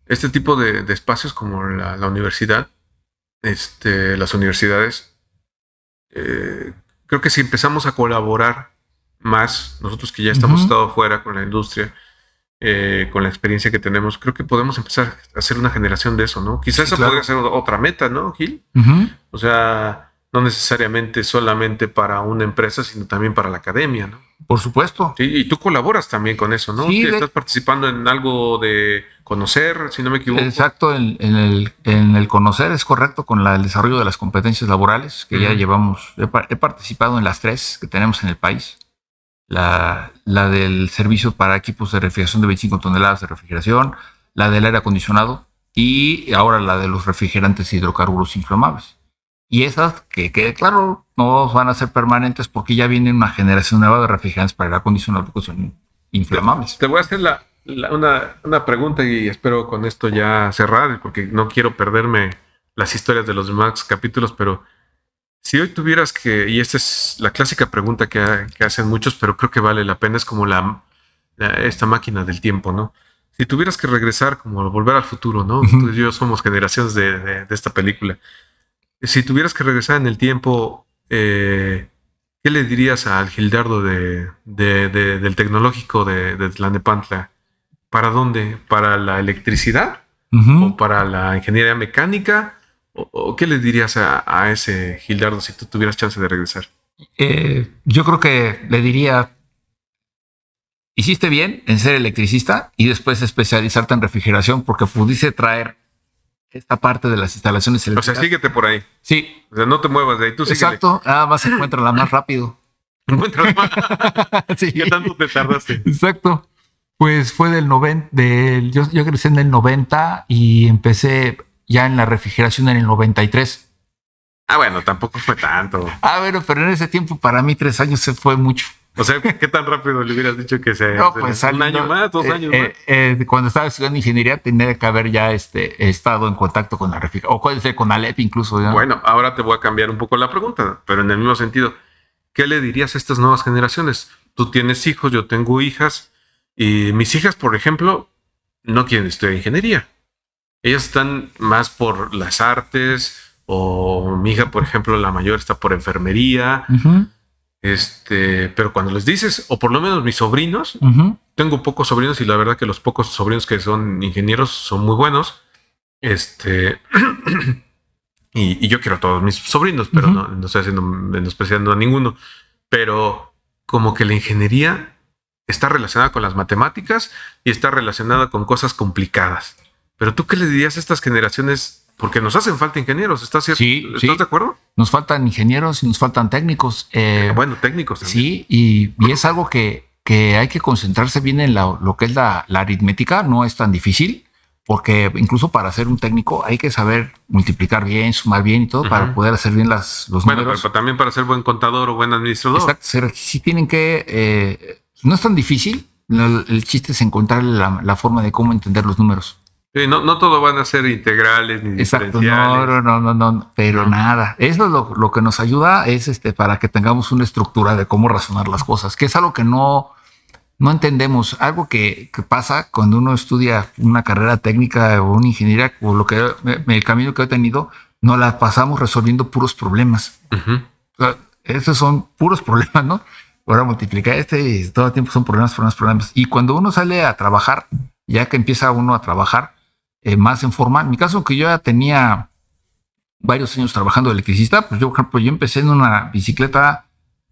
S1: este tipo de, espacios como la, universidad, este, las universidades, eh, creo que si empezamos a colaborar más, nosotros que ya estamos estado afuera con la industria, eh, con la experiencia que tenemos, creo que podemos empezar a hacer una generación de eso, ¿no? Quizás esa podría ser otra meta, ¿no, Gil? O sea, no necesariamente solamente para una empresa, sino también para la academia, ¿no?
S2: Por supuesto.
S1: Sí, y tú colaboras también con eso, ¿no? Sí, estás participando en algo de conocer, si no me equivoco.
S2: Exacto, en, el, en el, conocer es correcto con el desarrollo de las competencias laborales que ya llevamos. he, participado en las tres que tenemos en el país la, la del servicio para equipos de refrigeración de 25 toneladas de refrigeración, la del aire acondicionado y ahora la de los refrigerantes hidrocarburos inflamables. Y esas, que quede claro, no van a ser permanentes porque ya viene una generación nueva de refrigerantes para aire acondicionado que son inflamables.
S1: Te voy a hacer la, una, una, pregunta y espero con esto ya cerrar porque no quiero perderme las historias de los demás capítulos, pero si hoy tuvieras que, y esta es la clásica pregunta que, hacen muchos, pero creo que vale la pena, es como la, esta máquina del tiempo, ¿no? Si tuvieras que regresar, como volver al futuro, ¿no? Tú y yo somos generaciones de, esta película. Si tuvieras que regresar en el tiempo, eh, ¿qué le dirías al Gildardo de, del tecnológico de, de Tlanepantla? ¿Para dónde? ¿Para la electricidad? ¿O para la ingeniería mecánica? ¿O, qué le dirías a, ese Gildardo si tú tuvieras chance de regresar?
S2: Eh, yo creo que le diría, hiciste bien en ser electricista y después especializarte en refrigeración porque pudiste traer esta parte de las instalaciones
S1: eléctricas. O sea, síguete por ahí.
S2: Sí.
S1: O sea, no te muevas de ahí. Tú
S2: Exacto. Nada más [LAUGHS] la más rápido.
S1: Encuentras más. sí. [LAUGHS] [LAUGHS] ¿Qué tanto te tardaste?
S2: Exacto. Pues fue del 90, del, yo, yo crecí en el 90 y empecé ya en la refrigeración en el 93.
S1: Ah, bueno, tampoco fue tanto.
S2: Ah, bueno, pero en ese tiempo para mí tres años se fue mucho.
S1: O sea, ¿qué tan rápido le hubieras dicho que se... No, pues un año más, dos eh, años
S2: eh, eh, cuando estaba estudiando ingeniería tenía que haber ya este, estado en contacto con la refrigeración, o puede ser con Alep incluso.
S1: Bueno, ahora te voy a cambiar un poco la pregunta, pero en el mismo sentido. ¿Qué le dirías a estas nuevas generaciones? Tú tienes hijos, yo tengo hijas, y mis hijas, por ejemplo, no quieren estudiar ingeniería ellas están más por las artes, o mi hija, por ejemplo, la mayor está por enfermería. Este, pero cuando les dices, o por lo menos mis sobrinos, tengo pocos sobrinos y la verdad que los pocos sobrinos que son ingenieros son muy buenos. Este, [CLEARS THROAT] y, yo quiero a todos mis sobrinos, pero no, estoy haciendo menospreciando a ninguno. Pero como que la ingeniería está relacionada con las matemáticas y está relacionada con cosas complicadas. Pero tú qué le dirías a estas generaciones? Porque nos hacen falta ingenieros, ¿estás, cierto? ¿Estás de acuerdo?
S2: Nos faltan ingenieros y nos faltan técnicos.
S1: Eh, bueno, técnicos
S2: también. Sí, y, es algo que, que, hay que concentrarse bien en lo que es la, la aritmética, no es tan difícil porque incluso para ser un técnico hay que saber multiplicar bien, sumar bien y todo para poder hacer bien las, los
S1: bueno,
S2: números.
S1: Pero también para ser buen contador o buen administrador.
S2: Exacto, sí tienen que, eh, no es tan difícil, el, chiste es encontrar la, forma de cómo entender los números.
S1: Sí, no, no todo van a ser integrales ni Exacto,
S2: no, no, no, no, pero nada. Eso es lo, lo, que nos ayuda es este para que tengamos una estructura de cómo razonar las cosas, que es algo que no, no entendemos algo que, pasa cuando uno estudia una carrera técnica o una ingeniería o lo que el camino que he tenido, no la pasamos resolviendo puros problemas. esos son puros [LAUGHS] problemas, ¿no? Ahora multiplicar este y todo el tiempo son problemas, problemas, problemas. Y cuando uno sale a trabajar, ya que empieza uno a trabajar eh, más en forma, en mi caso que yo ya tenía varios años trabajando de electricista, pues yo, por ejemplo, yo empecé en una bicicleta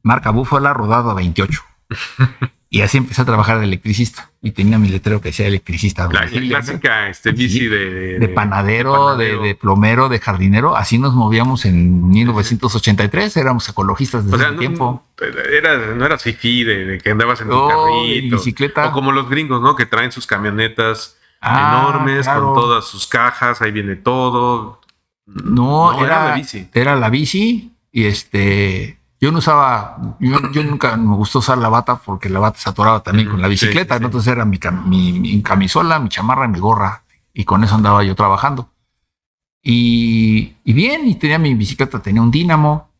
S2: marca Búfala rodada a 28. [LAUGHS] Y así empecé a trabajar de electricista y tenía mi letrero que decía electricista.
S1: La, clásica este, bici de,
S2: de, panadero, de, plomero, de jardinero. Así nos movíamos en 1983. Éramos ecologistas desde ese tiempo.
S1: Era, no era fifi de, que andabas en tu carrito.
S2: bicicleta.
S1: O como los gringos, ¿no? Que traen sus camionetas ah, enormes con todas sus cajas. Ahí viene todo.
S2: No, era, la bici. Era la bici y este yo no usaba, yo, nunca me gustó usar la bata porque la bata se atoraba también con la bicicleta. Entonces era mi, mi, camisola, mi chamarra, mi gorra. Y con eso andaba yo trabajando. Y, bien, y tenía mi bicicleta, tenía un dínamo.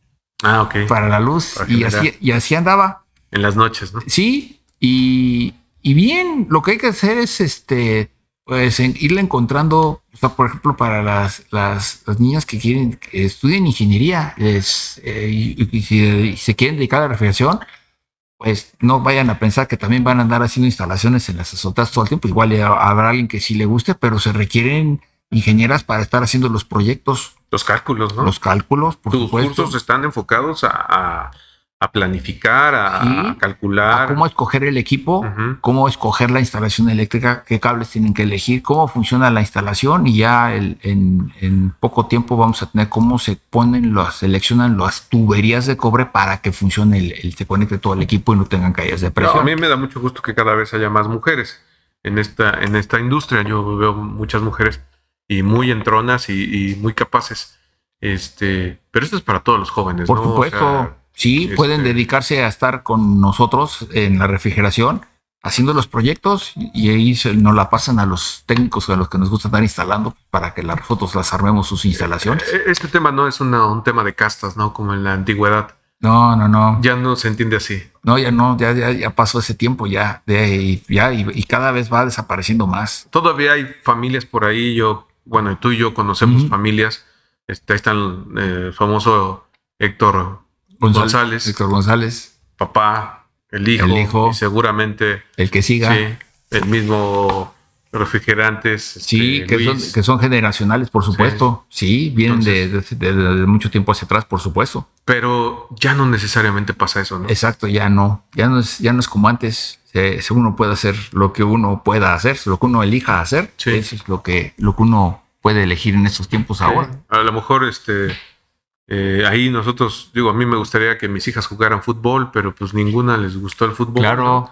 S1: Ah, ok.
S2: Para la luz. y así, y así andaba.
S1: En las noches, ¿no?
S2: Sí. Y, y bien, lo que hay que hacer es este pues en irle encontrando, por ejemplo, para las, las, niñas que quieren, que estudien ingeniería es, eh, y, si se quieren dedicar a la refrigeración, pues no vayan a pensar que también van a andar haciendo instalaciones en las azotas todo el tiempo. Igual habrá alguien que sí le guste, pero se requieren ingenieras para estar haciendo los proyectos.
S1: Los cálculos, ¿no?
S2: Los cálculos,
S1: por Tus cursos están enfocados a a planificar, a, calcular.
S2: cómo escoger el equipo, cómo escoger la instalación eléctrica, qué cables tienen que elegir, cómo funciona la instalación y ya en, poco tiempo vamos a tener cómo se ponen, las, seleccionan las tuberías de cobre para que funcione, el, se conecte todo el equipo y no tengan caídas de presión.
S1: a mí me da mucho gusto que cada vez haya más mujeres en esta, en esta industria. Yo veo muchas mujeres y muy entronas y, y muy capaces. Este, pero esto es para todos los jóvenes,
S2: Por supuesto. Sí, pueden este dedicarse a estar con nosotros en la refrigeración, haciendo los proyectos y ahí se, nos la pasan a los técnicos a los que nos gusta estar instalando para que las fotos las armemos sus instalaciones.
S1: Eh, este tema no es un tema de castas, ¿no? Como en la antigüedad.
S2: No, no, no.
S1: Ya no se entiende así.
S2: No, ya no, ya, ya, pasó ese tiempo ya, de, ya y, cada vez va desapareciendo más.
S1: Todavía hay familias por ahí, yo, bueno, tú y yo conocemos familias. Este, ahí está el eh, famoso Héctor González.
S2: Héctor González.
S1: Papá, el hijo. El hijo. Y seguramente.
S2: El que siga. Sí,
S1: el mismo refrigerantes.
S2: Sí, este, que, son, generacionales, por supuesto. Sí, vienen de, mucho tiempo hacia atrás, por supuesto.
S1: Pero ya no necesariamente pasa eso, ¿no?
S2: Exacto, ya no. Ya no es, ya no es como antes. uno puede hacer lo que uno pueda hacer, lo que uno elija hacer. Eso es lo que, lo que uno puede elegir en estos tiempos ahora.
S1: A lo mejor este eh, ahí nosotros, digo, a mí me gustaría que mis hijas jugaran fútbol, pero pues ninguna les gustó el fútbol.
S2: Claro.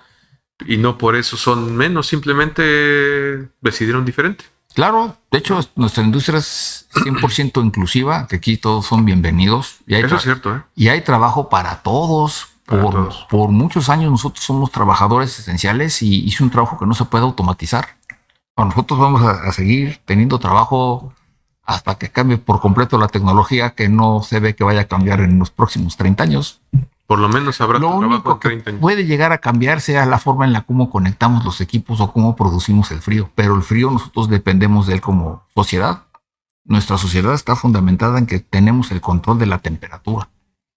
S1: Y no por eso son menos, simplemente decidieron diferente.
S2: Claro, de hecho, nuestra industria es 100% inclusiva, que aquí todos son bienvenidos.
S1: Y hay eso es cierto, ¿eh?
S2: Y hay trabajo para todos. por, por muchos años nosotros somos trabajadores esenciales y es un trabajo que no se puede automatizar. nosotros vamos a seguir teniendo trabajo hasta que cambie por completo la tecnología que no se ve que vaya a cambiar en los próximos 30 años.
S1: Por lo menos habrá
S2: lo único que puede llegar a cambiar sea la forma en la cómo conectamos los equipos o cómo producimos el frío. Pero el frío nosotros dependemos de él como sociedad. Nuestra sociedad está fundamentada en que tenemos el control de la temperatura.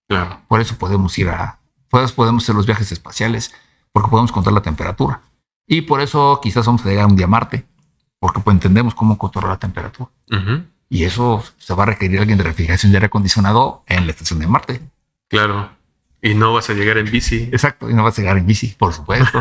S1: Claro.
S2: Por eso podemos ir a, por eso podemos hacer los viajes espaciales, porque podemos controlar la temperatura. Y por eso quizás vamos a llegar un día a Marte, porque pues entendemos cómo controlar la temperatura. Y eso se va a requerir alguien de refrigeración de aire acondicionado en la estación de Marte.
S1: Claro. Y no vas a llegar en bici.
S2: Exacto, y no vas a llegar en bici, por supuesto.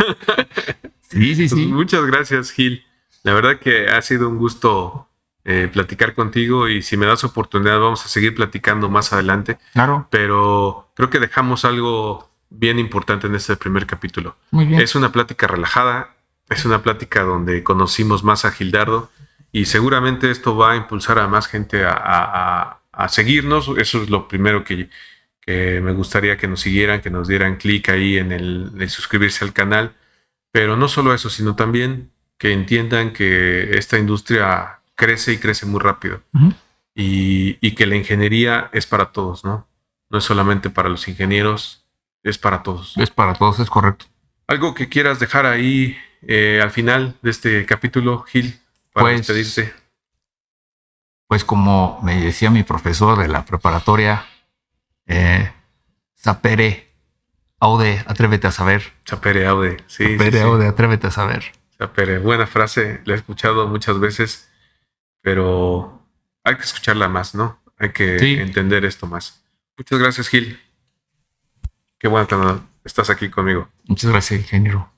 S2: [LAUGHS]
S1: sí, sí, sí. Pues muchas gracias, Gil. La verdad que ha sido un gusto eh, platicar contigo y si me das oportunidad vamos a seguir platicando más adelante.
S2: Claro.
S1: Pero creo que dejamos algo bien importante en este primer capítulo.
S2: Muy bien.
S1: Es una plática relajada, es una plática donde conocimos más a Gildardo y seguramente esto va a impulsar a más gente a, seguirnos. Eso es lo primero que, me gustaría que nos siguieran, que nos dieran clic ahí en el, suscribirse al canal. Pero no solo eso, sino también que entiendan que esta industria crece y crece muy rápido. y, que la ingeniería es para todos, ¿no? No es solamente para los ingenieros, es para todos.
S2: Es para todos, es correcto.
S1: Algo que quieras dejar ahí eh, al final de este capítulo, Gil, para pues, despedirse.
S2: Pues como me decía mi profesor de la preparatoria, eh, sapere aude, atrévete a saber.
S1: Sapere aude, sí.
S2: Sapere aude, atrévete a saber.
S1: Sapere, buena frase, la he escuchado muchas veces, pero hay que escucharla más, ¿no? Hay que entender esto más. Muchas gracias, Gil. Qué bueno que estás aquí conmigo.
S2: Muchas gracias, ingeniero.